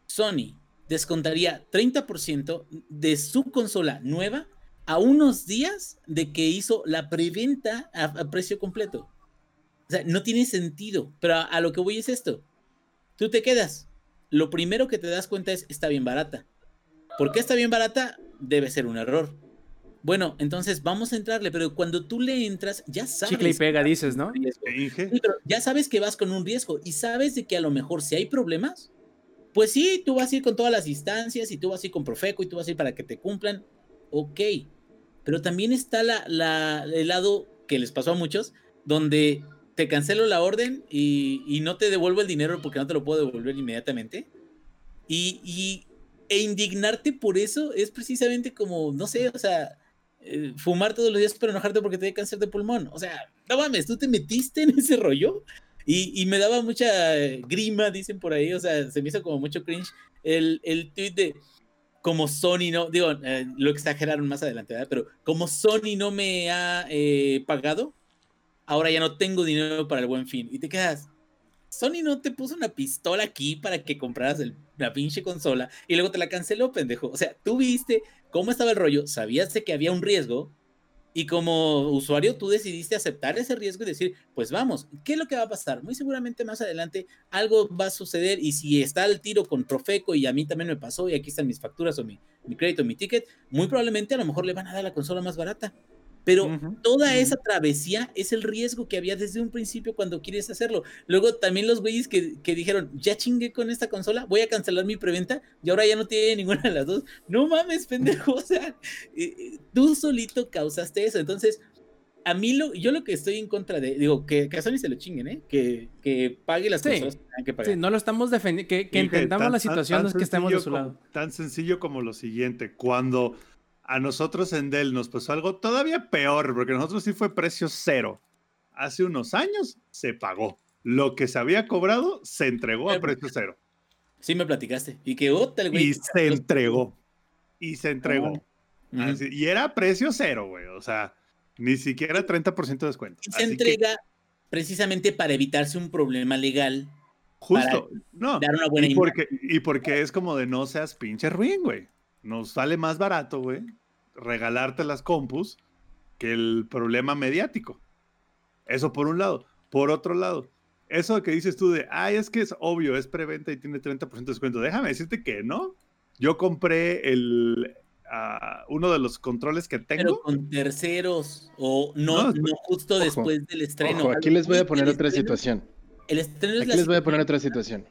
Sony descontaría 30% de su consola nueva a unos días de que hizo la preventa a precio completo? Sea, no tiene sentido. Pero a, lo que voy es esto. Tú te quedas. Lo primero que te das cuenta es, está bien barata. ¿Por qué está bien barata? Debe ser un error. Bueno, entonces vamos a entrarle, pero cuando tú le entras, ya sabes. Chicle y pega, dices, ¿no? ya sabes que vas con un riesgo y sabes de que a lo mejor si hay problemas, pues sí, tú vas a ir con todas las instancias y tú vas a ir con Profeco y tú vas a ir para que te cumplan. Ok. Pero también está la, la, el lado que les pasó a muchos, donde cancelo la orden y, no te devuelvo el dinero porque no te lo puedo devolver inmediatamente. Y, e indignarte por eso es precisamente como, no sé, o sea, eh, fumar todos los días pero enojarte porque te da cáncer de pulmón. O sea, no mames, tú te metiste en ese rollo. Y, me daba mucha grima, dicen por ahí, o sea, se me hizo como mucho cringe el, el tweet de como Sony no, digo, eh, lo exageraron más adelante. Pero como Sony no me ha eh, pagado, ahora ya no tengo dinero para el buen fin. Y te quedas, Sony no te puso una pistola aquí para que compraras la pinche consola y luego te la canceló, pendejo. O sea, tú viste cómo estaba el rollo, sabías que había un riesgo y como usuario tú decidiste aceptar ese riesgo y decir, pues vamos, ¿qué es lo que va a pasar? Muy seguramente más adelante algo va a suceder y si está el tiro con Profeco y a mí también me pasó y aquí están mis facturas o mi, mi crédito, mi ticket, muy probablemente a lo mejor le van a dar la consola más barata. Pero toda esa travesía es el riesgo que había desde un principio cuando quieres hacerlo. Luego también los güeyes que, que, dijeron, ya chingué con esta consola, voy a cancelar mi preventa y ahora ya no tiene ninguna de las dos. No mames, pendejo. O sea, eh, eh, tú solito causaste eso. Entonces, a mí lo, yo lo que estoy en contra de, digo, que, que a Sony se lo chinguen, ¿eh? Que, que pague las consolas que tengan que pagar. Sí, no lo estamos defendiendo, que, que entendamos la situación, no es que estemos de su lado. tan sencillo como lo siguiente, cuando a nosotros en Dell nos pasó algo todavía peor, porque nosotros sí fue precio cero. Hace unos años se pagó. Lo que se había cobrado se entregó a precio cero. Sí, me platicaste. Y que otra, güey. Y se entregó. Y se entregó. y era precio cero, güey. O sea, ni siquiera 30% de descuento. se entrega precisamente para evitarse un problema legal. Justo. no. Dar una buena y porque, y porque es como de no seas pinche ruin, güey nos sale más barato, güey, regalarte las compus que el problema mediático. Eso por un lado. Por otro lado, eso que dices tú de, ay, es que es obvio, es preventa y tiene 30% de descuento. Déjame decirte que no. Yo compré el, ah, uno de los controles que tengo. Pero con terceros o no, no, justo después del estreno. aquí les voy a poner otra situación. El estreno es aquí les voy a poner otra situación.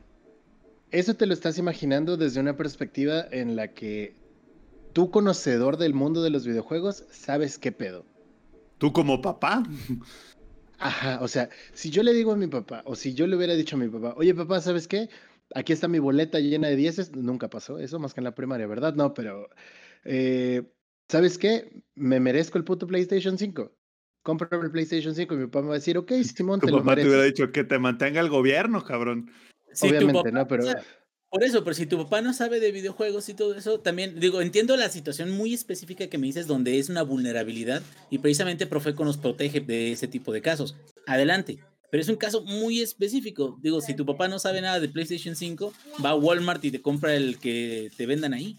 Eso te lo estás imaginando desde una perspectiva en la que tú conocedor del mundo de los videojuegos, sabes qué pedo. ¿Tú como papá? Ajá, o sea, si yo le digo a mi papá, o si yo le hubiera dicho a mi papá, oye papá, ¿sabes qué? Aquí está mi boleta llena de dieces, nunca pasó eso, más que en la primaria, ¿verdad? No, pero, eh, ¿sabes qué? Me merezco el puto PlayStation 5. Compra el PlayStation 5 y mi papá me va a decir, ok, Simón, te papá te hubiera dicho que te mantenga el gobierno, cabrón. Obviamente, no, pero... Por eso, pero si tu papá no sabe de videojuegos y todo eso, también digo, entiendo la situación muy específica que me dices donde es una vulnerabilidad y precisamente Profeco nos protege de ese tipo de casos. Adelante. Pero es un caso muy específico. Digo, si tu papá no sabe nada de PlayStation 5, va a Walmart y te compra el que te vendan ahí.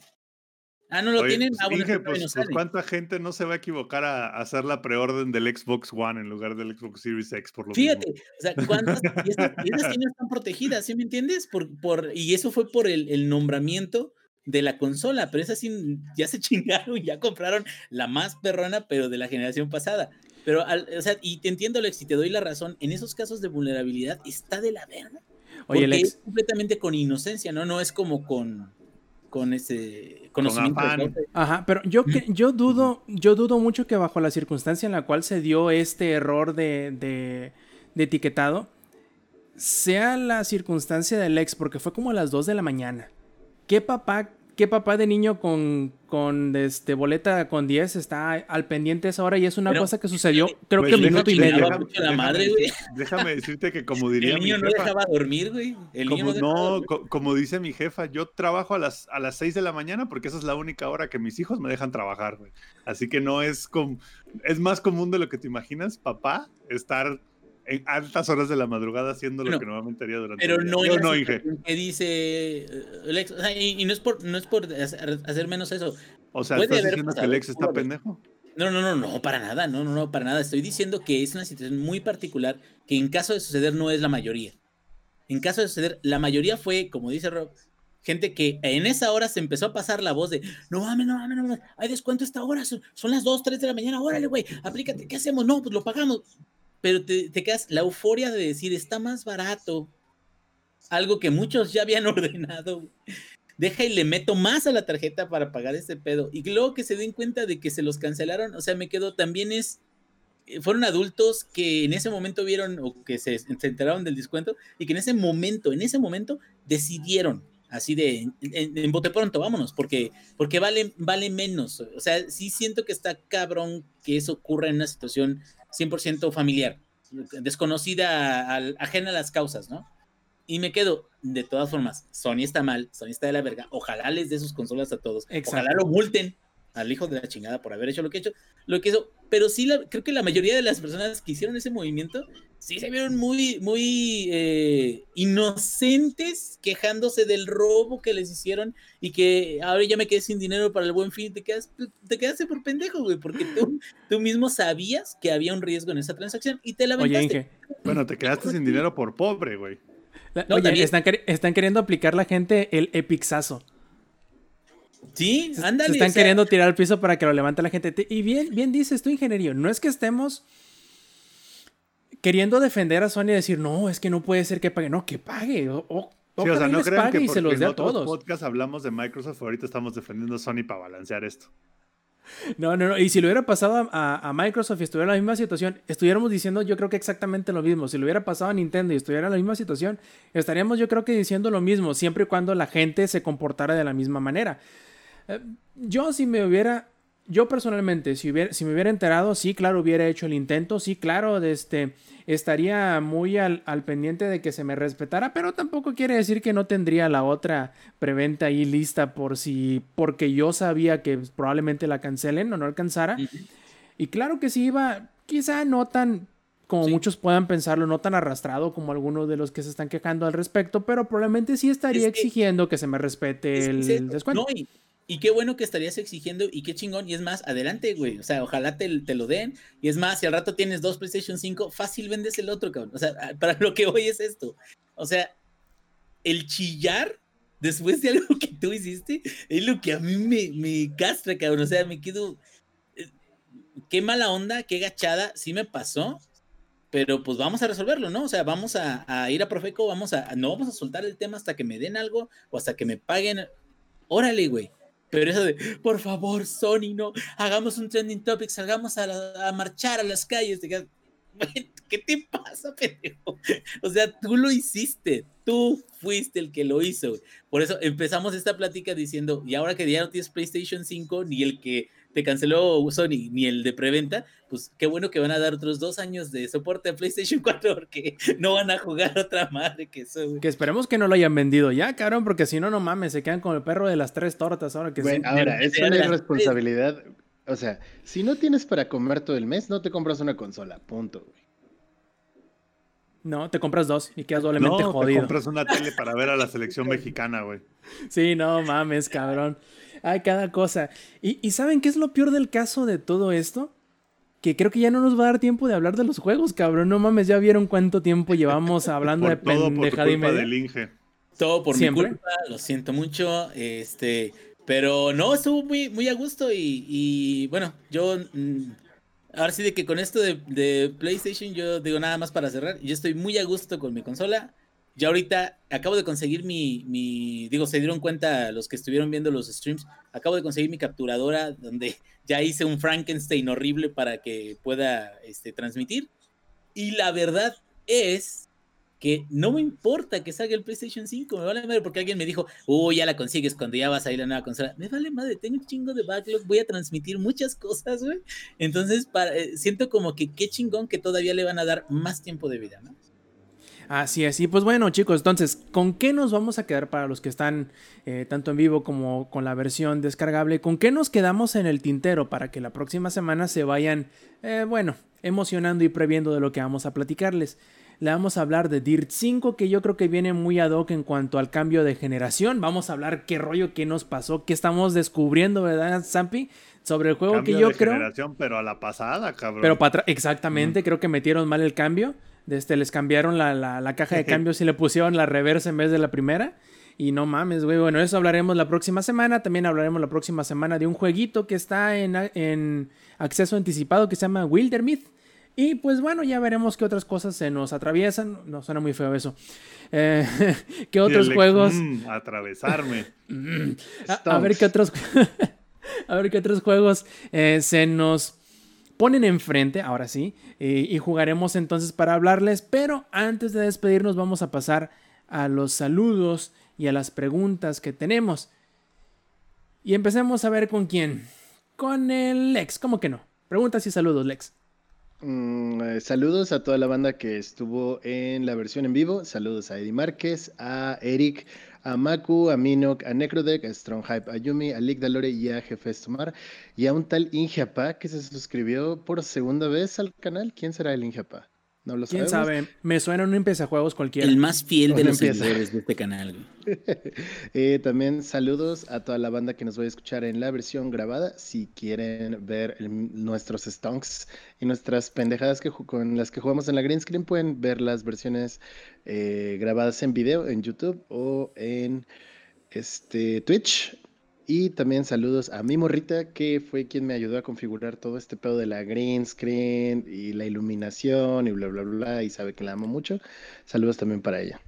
Ah, no lo tienen. Ah, pues, pues, ¿cuánta gente no se va a equivocar a, hacer la preorden del Xbox One en lugar del Xbox Series X por lo Fíjate, o sea, ¿cuántas? y esas, sí no están protegidas, ¿sí me entiendes? Por, por, y eso fue por el, el nombramiento de la consola, pero esas sí ya se chingaron, ya compraron la más perrona, pero de la generación pasada. Pero, o sea, y te entiendo, Alex, y te doy la razón, en esos casos de vulnerabilidad está de la verga. Oye, Alex. Es completamente con inocencia, ¿no? No es como con con ese conocimiento. Ajá, pero yo, yo, dudo, yo dudo mucho que bajo la circunstancia en la cual se dio este error de, de, de etiquetado, sea la circunstancia del ex, porque fue como a las 2 de la mañana. ¿Qué papá ¿Qué papá de niño con, con este, boleta con 10 está al pendiente esa hora? Y es una cosa que sucedió, creo pues que minuto y medio. Déjame, decirte que, como diría. El niño no dejaba dormir, güey. El como, no, como dice mi jefa, yo trabajo a las, a las 6 de la mañana porque esa es la única hora que mis hijos me dejan trabajar, güey. Así que no es. Com es más común de lo que te imaginas, papá, estar en altas horas de la madrugada haciendo lo que normalmente haría durante pero el día. no, no que dice Lex, o sea, y, no es por no es por hacer, menos eso. O sea, ¿estás diciendo que Lex está pendejo? No, no, no, no, para nada, no, no, no, para nada. Estoy diciendo que es una situación muy particular que en caso de suceder no es la mayoría. En caso de suceder, la mayoría fue, como dice Rob, gente que en esa hora se empezó a pasar la voz de, no mames, no mames, no mames, hay descuento esta hora, son, son las 2, 3 de la mañana, órale, güey, aplícate, ¿qué hacemos? No, pues lo pagamos pero te, quedas la euforia de decir, está más barato. Algo que muchos ya habían ordenado. Deja y le meto más a la tarjeta para pagar ese pedo. Y luego que se den cuenta de que se los cancelaron, o sea, me quedo, también es fueron adultos que en ese momento vieron o que se, enteraron del descuento y que en ese momento, en ese momento decidieron así de en, bote pronto, vámonos, porque, porque vale, vale menos. O sea, sí siento que está cabrón que eso ocurra en una situación 100% familiar, desconocida, ajena a las causas, ¿no? Y me quedo, de todas formas, Sony está mal, Sony está de la verga, ojalá les dé sus consolas a todos, ojalá lo multen al hijo de la chingada por haber hecho lo que hecho, lo que hizo, pero sí creo que la mayoría de las personas que hicieron ese movimiento sí se vieron muy, muy eh, inocentes quejándose del robo que les hicieron y que ahora ya me quedé sin dinero para el buen fin, te, quedas, te quedaste por pendejo, güey, porque tú, tú mismo sabías que había un riesgo en esa transacción y te la Oye, Bueno, te quedaste sin dinero por pobre, güey. Oye, están, están, queriendo aplicar la gente el epixazo. Sí, ándale. Se están queriendo tirar al piso para que lo levante la gente. Y bien, bien dices tú, ingeniería. No es que estemos queriendo defender a Sony y decir, no, es que no puede ser que pague. No, que pague. O, sí, o sea, no crean que se los dé a todos. podcast hablamos de Microsoft, ahorita estamos defendiendo a Sony para balancear esto. No, no, no. Y si lo hubiera pasado a, Microsoft y estuviera en la misma situación, estuviéramos diciendo yo creo que exactamente lo mismo. Si lo hubiera pasado a Nintendo y estuviera en la misma situación, estaríamos yo creo que diciendo lo mismo, siempre y cuando la gente se comportara de la misma manera. Eh, yo si me hubiera, yo personalmente, si, hubiera, si me hubiera enterado, sí, claro, hubiera hecho el intento, sí, claro, este, estaría muy al, pendiente de que se me respetara, pero tampoco quiere decir que no tendría la otra preventa ahí lista por si, porque yo sabía que probablemente la cancelen o no alcanzara. Y claro que sí iba, quizá no tan como muchos puedan pensarlo, no tan arrastrado como algunos de los que se están quejando al respecto, pero probablemente sí estaría exigiendo que se me respete el, descuento. Y qué bueno que estarías exigiendo y qué chingón. Y es más, adelante, güey. O sea, ojalá te, te, lo den. Y es más, si al rato tienes dos PlayStation 5, fácil vendes el otro, cabrón. O sea, para lo que hoy es esto. O sea, el chillar después de algo que tú hiciste es lo que a mí me, me castra, cabrón. O sea, me quedo. Eh, qué mala onda, qué gachada. Sí me pasó. Pero pues vamos a resolverlo, ¿no? O sea, vamos a, a ir a Profeco, vamos a. No vamos a soltar el tema hasta que me den algo o hasta que me paguen. Órale, güey. Pero eso de, por favor, Sony, no, hagamos un trending topic, salgamos a, marchar a las calles. ¿Qué te pasa, pendejo? O sea, tú lo hiciste, tú fuiste el que lo hizo. Por eso empezamos esta plática diciendo, y ahora que ya no tienes PlayStation 5, ni el que te canceló Sony ni el de preventa, pues qué bueno que van a dar otros dos años de soporte a PlayStation 4 porque no van a jugar otra madre que eso. Que esperemos que no lo hayan vendido ya, cabrón, porque si no, no mames, se quedan con el perro de las tres tortas ahora que bueno, Ahora, es una irresponsabilidad. O sea, si no tienes para comer todo el mes, no te compras una consola, punto, güey. No, te compras dos y quedas doblemente no, jodido. Te compras una tele para ver a la selección mexicana, güey. Sí, no mames, cabrón. Ay, cada cosa. ¿Y, ¿saben qué es lo peor del caso de todo esto? Que creo que ya no nos va a dar tiempo de hablar de los juegos, cabrón. No mames, ya vieron cuánto tiempo llevamos hablando de pendejada y media. Todo por mi culpa, lo siento mucho. Este, pero no, estuvo muy, muy a gusto y, bueno, yo mm, ahora sí de que con esto de, de, PlayStation, yo digo nada más para cerrar, yo estoy muy a gusto con mi consola. Ya ahorita acabo de conseguir mi, mi, digo, se dieron cuenta los que estuvieron viendo los streams, acabo de conseguir mi capturadora donde ya hice un Frankenstein horrible para que pueda este, transmitir. Y la verdad es que no me importa que salga el PlayStation 5, me vale madre porque alguien me dijo, oh, ya la consigues cuando ya va a salir la nueva consola. Me vale madre, tengo un chingo de backlog, voy a transmitir muchas cosas, güey. Entonces, para, eh, siento como que qué chingón que todavía le van a dar más tiempo de vida, ¿no? Así es, y pues bueno chicos, entonces, ¿con qué nos vamos a quedar para los que están eh, tanto en vivo como con la versión descargable? ¿Con qué nos quedamos en el tintero para que la próxima semana se vayan, eh, bueno, emocionando y previendo de lo que vamos a platicarles? Le vamos a hablar de Dirt 5, que yo creo que viene muy ad hoc en cuanto al cambio de generación. Vamos a hablar qué rollo, qué nos pasó, qué estamos descubriendo, ¿verdad, Zampi? Sobre el juego que yo de creo. Generación, pero a la pasada, cabrón. Pero para exactamente, creo que metieron mal el cambio. Este, les cambiaron la, caja de cambios y le pusieron la reversa en vez de la primera. Y no mames, güey. Bueno, eso hablaremos la próxima semana. También hablaremos la próxima semana de un jueguito que está en, en acceso anticipado que se llama Wildermyth. Y pues bueno, ya veremos qué otras cosas se nos atraviesan. No suena muy feo eso. Eh, ¿Qué otros juegos? Mm, atravesarme. a, ver qué otros. a ver qué otros juegos eh, se nos ponen enfrente, ahora sí, eh, y jugaremos entonces para hablarles, pero antes de despedirnos vamos a pasar a los saludos y a las preguntas que tenemos. Y empecemos a ver con quién. Con el Lex, ¿cómo que no? Preguntas y saludos, Lex. Mm, eh, saludos a toda la banda que estuvo en la versión en vivo. Saludos a Eddie Márquez, a Eric, a Maku, a Minok, a Necrodeck, a Strong Hype, a Yumi, a Lick Dalore y a Jefe Tomar. Y a un tal Injapa que se suscribió por segunda vez al canal. ¿Quién será el Injapa? No lo ¿Quién sabe? Me suena un juegos cualquiera. El más fiel de los seguidores de este canal. eh, también saludos a toda la banda que nos va a escuchar en la versión grabada. Si quieren ver nuestros stonks y nuestras pendejadas que con las que jugamos en la green screen, pueden ver las versiones eh, grabadas en video en YouTube o en este Twitch. Y también saludos a mi morrita, que fue quien me ayudó a configurar todo este pedo de la green screen y la iluminación y bla, bla, bla. Y sabe que la amo mucho. Saludos también para ella.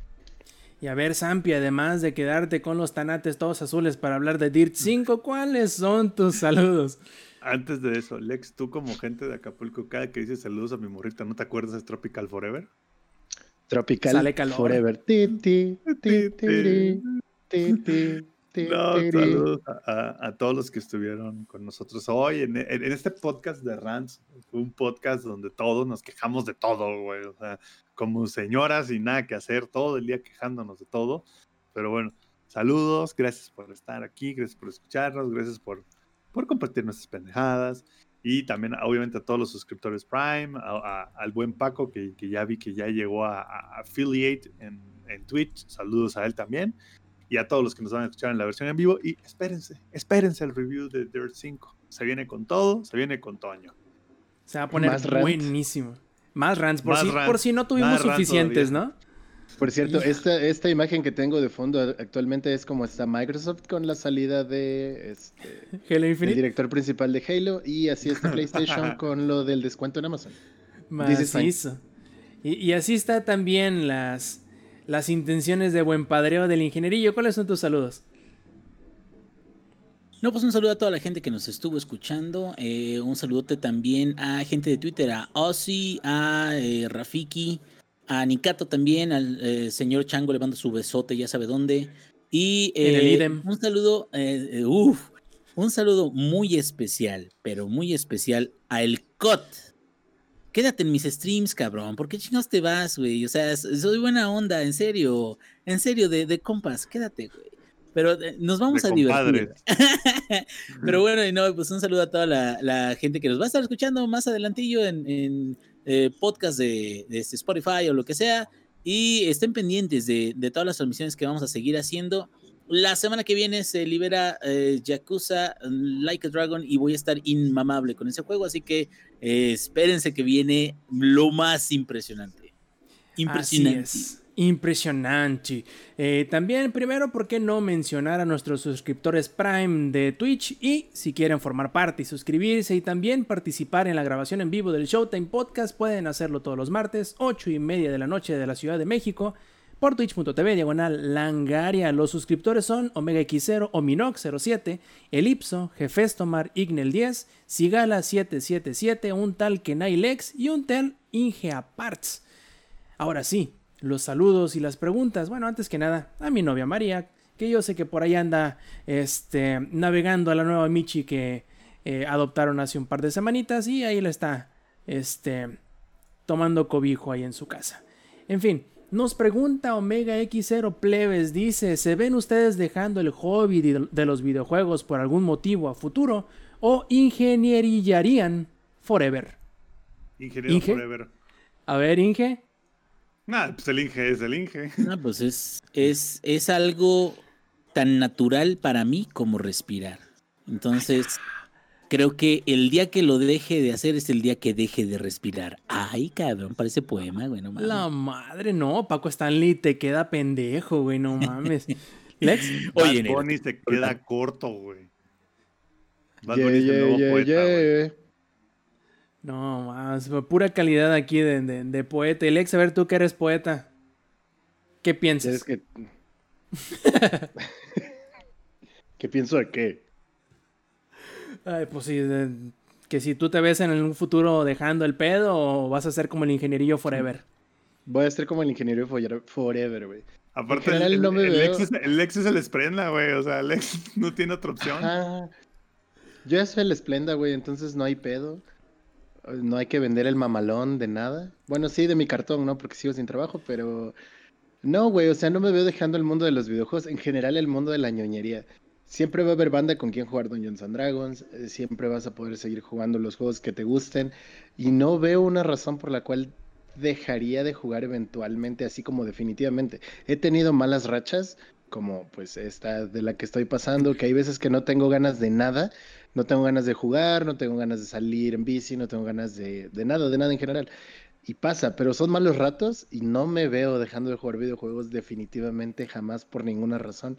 Y a ver, Sampi, además de quedarte con los tanates todos azules para hablar de Dirt 5, ¿cuáles son tus saludos? Antes de eso, Lex, tú como gente de Acapulco, cada que dices saludos a mi morrita, ¿no te acuerdas de Tropical Forever? Tropical Forever. No, saludos a, todos los que estuvieron con nosotros hoy en, este podcast de Rants. un podcast donde todos nos quejamos de todo, güey. O sea, como señoras y nada que hacer, todo el día quejándonos de todo. Pero bueno, saludos, gracias por estar aquí, gracias por escucharnos, gracias por, por compartir nuestras pendejadas. Y también, obviamente, a todos los suscriptores Prime, al buen Paco, que, ya vi que ya llegó a, Affiliate en, en Twitch. Saludos a él también y a todos los que nos van a escuchar en la versión en vivo. Y espérense, espérense el review de Dirt 5. Se viene con todo, se viene con Toño. Se va a poner buenísimo. Más rants, por, si, por si no tuvimos suficientes, ¿no? Por cierto, esta, esta imagen que tengo de fondo actualmente es como está Microsoft con la salida de este, Halo Infinite. El director principal de Halo y así está PlayStation con lo del descuento en Amazon. Macizo. Y, y así está también las, las intenciones de buen padreo del ingenierillo. ¿Cuáles son tus saludos? No, pues un saludo a toda la gente que nos estuvo escuchando. Eh, un saludote también a gente de Twitter, a Ozzy, a eh, Rafiki, a Nikato también, al eh, señor Chango le mando su besote, ya sabe dónde. Y un saludo, un saludo muy especial, pero muy especial a El Cot quédate en mis streams, cabrón. ¿Por qué chingados te vas, güey? O sea, soy buena onda, en serio. En serio, de, de compas, quédate, güey. Pero eh, nos vamos a divertir. Pero bueno, y no, pues un saludo a toda la, gente que nos va a estar escuchando más adelantillo en, en eh, podcast de, de, este Spotify o lo que sea. Y estén pendientes de, de todas las transmisiones que vamos a seguir haciendo. La semana que viene se libera eh, Yakuza Like a Dragon y voy a estar inmamable con ese juego, así que eh, espérense que viene lo más impresionante. Impresionante. Impresionante. Eh, también, primero, ¿por qué no mencionar a nuestros suscriptores Prime de Twitch? Y si quieren formar parte y suscribirse y también participar en la grabación en vivo del Showtime Podcast, pueden hacerlo todos los martes, 8 y media de la noche de la Ciudad de México por twitch.tv diagonal langaria. Los suscriptores son Omega X0, Ominox07, Elipso, Jefestomar, Ignel10, Sigala777, un tal Kenai Lex y un tal Ingeaparts. Ahora sí, los saludos y las preguntas. Bueno, antes que nada, a mi novia María, que yo sé que por ahí anda este, navegando a la nueva Michi que eh, adoptaron hace un par de semanitas y ahí la está este, tomando cobijo ahí en su casa. En fin, nos pregunta Omega X0 Plebes, dice, ¿se ven ustedes dejando el hobby de los videojuegos por algún motivo a futuro o ingenierillarían forever? Ingeniero forever. A ver, Inge. Ah, pues el Inge es el Inge. Ah, pues es, es, es algo tan natural para mí como respirar. Entonces, Creo que el día que lo deje de hacer es el día que deje de respirar. Ay, cabrón, parece poema, güey, no mames. La madre, no, Paco Stanley te queda pendejo, güey, no mames. Lex. Oye, Bad Bunny se queda corto, güey. Bad Bunny es el nuevo poeta, No, más, pura calidad aquí de, de, poeta. Y Lex, a ver, tú que eres poeta, ¿qué piensas? Que... ¿Qué pienso de qué? Ay, pues sí, Que si tú te ves en un futuro dejando el pedo o vas a ser como el ingenierillo forever. Voy a ser como el ingeniero forever, güey. Aparte, el, no el, Lexus, el, Lexus, se les prenda, güey. O sea, el Lexus no tiene otra opción. Yo ya soy el Esplenda, güey, entonces no hay pedo. No hay que vender el mamalón de nada. Bueno, sí, de mi cartón, ¿no? Porque sigo sin trabajo, pero... No, güey, o sea, no me veo dejando el mundo de los videojuegos. En general, el mundo de la ñoñería. Siempre va a haber banda con quien jugar Dungeons and Dragons. Eh, siempre vas a poder seguir jugando los juegos que te gusten. Y no veo una razón por la cual dejaría de jugar eventualmente, así como definitivamente. He tenido malas rachas, como pues esta de la que estoy pasando, que hay veces que no tengo ganas de nada, no tengo ganas de jugar, no tengo ganas de salir en bici, no tengo ganas de, de nada, de nada en general. Y pasa, pero son malos ratos y no me veo dejando de jugar videojuegos definitivamente jamás por ninguna razón.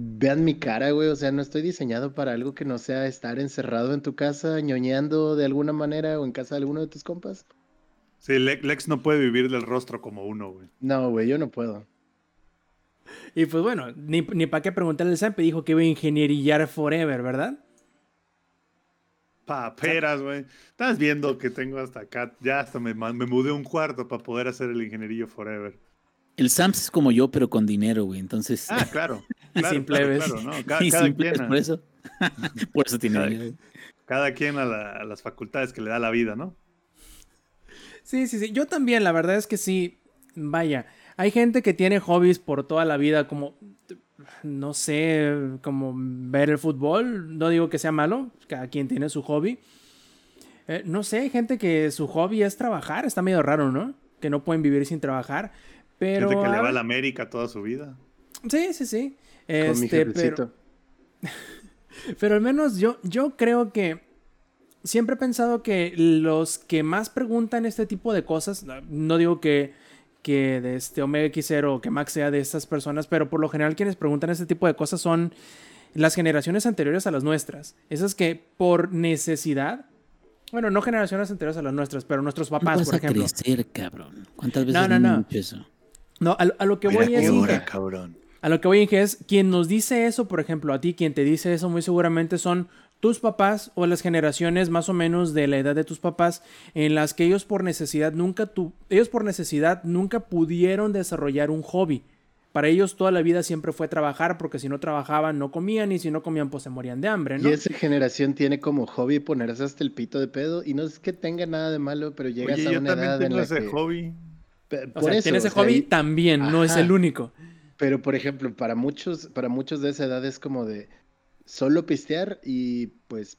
Vean mi cara, güey, o sea, no estoy diseñado para algo que no sea estar encerrado en tu casa, ñoñando de alguna manera o en casa de alguno de tus compas. Sí, Lex no puede vivir del rostro como uno, güey. No, güey, yo no puedo. Y pues bueno, ni, ni para qué preguntarle al Sampe, dijo que iba a ingenierillar forever, ¿verdad? Paperas, güey. Estás viendo que tengo hasta acá, ya hasta me, me mudé un cuarto para poder hacer el ingenierillo forever. El Sams es como yo, pero con dinero, güey. Entonces. Ah, claro. claro sin plebes. Claro, ¿no? cada, quien, por eso. por eso tiene cada, cada quien a, a, las facultades que le da la vida, ¿no? Sí, sí, sí. Yo también, la verdad es que sí. Vaya, hay gente que tiene hobbies por toda la vida, como, no sé, como ver el fútbol. No digo que sea malo, cada quien tiene su hobby. Eh, no sé, hay gente que su hobby es trabajar, está medio raro, ¿no? Que no pueden vivir sin trabajar. Pero. Gente que le va a la América toda su vida. Sí, sí, sí. Este, pero, pero al menos yo, yo creo que siempre he pensado que los que más preguntan este tipo de cosas, no digo que, que de este Omega X0 o que Max sea de estas personas, pero por lo general quienes preguntan este tipo de cosas son las generaciones anteriores a las nuestras. Esas que por necesidad, bueno, no generaciones anteriores a las nuestras, pero nuestros papás, por ejemplo. crecer, cabrón? ¿Cuántas veces no, no, no. eso? No, a, lo que voy es... cabrón. A lo que voy es, quien nos dice eso, por ejemplo, a ti, quien te dice eso muy seguramente son tus papás o las generaciones más o menos de la edad de tus papás en las que ellos por necesidad nunca tu, ellos por necesidad nunca pudieron desarrollar un hobby. Para ellos toda la vida siempre fue trabajar porque si no trabajaban no comían y si no comían pues se morían de hambre, ¿no? Y esa generación tiene como hobby ponerse hasta el pito de pedo y no es que tenga nada de malo, pero llegas a una edad en la ese hobby. o sea, tiene ese hobby también, no es el único. Pero por ejemplo, para muchos para muchos de esa edad es como de solo pistear y pues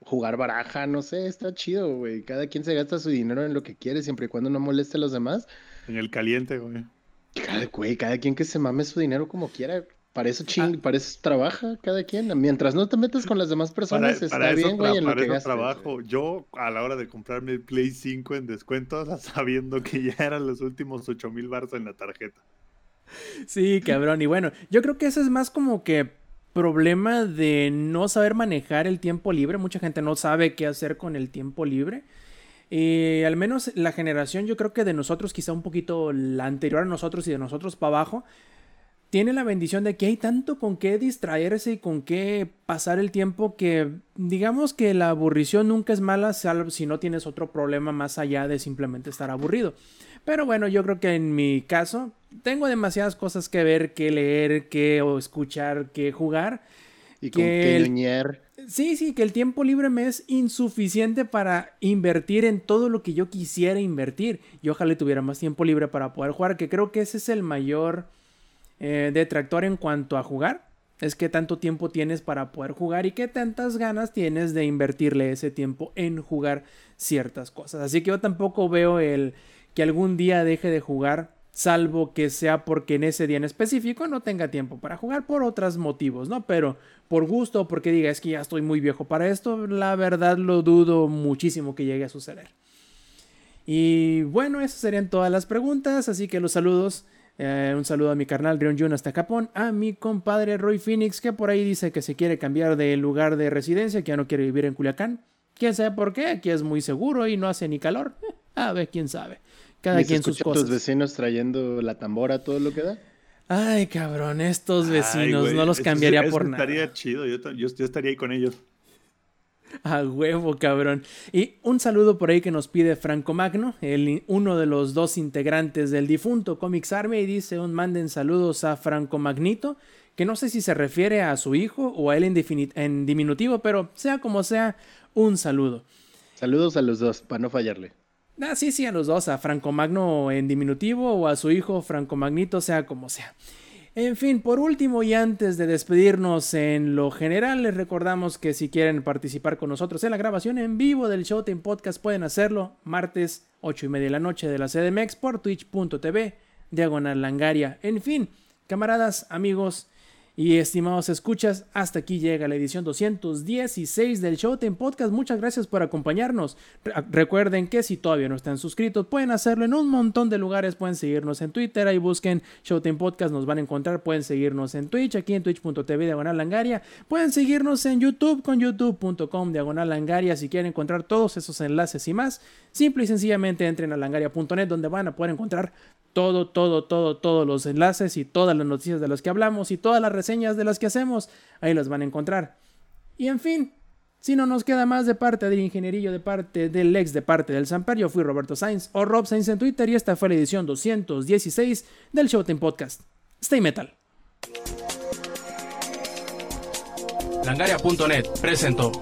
jugar baraja, no sé, está chido, güey. Cada quien se gasta su dinero en lo que quiere, siempre y cuando no moleste a los demás. En el caliente, güey. Cada, güey, cada quien que se mame su dinero como quiera. Para eso ching, ah. para eso trabaja cada quien. Mientras no te metas con las demás personas, está bien, güey, en lo que trabajo. Yo, a la hora de comprarme el Play 5 en descuento, sabiendo que ya eran los últimos 8 mil bars en la tarjeta. Sí, cabrón. Y bueno, yo creo que eso es más como que problema de no saber manejar el tiempo libre. Mucha gente no sabe qué hacer con el tiempo libre. y al menos la generación, yo creo que de nosotros, quizá un poquito la anterior a nosotros y de nosotros para abajo, tiene la bendición de que hay tanto con qué distraerse y con qué pasar el tiempo que digamos que la aburrición nunca es mala salvo si no tienes otro problema más allá de simplemente estar aburrido. Pero bueno, yo creo que en mi caso tengo demasiadas cosas que ver, que leer, que escuchar, que jugar. Y con que Sí, sí, que el tiempo libre me es insuficiente para invertir en todo lo que yo quisiera invertir. Y ojalá tuviera más tiempo libre para poder jugar, que creo que ese es el mayor eh, detractor en cuanto a jugar. Es que tanto tiempo tienes para poder jugar y qué tantas ganas tienes de invertirle ese tiempo en jugar ciertas cosas. Así que yo tampoco veo el que algún día deje de jugar, salvo que sea porque en ese día en específico no tenga tiempo para jugar por otros motivos, ¿no? Pero por gusto, porque diga es que ya estoy muy viejo para esto, la verdad lo dudo muchísimo que llegue a suceder. Y bueno, esas serían todas las preguntas, así que los saludos. Eh, un saludo a mi carnal Rion Jun hasta Japón. A mi compadre Roy Phoenix, que por ahí dice que se quiere cambiar de lugar de residencia, que ya no quiere vivir en Culiacán. Quién sabe por qué, aquí es muy seguro y no hace ni calor. a ver, quién sabe. Cada quien sus cosas. tus vecinos trayendo la tambora, todo lo que da? Ay, cabrón, estos vecinos no los cambiaría por nada. Estaría chido, yo, estaría ahí con ellos. A huevo, cabrón. Y un saludo por ahí que nos pide Franco Magno, el, uno de los dos integrantes del difunto Comics Army, y dice un manden saludos a Franco Magnito, que no sé si se refiere a su hijo o a él en, en diminutivo, pero sea como sea, un saludo. Saludos a los dos, para no fallarle. Ah, sí, sí, a los dos, a Franco Magno en diminutivo o a su hijo Franco Magnito, sea como sea. En fin, por último y antes de despedirnos en lo general, les recordamos que si quieren participar con nosotros en la grabación en vivo del Showtime Podcast pueden hacerlo martes 8 y media de la noche de la CDMX por twitch.tv diagonal langaria. En fin, camaradas, amigos, y estimados escuchas, hasta aquí llega la edición 216 del Showtime Podcast. Muchas gracias por acompañarnos. recuerden que si todavía no están suscritos, pueden hacerlo en un montón de lugares. Pueden seguirnos en Twitter, ahí busquen Showtime Podcast, nos van a encontrar. Pueden seguirnos en Twitch, aquí en twitch.tv diagonal langaria. Pueden seguirnos en YouTube con youtube.com diagonal langaria. Si quieren encontrar todos esos enlaces y más, simple y sencillamente entren a langaria.net donde van a poder encontrar todo, todo, todo, todos los enlaces y todas las noticias de las que hablamos y todas las de las que hacemos, ahí las van a encontrar. Y en fin, si no nos queda más de parte del ingenierillo, de parte del ex, de parte del Samper, yo fui Roberto Sainz o Rob Sainz en Twitter y esta fue la edición 216 del Showtime Podcast. Stay Metal. Langaria.net presentó.